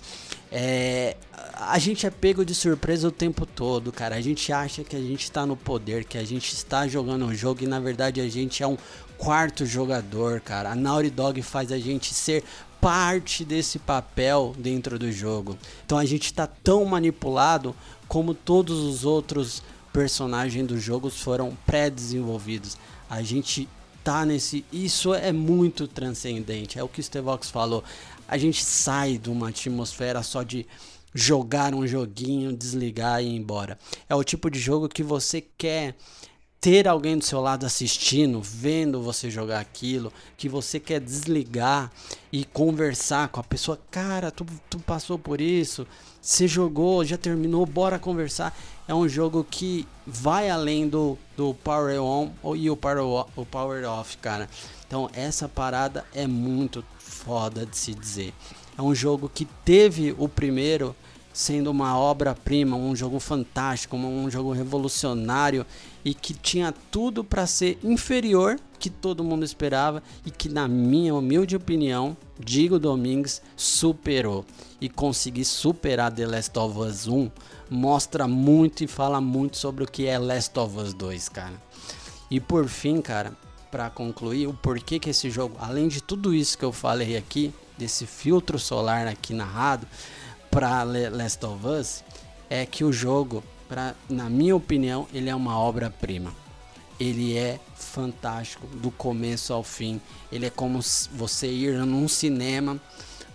É, a gente é pego de surpresa o tempo todo, cara. A gente acha que a gente está no poder, que a gente está jogando um jogo e na verdade a gente é um quarto jogador, cara. A Naughty Dog faz a gente ser parte desse papel dentro do jogo. Então a gente está tão manipulado como todos os outros personagens dos jogos foram pré-desenvolvidos. A gente tá nesse. Isso é muito transcendente. É o que o Stevox falou. A gente sai de uma atmosfera só de jogar um joguinho, desligar e ir embora. É o tipo de jogo que você quer ter alguém do seu lado assistindo, vendo você jogar aquilo, que você quer desligar e conversar com a pessoa. Cara, tu, tu passou por isso, você jogou, já terminou, bora conversar. É um jogo que vai além do, do Power On e o Power, o power Off, cara. Então essa parada é muito foda de se dizer. É um jogo que teve o primeiro sendo uma obra-prima, um jogo fantástico, um jogo revolucionário e que tinha tudo para ser inferior que todo mundo esperava e que na minha humilde opinião, digo Domingues, superou e conseguir superar The Last of Us 1 mostra muito e fala muito sobre o que é Last of Us 2, cara. E por fim, cara, para concluir, o porquê que esse jogo, além de tudo isso que eu falei aqui, desse filtro solar aqui narrado, para Last of Us é que o jogo, pra, na minha opinião, ele é uma obra-prima. Ele é fantástico do começo ao fim. Ele é como você ir num cinema,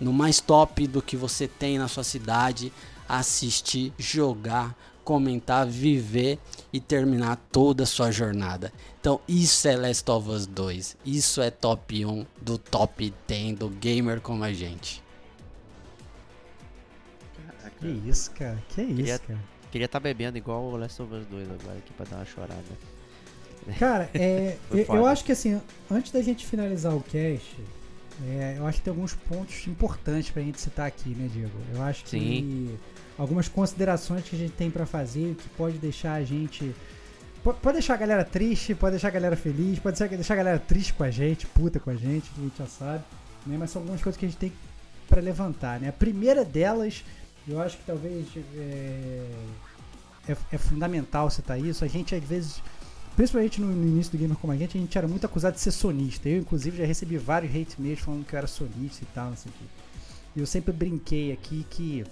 no mais top do que você tem na sua cidade, assistir, jogar, comentar, viver e terminar toda a sua jornada. Então, isso é Last of Us 2. Isso é top 1 do top 10 do gamer como a gente. Que isso, cara. Que isso, Queria- cara. Queria estar bebendo igual o Last of Us 2 agora aqui pra dar uma chorada. Cara, é, eu acho que assim, antes da gente finalizar o cast, é, eu acho que tem alguns pontos importantes pra gente citar aqui, né, Diego? Eu acho que Sim. Algumas considerações que a gente tem pra fazer que pode deixar a gente. po- Pode deixar a galera triste, pode deixar a galera feliz, pode deixar a galera triste com a gente, puta com a gente, que a gente já sabe, né? Mas são algumas coisas que a gente tem pra levantar, né? A primeira delas, eu acho que talvez é, é, é fundamental citar isso. A gente às vezes Principalmente no, início do Gamer Como a Gente, a gente era muito acusado de ser sonista. Eu, inclusive, já recebi vários hate mails falando que eu era sonista e tal, não sei o. E eu sempre brinquei aqui que.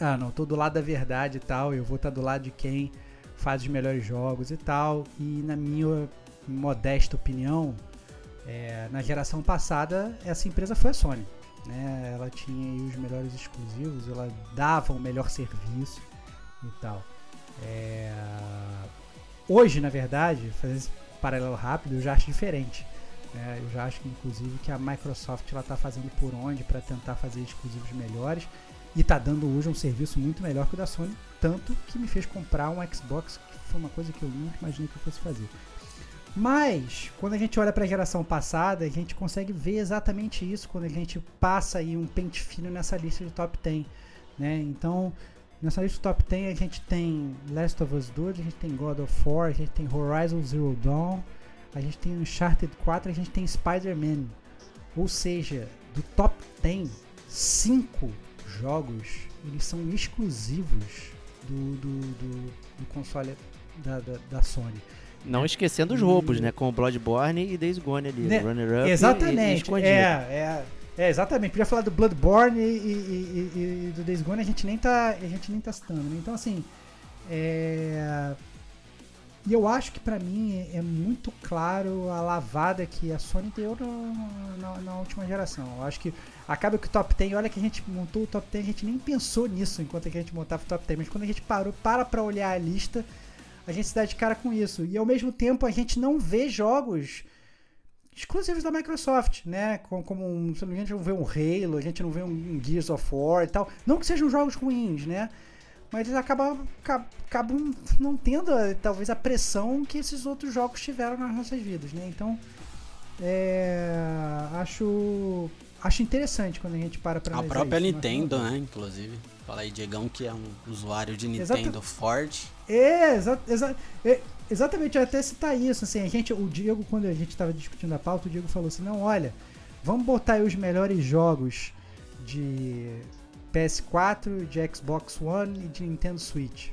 Ah, não, tô do lado da verdade e tal. Eu vou estar do lado de quem faz os melhores jogos e tal. E na minha modesta opinião, é, na geração passada, essa empresa foi a Sony. Né? Ela tinha os melhores exclusivos, ela dava o melhor serviço e tal. É, hoje, na verdade, fazendo esse paralelo rápido, eu já acho diferente. né? eu já acho inclusive, que a Microsoft está fazendo por onde para tentar fazer exclusivos melhores e está dando hoje um serviço muito melhor que o da Sony, tanto que me fez comprar um Xbox, que foi uma coisa que eu nunca imaginei que eu fosse fazer. Mas, quando a gente olha para a geração passada, a gente consegue ver exatamente isso quando a gente passa aí um pente fino nessa lista de top 10. Né? Então, nessa lista de top 10 a gente tem Last of Us 2, a gente tem God of War, a gente tem Horizon Zero Dawn, a gente tem Uncharted 4, a gente tem Spider-Man. Ou seja, do top 10, 5 jogos eles são exclusivos do, do, do, do console da, da, da Sony. Não esquecendo os roubos, né? Com o Bloodborne e Days Gone ali. Né? Runner Up e- e Exatamente. escondido. é, é, é, exatamente. Podia falar do Bloodborne e, e- e- e do Days Gone, a gente nem tá, a gente nem tá citando. né? Então, assim, É, E eu acho que pra mim é- muito claro a lavada que a Sony deu na, na- na última geração. Eu acho que acaba que o top 10, olha que a gente montou o top 10, a gente nem pensou nisso enquanto a gente montava o top 10, mas quando a gente parou, para pra olhar a lista, a gente se dá de cara com isso. E ao mesmo tempo a gente não vê jogos exclusivos da Microsoft, né? Como, como um, a gente não vê um Halo, a gente não vê um Gears of War e tal. Não que sejam jogos ruins, né? Mas eles acabam, acabam, não tendo eh, talvez a pressão que esses outros jogos tiveram nas nossas vidas, né? Então, é, acho acho interessante quando a gente para pra A própria isso, mas- Nintendo, né? Inclusive. Fala aí, Diegão, que é um usuário de Exata- Nintendo forte. É, exa exa é, exatamente, eu até citar isso, assim, a gente, o Diego, quando a gente estava discutindo a pauta, o Diego falou assim, não, olha, vamos botar aí os melhores jogos de PS4, de Xbox One e de Nintendo Switch.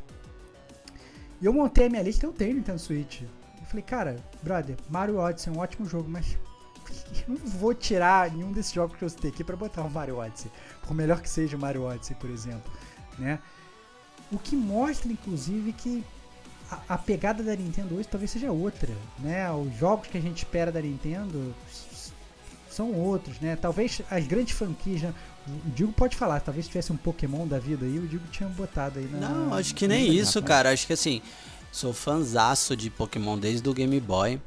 E eu montei a minha lista, eu tenho Nintendo Switch. Eu falei, cara, brother, Mario Odyssey é um ótimo jogo, mas eu não vou tirar nenhum desses jogos que eu citei aqui pra botar o Mario Odyssey. Por melhor que seja o Mario Odyssey, por exemplo, né? O que mostra, inclusive, que a, a pegada da Nintendo hoje talvez seja outra, né? Os jogos que a gente espera da Nintendo são outros, né? Talvez as grandes franquias, né? O Digo pode falar, talvez tivesse um Pokémon da vida aí, o Digo tinha botado aí na... Não, acho que nem isso, né? cara. Acho que assim, sou fanzaço de Pokémon desde o Game Boy,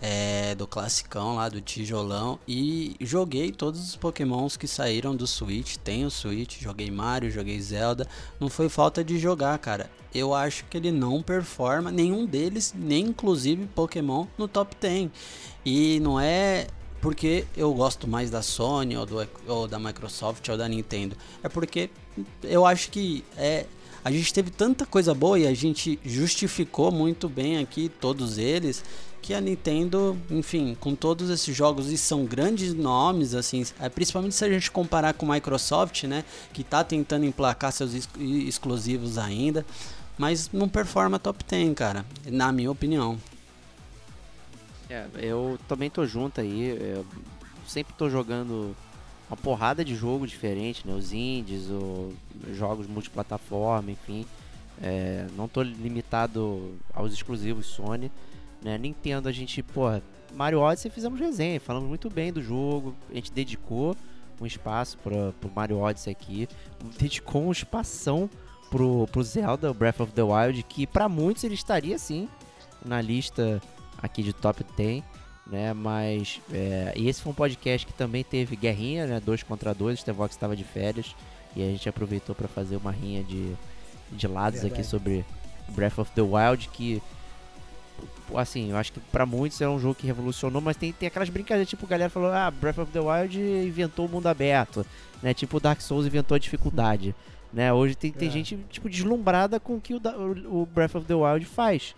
é, do classicão lá, do tijolão. E joguei todos os Pokémons que saíram do Switch. Tenho Switch, joguei Mario, joguei Zelda. Não foi falta de jogar, cara. Eu acho que ele não performa, nenhum deles, nem inclusive Pokémon, no top 10. E não é porque eu gosto mais da Sony ou, do, ou da Microsoft ou da Nintendo. É porque eu acho que é, a gente teve tanta coisa boa e a gente justificou muito bem aqui todos eles que a Nintendo, enfim, com todos esses jogos e são grandes nomes assim, é, principalmente se a gente comparar com Microsoft, né, que tá tentando emplacar seus ex- exclusivos ainda, mas não performa top 10, cara, na minha opinião. É, eu também tô junto aí. Eu sempre tô jogando uma porrada de jogo diferente, né? Os indies, o, jogos multiplataforma, enfim. É, não tô limitado aos exclusivos Sony. Né? Nintendo a gente, porra, Mario Odyssey fizemos resenha, falamos muito bem do jogo. A gente dedicou um espaço para pro Mario Odyssey aqui. Dedicou um espação pro, pro Zelda, Breath of the Wild, que para muitos ele estaria sim na lista aqui de top 10, né? Mas é, e esse foi um podcast que também teve guerrinha, né? Dois contra dois. O Stevox estava de férias e a gente aproveitou para fazer uma rinha de, de lados aqui sobre Breath of the Wild que assim, eu acho que pra muitos é um jogo que revolucionou, mas tem, tem aquelas brincadeiras, tipo, a galera falou, ah, Breath of the Wild inventou o mundo aberto, né? Tipo, Dark Souls inventou a dificuldade, né? Hoje tem, tem É. gente, tipo, deslumbrada com o que o, o Breath of the Wild faz.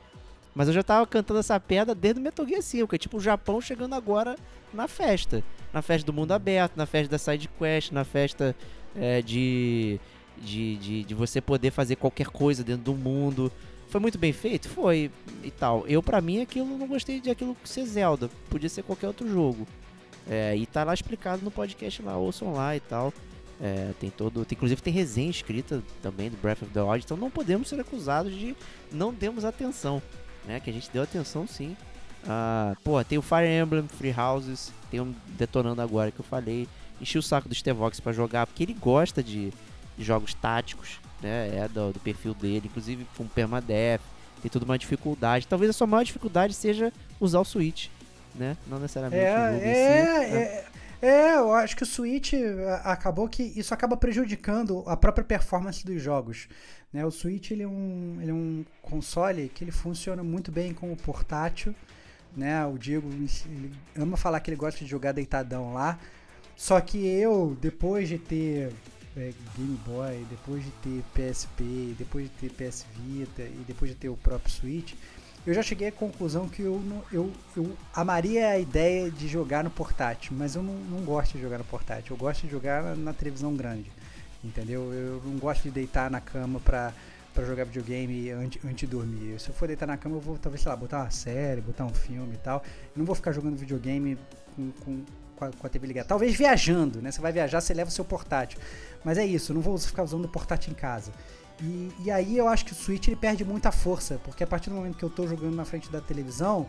Mas eu já tava cantando essa pedra desde o Metal Gear 5, que é tipo o Japão chegando agora na festa. Na festa do mundo aberto, na festa da side quest, na festa é, de, de, de, de você poder fazer qualquer coisa dentro do mundo. Foi muito bem feito? Foi e tal. Eu, pra mim, aquilo não gostei de aquilo ser Zelda. Podia ser qualquer outro jogo. É, e tá lá explicado no podcast lá, ouçam lá e tal. É, tem todo. Tem, inclusive tem resenha escrita também do Breath of the Wild, então não podemos ser acusados de não demos atenção. Né? Que a gente deu atenção sim. Ah, pô, tem o Fire Emblem, Free Houses, tem um detonando agora que eu falei. Enchi o saco do Stevox pra jogar, porque ele gosta de, de jogos táticos, né? É do, do perfil dele, inclusive com permadeath, tem toda uma dificuldade. Talvez a sua maior dificuldade seja usar o Switch, né? Não necessariamente É, o jogo em si. é, é, é, eu acho que o Switch a- acabou que isso acaba prejudicando a própria performance dos jogos. Né? O Switch ele é, um, ele é um console que ele funciona muito bem como portátil. Né? O Diego ama falar que ele gosta de jogar deitadão lá. Só que eu, depois de ter é, Game Boy, depois de ter PSP, depois de ter PS Vita e depois de ter o próprio Switch, eu já cheguei à conclusão que eu, eu, eu amaria a ideia de jogar no portátil, mas eu não, não gosto de jogar no portátil. Eu gosto de jogar na, na televisão grande, entendeu? Eu não gosto de deitar na cama pra, jogar videogame antes, de dormir. Se eu for deitar na cama, eu vou talvez, sei lá, botar uma série, botar um filme e tal. Eu não vou ficar jogando videogame com, com, com a, com a TV ligada. Talvez viajando, né? Você vai viajar, você leva o seu portátil. Mas é isso, não vou ficar usando o portátil em casa. E, e aí eu acho que o Switch ele perde muita força, porque a partir do momento que eu tô jogando na frente da televisão,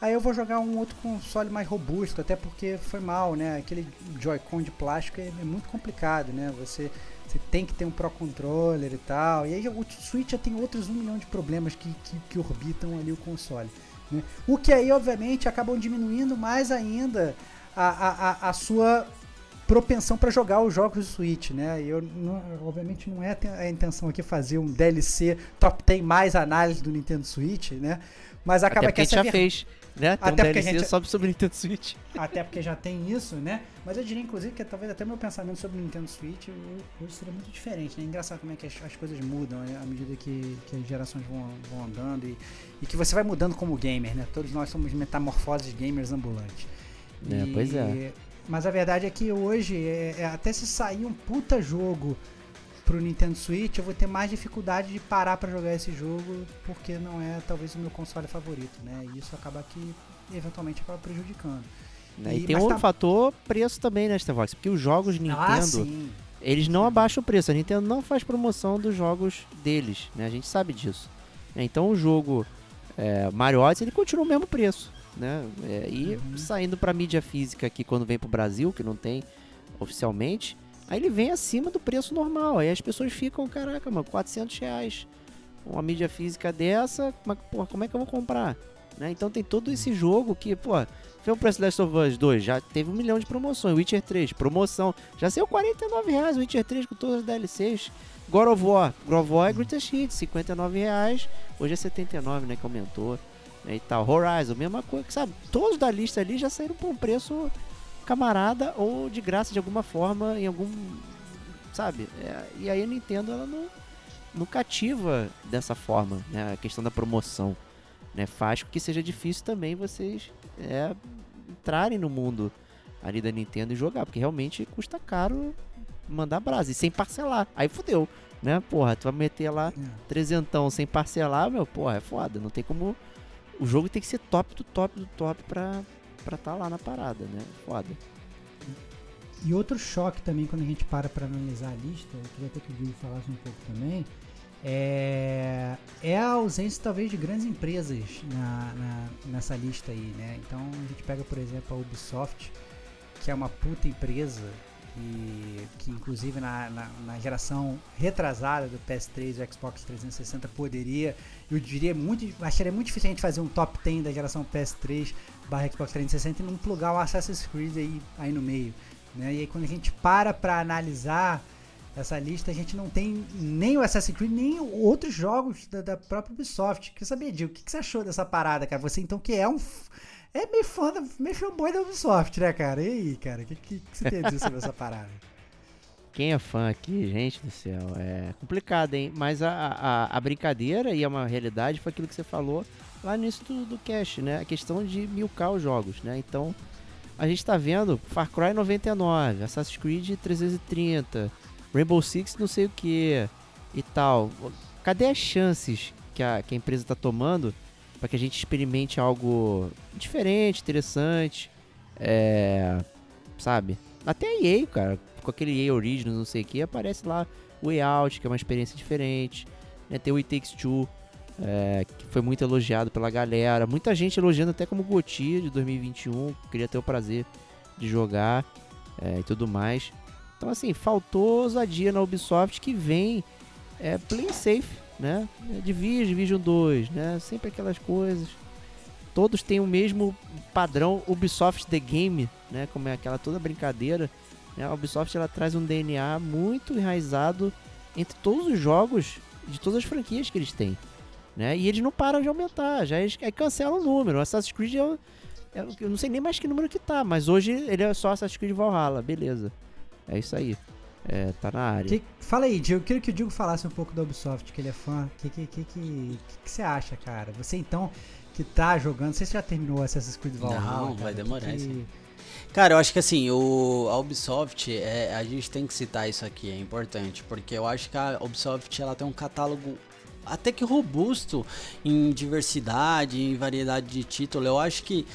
aí eu vou jogar um outro console mais robusto, até porque foi mal, né? Aquele Joy-Con de plástico é, é muito complicado, né? Você, você tem que ter um Pro Controller e tal. E aí o Switch já tem outros um milhão de problemas que, que, que orbitam ali o console. Né? O que aí, obviamente, acabam diminuindo mais ainda a, a, a, a sua propensão para jogar os jogos do Switch, né? E eu, não, obviamente, não é a intenção aqui fazer um DLC top 10 mais análise do Nintendo Switch, né? Mas acaba Até que a essa já ver- fez, né? Tem Até um porque a DLC gente- só sobre o Nintendo Switch. Até porque já tem isso, né? Mas eu diria, inclusive, que talvez até meu pensamento sobre o Nintendo Switch hoje seria muito diferente, né? Engraçado como é que as, as coisas mudam né? à medida que, que as gerações vão, vão andando e, e que você vai mudando como gamer, né? Todos nós somos metamorfoses gamers ambulantes. É, pois é. Mas a verdade é que hoje, é- é, até se sair um puta jogo pro Nintendo Switch, eu vou ter mais dificuldade de parar pra jogar esse jogo, porque não é talvez o meu console favorito, né? E isso acaba que eventualmente acaba prejudicando. Né? E, E- tem outro tá- fator preço também, né, Starvox? Porque os jogos Nintendo, Ah, sim. eles não abaixam o preço. A Nintendo não faz promoção dos jogos deles, né? A gente sabe disso. Então o jogo é, Mario Odyssey, ele continua o mesmo preço, né? É, e Uhum. saindo pra mídia física aqui quando vem pro Brasil, que não tem oficialmente, aí ele vem acima do preço normal. Aí as pessoas ficam, caraca, mano, 400 reais. Uma mídia física dessa, mas, porra, como é que eu vou comprar? Né? Então tem todo esse jogo que, pô, vê o preço Last of Us 2, já teve um milhão de promoções. Witcher 3, promoção. Já saiu 49 reais o Witcher 3 com todas as DLCs. God of War, God of War é Greatest Hits, 59 reais. Hoje é 79, né, que aumentou. Né, E tal. Horizon, mesma coisa, sabe? Todos da lista ali já saíram por um preço camarada ou de graça de alguma forma, em algum. Sabe? É, e aí a Nintendo, ela não, não cativa dessa forma, né? A questão da promoção. Né? Faz com que seja difícil também vocês é, entrarem no mundo ali da Nintendo e jogar, porque realmente custa caro mandar brasa. E sem parcelar. Aí fudeu, né? Porra, tu vai meter lá É. trezentão sem parcelar, meu, porra, é foda. Não tem como. O jogo tem que ser top do top do top pra pra tá lá na parada, né? Foda. E outro choque também quando a gente para para analisar a lista, eu queria até que o Diego falasse um pouco também, é, é a ausência talvez de grandes empresas na, na- nessa lista aí, né? Então a gente pega, por exemplo, a Ubisoft, que é uma puta empresa e que inclusive na, na, na geração retrasada do PS3 e Xbox 360 poderia, eu diria muito, acharia muito difícil a gente fazer um top 10 da geração PS3 barra Xbox 360 e não plugar o Assassin's Creed aí, aí no meio. Né? E aí quando a gente para pra analisar essa lista, a gente não tem nem o Assassin's Creed, nem outros jogos da, da própria Ubisoft. Quer saber, Diego, o que, que você achou dessa parada, cara? Você então que é um. É meio fã, meio fanboy da Ubisoft, né, cara? E aí, cara, o que, que, que você tem a dizer sobre essa parada? Quem é fã aqui, gente do céu, é complicado, hein? Mas a, a, a brincadeira e é uma realidade foi aquilo que você falou lá no início do, do cast, né? A questão de milcar os jogos, né? Então, a gente tá vendo Far Cry 99, Assassin's Creed 330, Rainbow Six não sei o que e tal. Cadê as chances que a, que a empresa tá tomando para que a gente experimente algo diferente, interessante, é, sabe? Até a EA, cara, com aquele EA Originals, não sei o que, aparece lá o Way Out, que é uma experiência diferente. Né? Tem o It Takes Two, é, que foi muito elogiado pela galera. Muita gente elogiando até como GOTY de 2021. Queria ter o prazer de jogar é, e tudo mais. Então, assim, faltou ousadia na Ubisoft que vem é, play safe, né? Division, Division 2, né? Sempre aquelas coisas. Todos têm o mesmo padrão Ubisoft The Game, né? Como é aquela toda brincadeira. Né? A Ubisoft ela traz um DNA muito enraizado entre todos os jogos de todas as franquias que eles têm. Né? E eles não param de aumentar, já eles aí cancelam o número. O Assassin's Creed é, o- é eu não sei nem mais que número que tá, mas hoje ele é só Assassin's Creed Valhalla, beleza. É isso aí. É, tá na área. Que- fala aí, Diego, eu queria que o Diego falasse um pouco da Ubisoft, que ele é fã. O que, que, que, que, que, que você acha, cara? Você então que tá jogando, não sei se já terminou Assassin's Creed Valhalla. Não, cara, vai demorar que- isso aí. Cara, eu acho que assim, o, a Ubisoft, é, a gente tem que citar isso aqui, é importante, porque eu acho que a Ubisoft ela tem um catálogo até que robusto em diversidade, em variedade de título. Eu acho que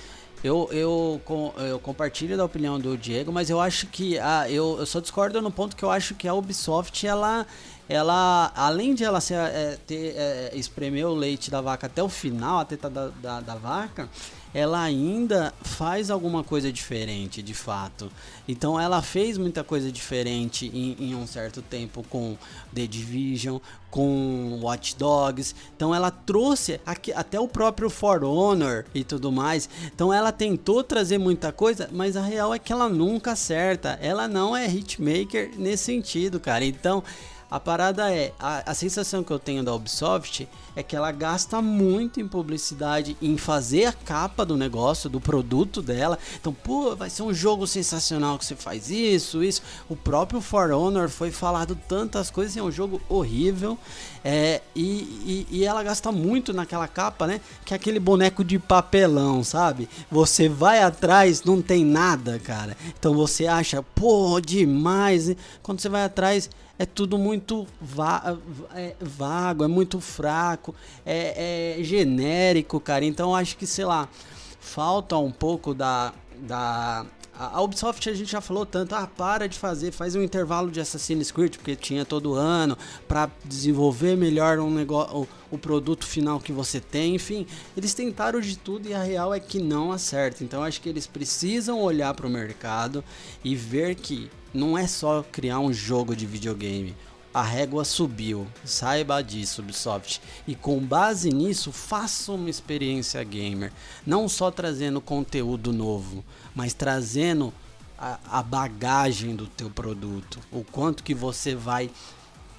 Eu, eu, eu compartilho da opinião do Diego, mas eu acho que a, eu, eu só discordo no ponto que eu acho que a Ubisoft, ela, ela além de ela ser, é, ter, é, espremer o leite da vaca até o final, a teta da, da, da vaca, ela ainda faz alguma coisa diferente, de fato. Então ela fez muita coisa diferente em, em um certo tempo com The Division, com Watch Dogs. Então ela trouxe aqui, até o próprio For Honor e tudo mais. Então ela tentou trazer muita coisa, mas a real é que ela nunca acerta. Ela não é hitmaker nesse sentido, cara. Então a parada é, a, a sensação que eu tenho da Ubisoft é que ela gasta muito em publicidade, em fazer a capa do negócio, do produto dela. Então, pô, vai ser um jogo sensacional que você faz isso, isso. O próprio For Honor foi falado tantas coisas, é um jogo horrível. É, e, e, e ela gasta muito naquela capa, né? Que é aquele boneco de papelão, sabe? Você vai atrás, não tem nada, cara. Então você acha, pô, demais. E Quando você vai atrás, é tudo muito va é vago, é muito fraco, é, é genérico, cara. Então acho que, sei lá, falta um pouco da. da a Ubisoft a gente já falou tanto, ah, para de fazer, faz um intervalo de Assassin's Creed, porque tinha todo ano, para desenvolver melhor um negócio, o, o produto final que você tem, enfim, eles tentaram de tudo e a real é que não acerta. Então acho que eles precisam olhar para o mercado e ver que não é só criar um jogo de videogame. A régua subiu, saiba disso, Ubisoft. E com base nisso, faça uma experiência gamer. Não só trazendo conteúdo novo, mas trazendo a, a bagagem do teu produto. O quanto que você vai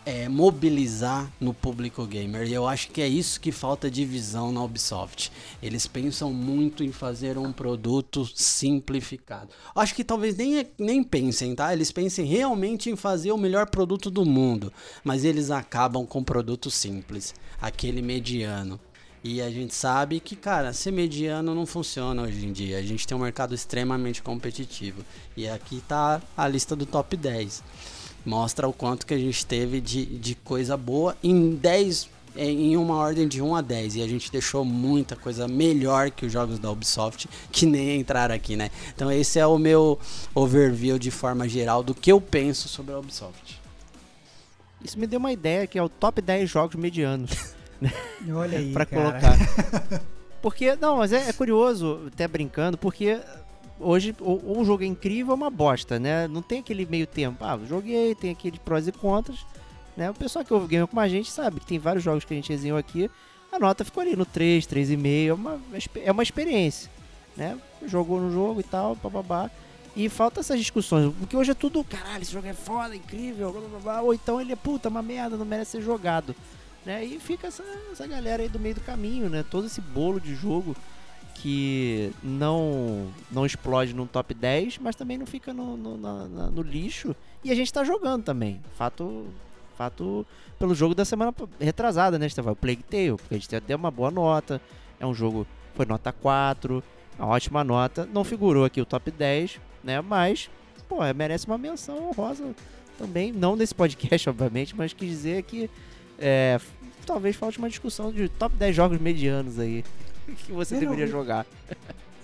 é, mobilizar no público gamer. E eu acho que é isso que falta de visão na Ubisoft. Eles pensam muito em fazer um produto simplificado. Acho que talvez nem, nem pensem, tá? Eles pensem realmente em fazer o melhor produto do mundo. Mas eles acabam com produto simples, aquele mediano. E a gente sabe que, cara, ser mediano não funciona hoje em dia. A gente tem um mercado extremamente competitivo. E aqui tá a lista do top 10 mostra o quanto que a gente teve de, de coisa boa em 10 em uma ordem de 1 a 10 e a gente deixou muita coisa melhor que os jogos da Ubisoft que nem entraram aqui, né? Então esse é o meu overview de forma geral do que eu penso sobre a Ubisoft. Isso me deu uma ideia que é o top 10 jogos medianos Olha aí, pra cara. colocar. Porque, não, mas é, é curioso, até brincando, porque hoje ou, um jogo é incrível ou uma bosta, né? Não tem aquele meio tempo. Ah, joguei, tem aquele prós e contras. Né? O pessoal que ouve game com a gente sabe que tem vários jogos que a gente resenhou aqui. A nota ficou ali no 3, 3,5. É uma, é uma experiência. Né? Jogou no jogo e tal, bababá. E falta essas discussões. Porque hoje é tudo, caralho, esse jogo é foda, incrível, blá, blá, blá. ou então ele é puta, uma merda, não merece ser jogado. Né? E fica essa, essa galera aí do meio do caminho, né? Todo esse bolo de jogo que não não explode num top 10, mas também não fica no, no, na- na- no lixo. E a gente tá jogando também. Fato, fato pelo jogo da semana retrasada, né, Estevão? O Plague Tale, porque a gente deu uma boa nota. É um jogo, foi nota 4, uma ótima nota. Não figurou aqui o top 10, né? Mas, pô, merece uma menção honrosa também. Não nesse podcast, obviamente, mas quis dizer que é, talvez falte uma discussão de top 10 jogos medianos aí que você deveria jogar.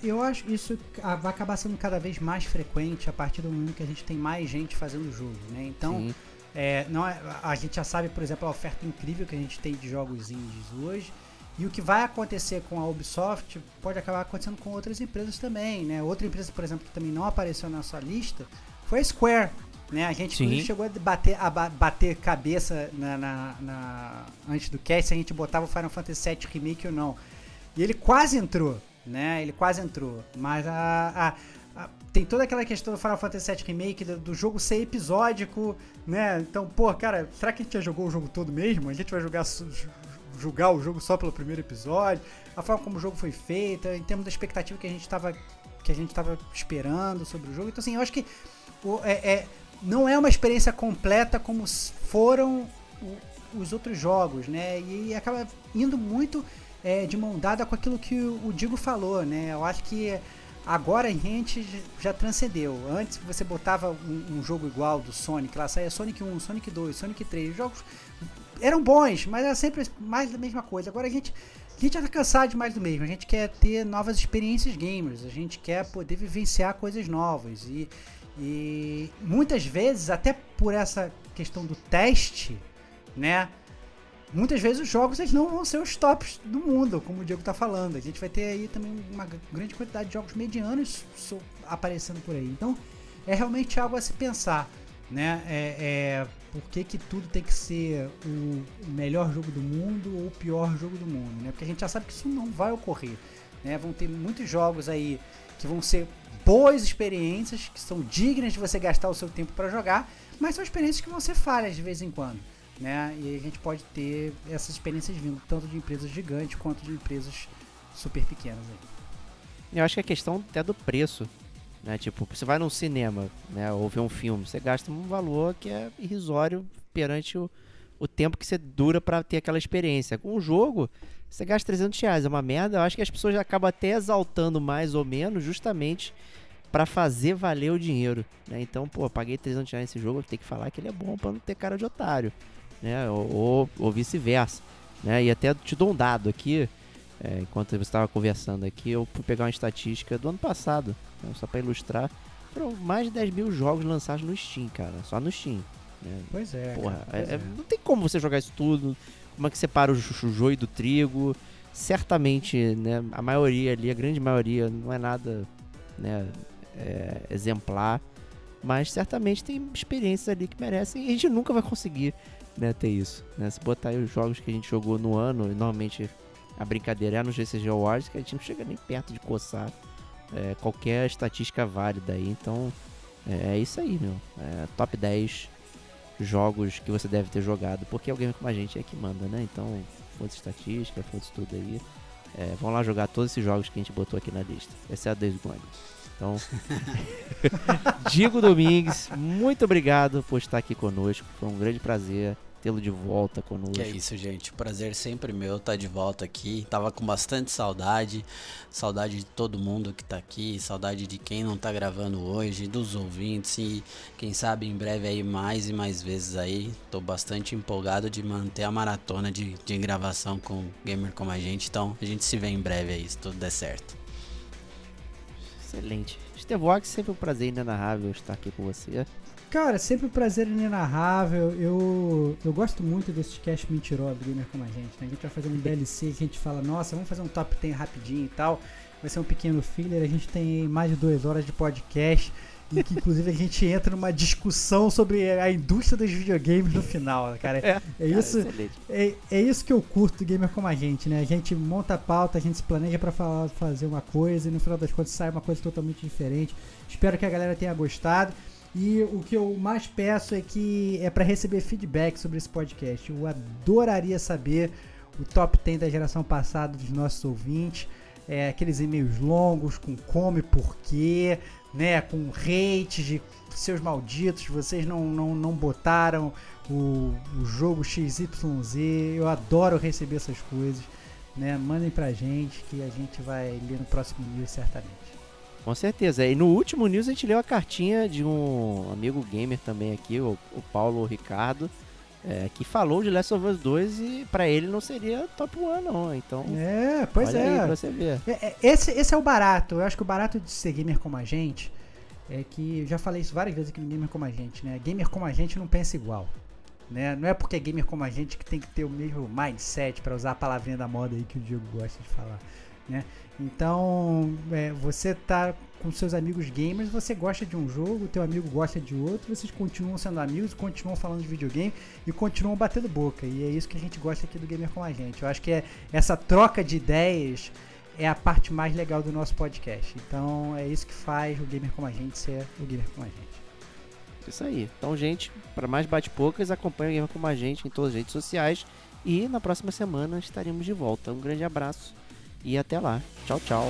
Eu acho que isso vai acabar sendo cada vez mais frequente a partir do momento que a gente tem mais gente fazendo o jogo, né? Então, é, não é- a gente já sabe, por exemplo, a oferta incrível que a gente tem de jogos indies hoje. E o que vai acontecer com a Ubisoft pode acabar acontecendo com outras empresas também, né? Outra empresa, por exemplo, que também não apareceu na sua lista foi a Square, né? A gente Sim. chegou a bater, a ba- bater cabeça na, na- na- antes do cast se a gente botava o Final Fantasy VII Remake ou não. E ele quase entrou, né? Ele quase entrou. Mas a, a- a- tem toda aquela questão do Final Fantasy VII Remake, do, do jogo ser episódico, né? Então, pô, cara, será que a gente já jogou o jogo todo mesmo? A gente vai jogar, julgar o jogo só pelo primeiro episódio? A forma como o jogo foi feito, em termos da expectativa que a gente estava que a gente tava esperando sobre o jogo. Então, assim, eu acho que o- é- é- não é uma experiência completa como foram os outros jogos, né? E acaba indo muito é, de mão dada com aquilo que o, Digo falou, né? Eu acho que agora a gente já transcendeu. Antes você botava um, um jogo igual do Sonic, lá saía Sonic 1, Sonic 2, Sonic 3, jogos eram bons, mas era sempre mais da mesma coisa. Agora a gente, a gente já tá cansado de mais do mesmo. A gente quer ter novas experiências gamers, a gente quer poder vivenciar coisas novas. E, e muitas vezes, até por essa questão do teste, né? Muitas vezes os jogos eles não vão ser os tops do mundo, como o Diego tá falando. A gente vai ter aí também uma grande quantidade de jogos medianos aparecendo por aí. Então, é realmente algo a se pensar, né? É, é, por que, que tudo tem que ser o melhor jogo do mundo ou o pior jogo do mundo, né? Porque a gente já sabe que isso não vai ocorrer, né? Vão ter muitos jogos aí que vão ser boas experiências, que são dignas de você gastar o seu tempo para jogar, mas são experiências que vão ser falhas de vez em quando, né? E a gente pode ter essas experiências vindo tanto de empresas gigantes quanto de empresas super pequenas aí. Eu acho que é questão até do preço. Né? Tipo, você vai num cinema, né? Ou ver um filme, você gasta um valor que é irrisório perante o, o tempo que você dura pra ter aquela experiência. Com um jogo, você gasta 300 reais, é uma merda. Eu acho que as pessoas acabam até exaltando mais ou menos justamente pra fazer valer o dinheiro. Né? Então, pô, paguei 300 reais nesse jogo, tenho que falar que ele é bom pra não ter cara de otário. Né? Ou, ou, ou vice-versa. Né? E até te dou um dado aqui. É, enquanto você estava conversando aqui, eu fui pegar uma estatística do ano passado, né, só para ilustrar. Foram mais de 10 mil jogos lançados no Steam, cara, só no Steam. Né. Pois é. Porra, cara, pois é- é- é. não tem como você jogar isso tudo. Como é que separa o jo- o joio do trigo? Certamente, né, a maioria ali, a grande maioria, não é nada né, é, exemplar. Mas certamente tem experiências ali que merecem e a gente nunca vai conseguir né, ter isso. Né? Se botar aí os jogos que a gente jogou no ano, e normalmente a brincadeira é no GCG Awards, que a gente não chega nem perto de coçar é, qualquer estatística válida aí. Então é, é isso aí, meu. É, top 10 jogos que você deve ter jogado, porque alguém como a gente é que manda, né? Então, foda-se estatística, foda-se tudo aí. É, vão lá jogar todos esses jogos que a gente botou aqui na lista, exceto Days Gone. Então, Diego Domingues, muito obrigado por estar aqui conosco. Foi um grande prazer tê-lo de volta conosco. Que é isso, gente. Prazer sempre meu estar de volta aqui. Tava com bastante saudade. Saudade de todo mundo que tá aqui. Saudade de quem não tá gravando hoje, dos ouvintes. E quem sabe em breve aí mais e mais vezes aí. Tô bastante empolgado de manter a maratona de, de gravação com gamer como a gente. Então a gente se vê em breve aí, se tudo der certo. Excelente. Stevox, sempre um prazer inenarrável estar aqui com você. Cara, sempre um prazer inenarrável. Eu, eu gosto muito desses cast mentirosos do Gamer Como a Gente. Né? A gente vai fazer um DLC que a gente fala, nossa, vamos fazer um top 10 rapidinho e tal. Vai ser um pequeno filler. A gente tem mais de duas horas de podcast. E que inclusive a gente entra numa discussão sobre a indústria dos videogames no final, cara. É, É isso, excelente. é, é isso que eu curto do gamer como a gente, né? A gente monta a pauta, a gente se planeja pra falar, fazer uma coisa e no final das contas sai uma coisa totalmente diferente. Espero que a galera tenha gostado. E o que eu mais peço é que é pra receber feedback sobre esse podcast. Eu adoraria saber o top 10 da geração passada dos nossos ouvintes. É, aqueles e-mails longos com como e porquê, né? Com hates de seus malditos, vocês não, não, não botaram o, o jogo XYZ. Eu adoro receber essas coisas. Né? Mandem pra gente que a gente vai ler no próximo news certamente. Com certeza. E no último news a gente leu a cartinha de um amigo gamer também aqui, o, o Paulo Ricardo, é, que falou de Last of Us 2 e pra ele não seria top 1 não. Então, É, pois é. você ver. É, é, Esse, esse é o barato. Eu acho que o barato de ser gamer como a gente é que. Eu já falei isso várias vezes aqui no Gamer como a gente, né? Gamer como a gente não pensa igual. Né? Não é porque é gamer como a gente que tem que ter o mesmo mindset, para usar a palavrinha da moda aí que o Diego gosta de falar. Né? Então, é, você tá com seus amigos gamers, você gosta de um jogo, teu amigo gosta de outro, vocês continuam sendo amigos, continuam falando de videogame e continuam batendo boca. E é isso que a gente gosta aqui do Gamer com a gente. Eu acho que é essa troca de ideias é a parte mais legal do nosso podcast. Então é isso que faz o Gamer como a gente ser o Gamer como a gente. Isso aí. Então, gente, para mais bate-pocas, acompanhe o Gamer Como a gente em todas as redes sociais. E na próxima semana estaremos de volta. Um grande abraço e até lá. Tchau, tchau.